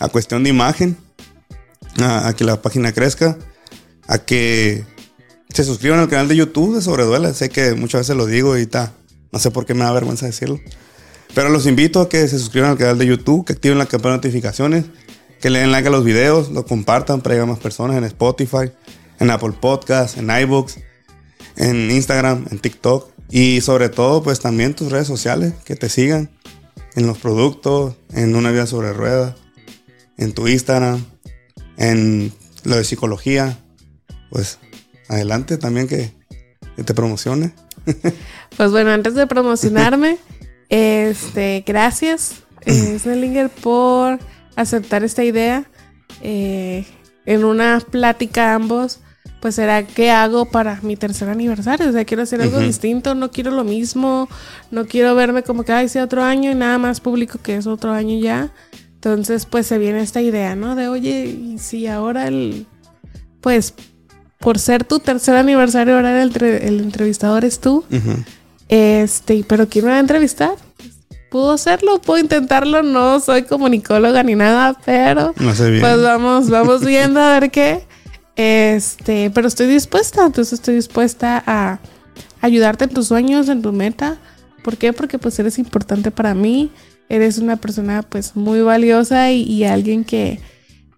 a, cuestión de imagen, a, que la página crezca, a que se suscriban al canal de YouTube de Sobreduela. Sé que muchas veces lo digo y está, no sé por qué me da vergüenza decirlo. Pero los invito a que se suscriban al canal de YouTube, que activen la campana de notificaciones que le den like a los videos, lo compartan para llegar a más personas en Spotify, en Apple Podcasts, en iBooks, en Instagram, en TikTok y sobre todo pues también tus redes sociales, que te sigan en los productos, en una vida sobre ruedas, en tu Instagram, en lo de psicología, pues adelante también que, te promocione. <laughs> pues bueno, antes de promocionarme, <laughs> este, gracias, eh, Snellinger, por aceptar esta idea. Eh, en una plática ambos pues será qué hago para mi tercer aniversario. O sea, quiero hacer algo distinto, no quiero lo mismo, no quiero verme como que, ay, sea otro año y nada más público que es otro año ya. Entonces, pues se viene esta idea, ¿no? De, oye, y si ahora el, pues, por ser tu tercer aniversario, ahora el, el entrevistador es tú. Este, pero ¿quién me va a entrevistar? Puedo hacerlo, puedo intentarlo, no soy comunicóloga ni nada, pero pues vamos, vamos <laughs> viendo a ver qué. Este, pero estoy dispuesta, entonces estoy dispuesta a ayudarte en tus sueños, en tu meta. ¿Por qué? Porque pues eres importante para mí, eres una persona pues muy valiosa y, alguien que,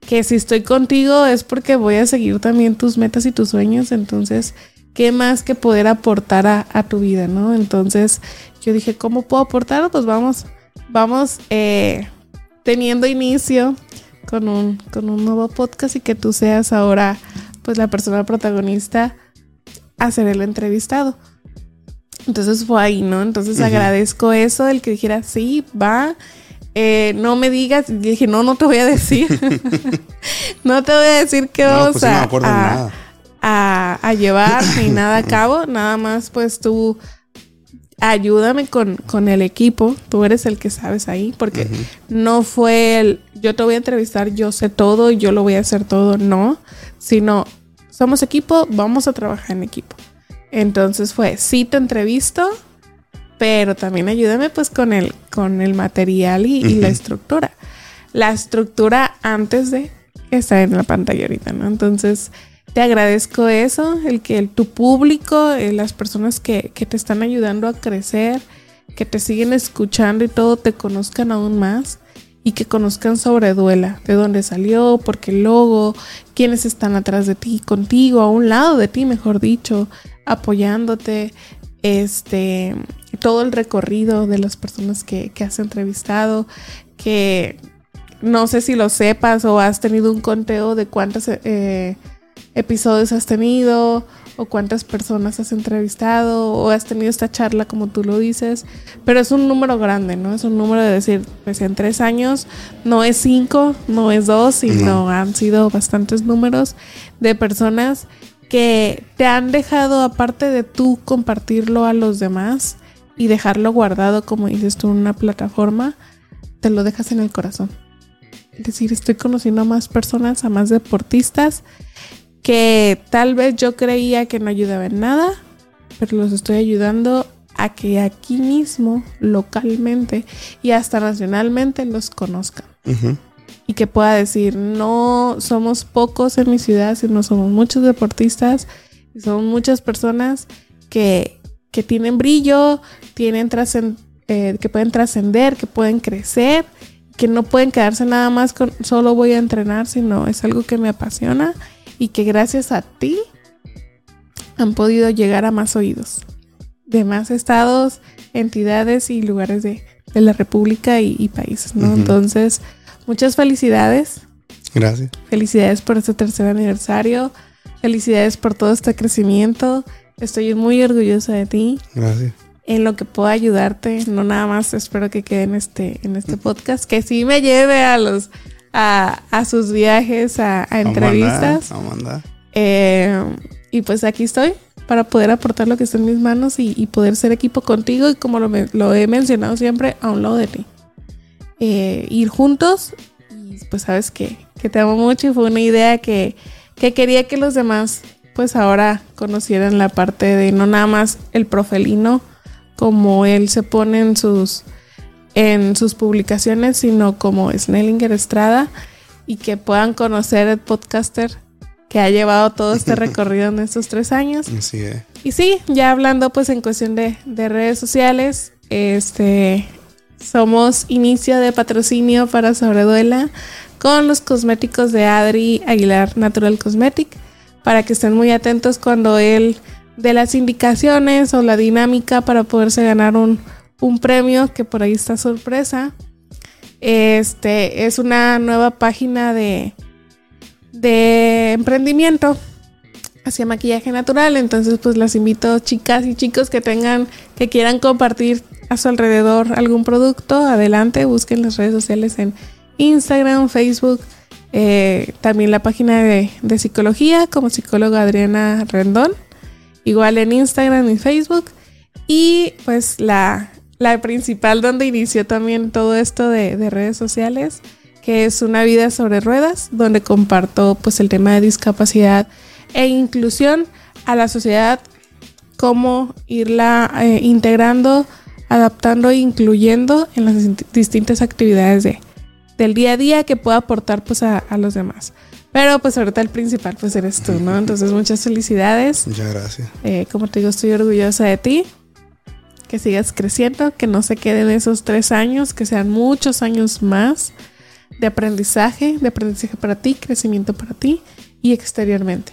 que si estoy contigo es porque voy a seguir también tus metas y tus sueños, entonces, ¿qué más que poder aportar a, tu vida, no? Entonces, yo dije, ¿cómo puedo aportar? Pues vamos, vamos eh, teniendo inicio con un, con un nuevo podcast y que tú seas ahora pues la persona protagonista a ser el entrevistado. Entonces fue ahí, ¿no? Entonces agradezco eso, el que dijera, sí, va, eh, no me digas. Y dije, no, no te voy a decir. <laughs> <laughs> no te voy a decir qué vamos pues a, a, a, llevar ni <coughs> nada a cabo. Nada más, pues tú ayúdame con, con, el equipo, tú eres el que sabes ahí, porque no fue el, yo te voy a entrevistar, yo sé todo, yo lo voy a hacer todo, no, sino somos equipo, vamos a trabajar en equipo. Entonces fue, sí te entrevisto, pero también ayúdame pues con el, con el material y, y la estructura. La estructura antes de estar en la pantalla ahorita, ¿no? Entonces, te agradezco eso, el que tu público, eh, las personas que, te están ayudando a crecer, que te siguen escuchando y todo, te conozcan aún más y que conozcan sobre Duela, de dónde salió, por qué logo, quiénes están atrás de ti, contigo, a un lado de ti, mejor dicho, apoyándote, este, todo el recorrido de las personas que, has entrevistado, que no sé si lo sepas o has tenido un conteo de cuántas... Eh, episodios has tenido o cuántas personas has entrevistado o has tenido esta charla como tú lo dices, pero es un número grande, ¿no? Es un número de decir, pues en tres años no es cinco, no es dos, sino han sido bastantes números de personas que te han dejado, aparte de tú compartirlo a los demás y dejarlo guardado, como dices tú, en una plataforma, te lo dejas en el corazón. Es decir, estoy conociendo a más personas, a más deportistas que tal vez yo creía que no ayudaba en nada, pero los estoy ayudando a que aquí mismo, localmente y hasta nacionalmente los conozcan. Y que pueda decir, no somos pocos en mi ciudad, sino somos muchos deportistas y somos muchas personas que, que tienen brillo, tienen eh, que pueden trascender, que pueden crecer, que no pueden quedarse nada más con solo voy a entrenar, sino es algo que me apasiona y que gracias a ti han podido llegar a más oídos de más estados, entidades y lugares de, la República y, países, ¿no? Entonces, muchas felicidades. Gracias. Felicidades por este tercer aniversario. Felicidades por todo este crecimiento. Estoy muy orgullosa de ti. Gracias. En lo que pueda ayudarte, no nada más espero que quede en este, en este podcast, que sí me lleve a los a, sus viajes, a, entrevistas. Eh, y pues aquí estoy para poder aportar lo que está en mis manos y, poder ser equipo contigo y como lo, he mencionado siempre, a un lado de ti. Eh, ir juntos y pues sabes que, te amo mucho y fue una idea que, que quería que los demás pues ahora conocieran la parte de no nada más el profelino como él se pone en sus en sus publicaciones, sino como Snellinger Estrada y que puedan conocer el podcaster que ha llevado todo este <laughs> recorrido en estos tres años. Y sí, ya hablando pues en cuestión de, redes sociales, este somos inicio de patrocinio para Sobreduela con los cosméticos de Adri Aguilar Natural Cosmetic para que estén muy atentos cuando él de las indicaciones o la dinámica para poderse ganar un, un premio que por ahí está sorpresa. Este es una nueva página de, de emprendimiento hacia maquillaje natural. Entonces, pues las invito, chicas y chicos que tengan, que quieran compartir a su alrededor algún producto, adelante, busquen las redes sociales en Instagram, Facebook Eh, también la página de, de psicología como psicóloga Adriana Rendón. Igual en Instagram y Facebook. Y pues la, la principal donde inició también todo esto de, de, redes sociales, que es Una vida sobre ruedas, donde comparto pues el tema de discapacidad e inclusión a la sociedad, cómo irla eh, integrando, adaptando e incluyendo en las distintas actividades de, del día a día que pueda aportar pues a, a los demás. Pero pues ahorita el principal pues eres tú, ¿no? Entonces muchas felicidades. Muchas gracias. Eh, como te digo, estoy orgullosa de ti. Que sigas creciendo, que no se queden esos tres años, que sean muchos años más de aprendizaje, de aprendizaje para ti, crecimiento para ti y exteriormente.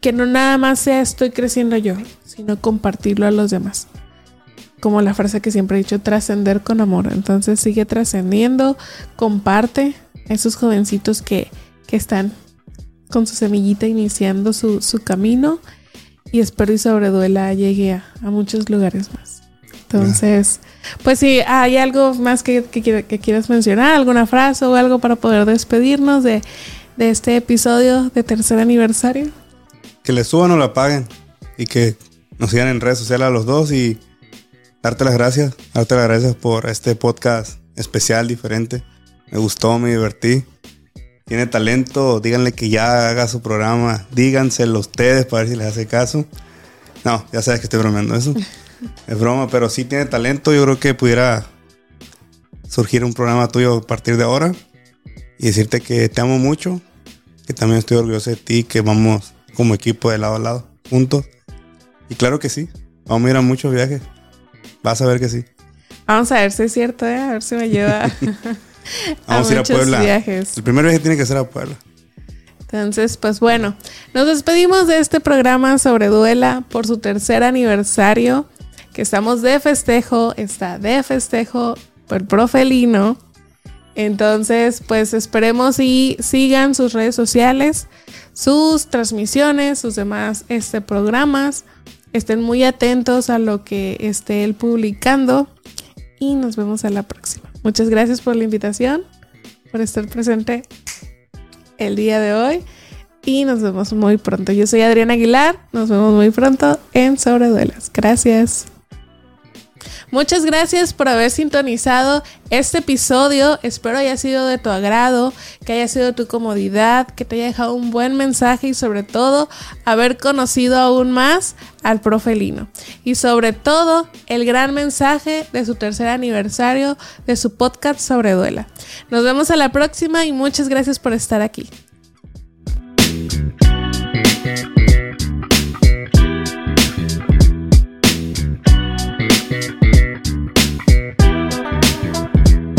Que no nada más sea estoy creciendo yo, sino compartirlo a los demás. Como la frase que siempre he dicho, trascender con amor. Entonces sigue trascendiendo, comparte a esos jovencitos que, que están con su semillita iniciando su, su camino y espero y sobreduela llegue a, a muchos lugares más. Entonces, pues si hay algo más que, que, que, quieras mencionar, alguna frase o algo para poder despedirnos de, de este episodio de tercer aniversario. Que le suban o la paguen y que nos sigan en redes sociales a los dos y darte las gracias, darte las gracias por este podcast especial, diferente. Me gustó, me divertí tiene talento, díganle que ya haga su programa, díganselo ustedes para ver si les hace caso. No, ya sabes que estoy bromeando eso. es broma, pero sí tiene talento. Yo creo que pudiera surgir un programa tuyo a partir de ahora y decirte que te amo mucho, que también estoy orgulloso de ti, que vamos como equipo de lado a lado, juntos. Y claro que sí, vamos a ir a muchos viajes. Vas a ver que sí. Vamos a ver si es cierto, ¿eh? a ver si me lleva. <laughs> Vamos a, ir a <laughs> Puebla. Viajes. El primer viaje tiene que ser a Puebla. Entonces, pues bueno, nos despedimos de este programa sobre Duela por su tercer aniversario, que estamos de festejo, está de festejo por Profelino. Entonces, pues esperemos y sigan sus redes sociales, sus transmisiones, sus demás este, programas. Estén muy atentos a lo que esté él publicando y nos vemos a la próxima. Muchas gracias por la invitación, por estar presente el día de hoy y nos vemos muy pronto. Yo soy Adriana Aguilar, nos vemos muy pronto en Sobreduelas. Gracias. Muchas gracias por haber sintonizado este episodio. Espero haya sido de tu agrado, que haya sido tu comodidad, que te haya dejado un buen mensaje y sobre todo haber conocido aún más al profelino. Y sobre todo el gran mensaje de su tercer aniversario de su podcast sobre duela. Nos vemos a la próxima y muchas gracias por estar aquí.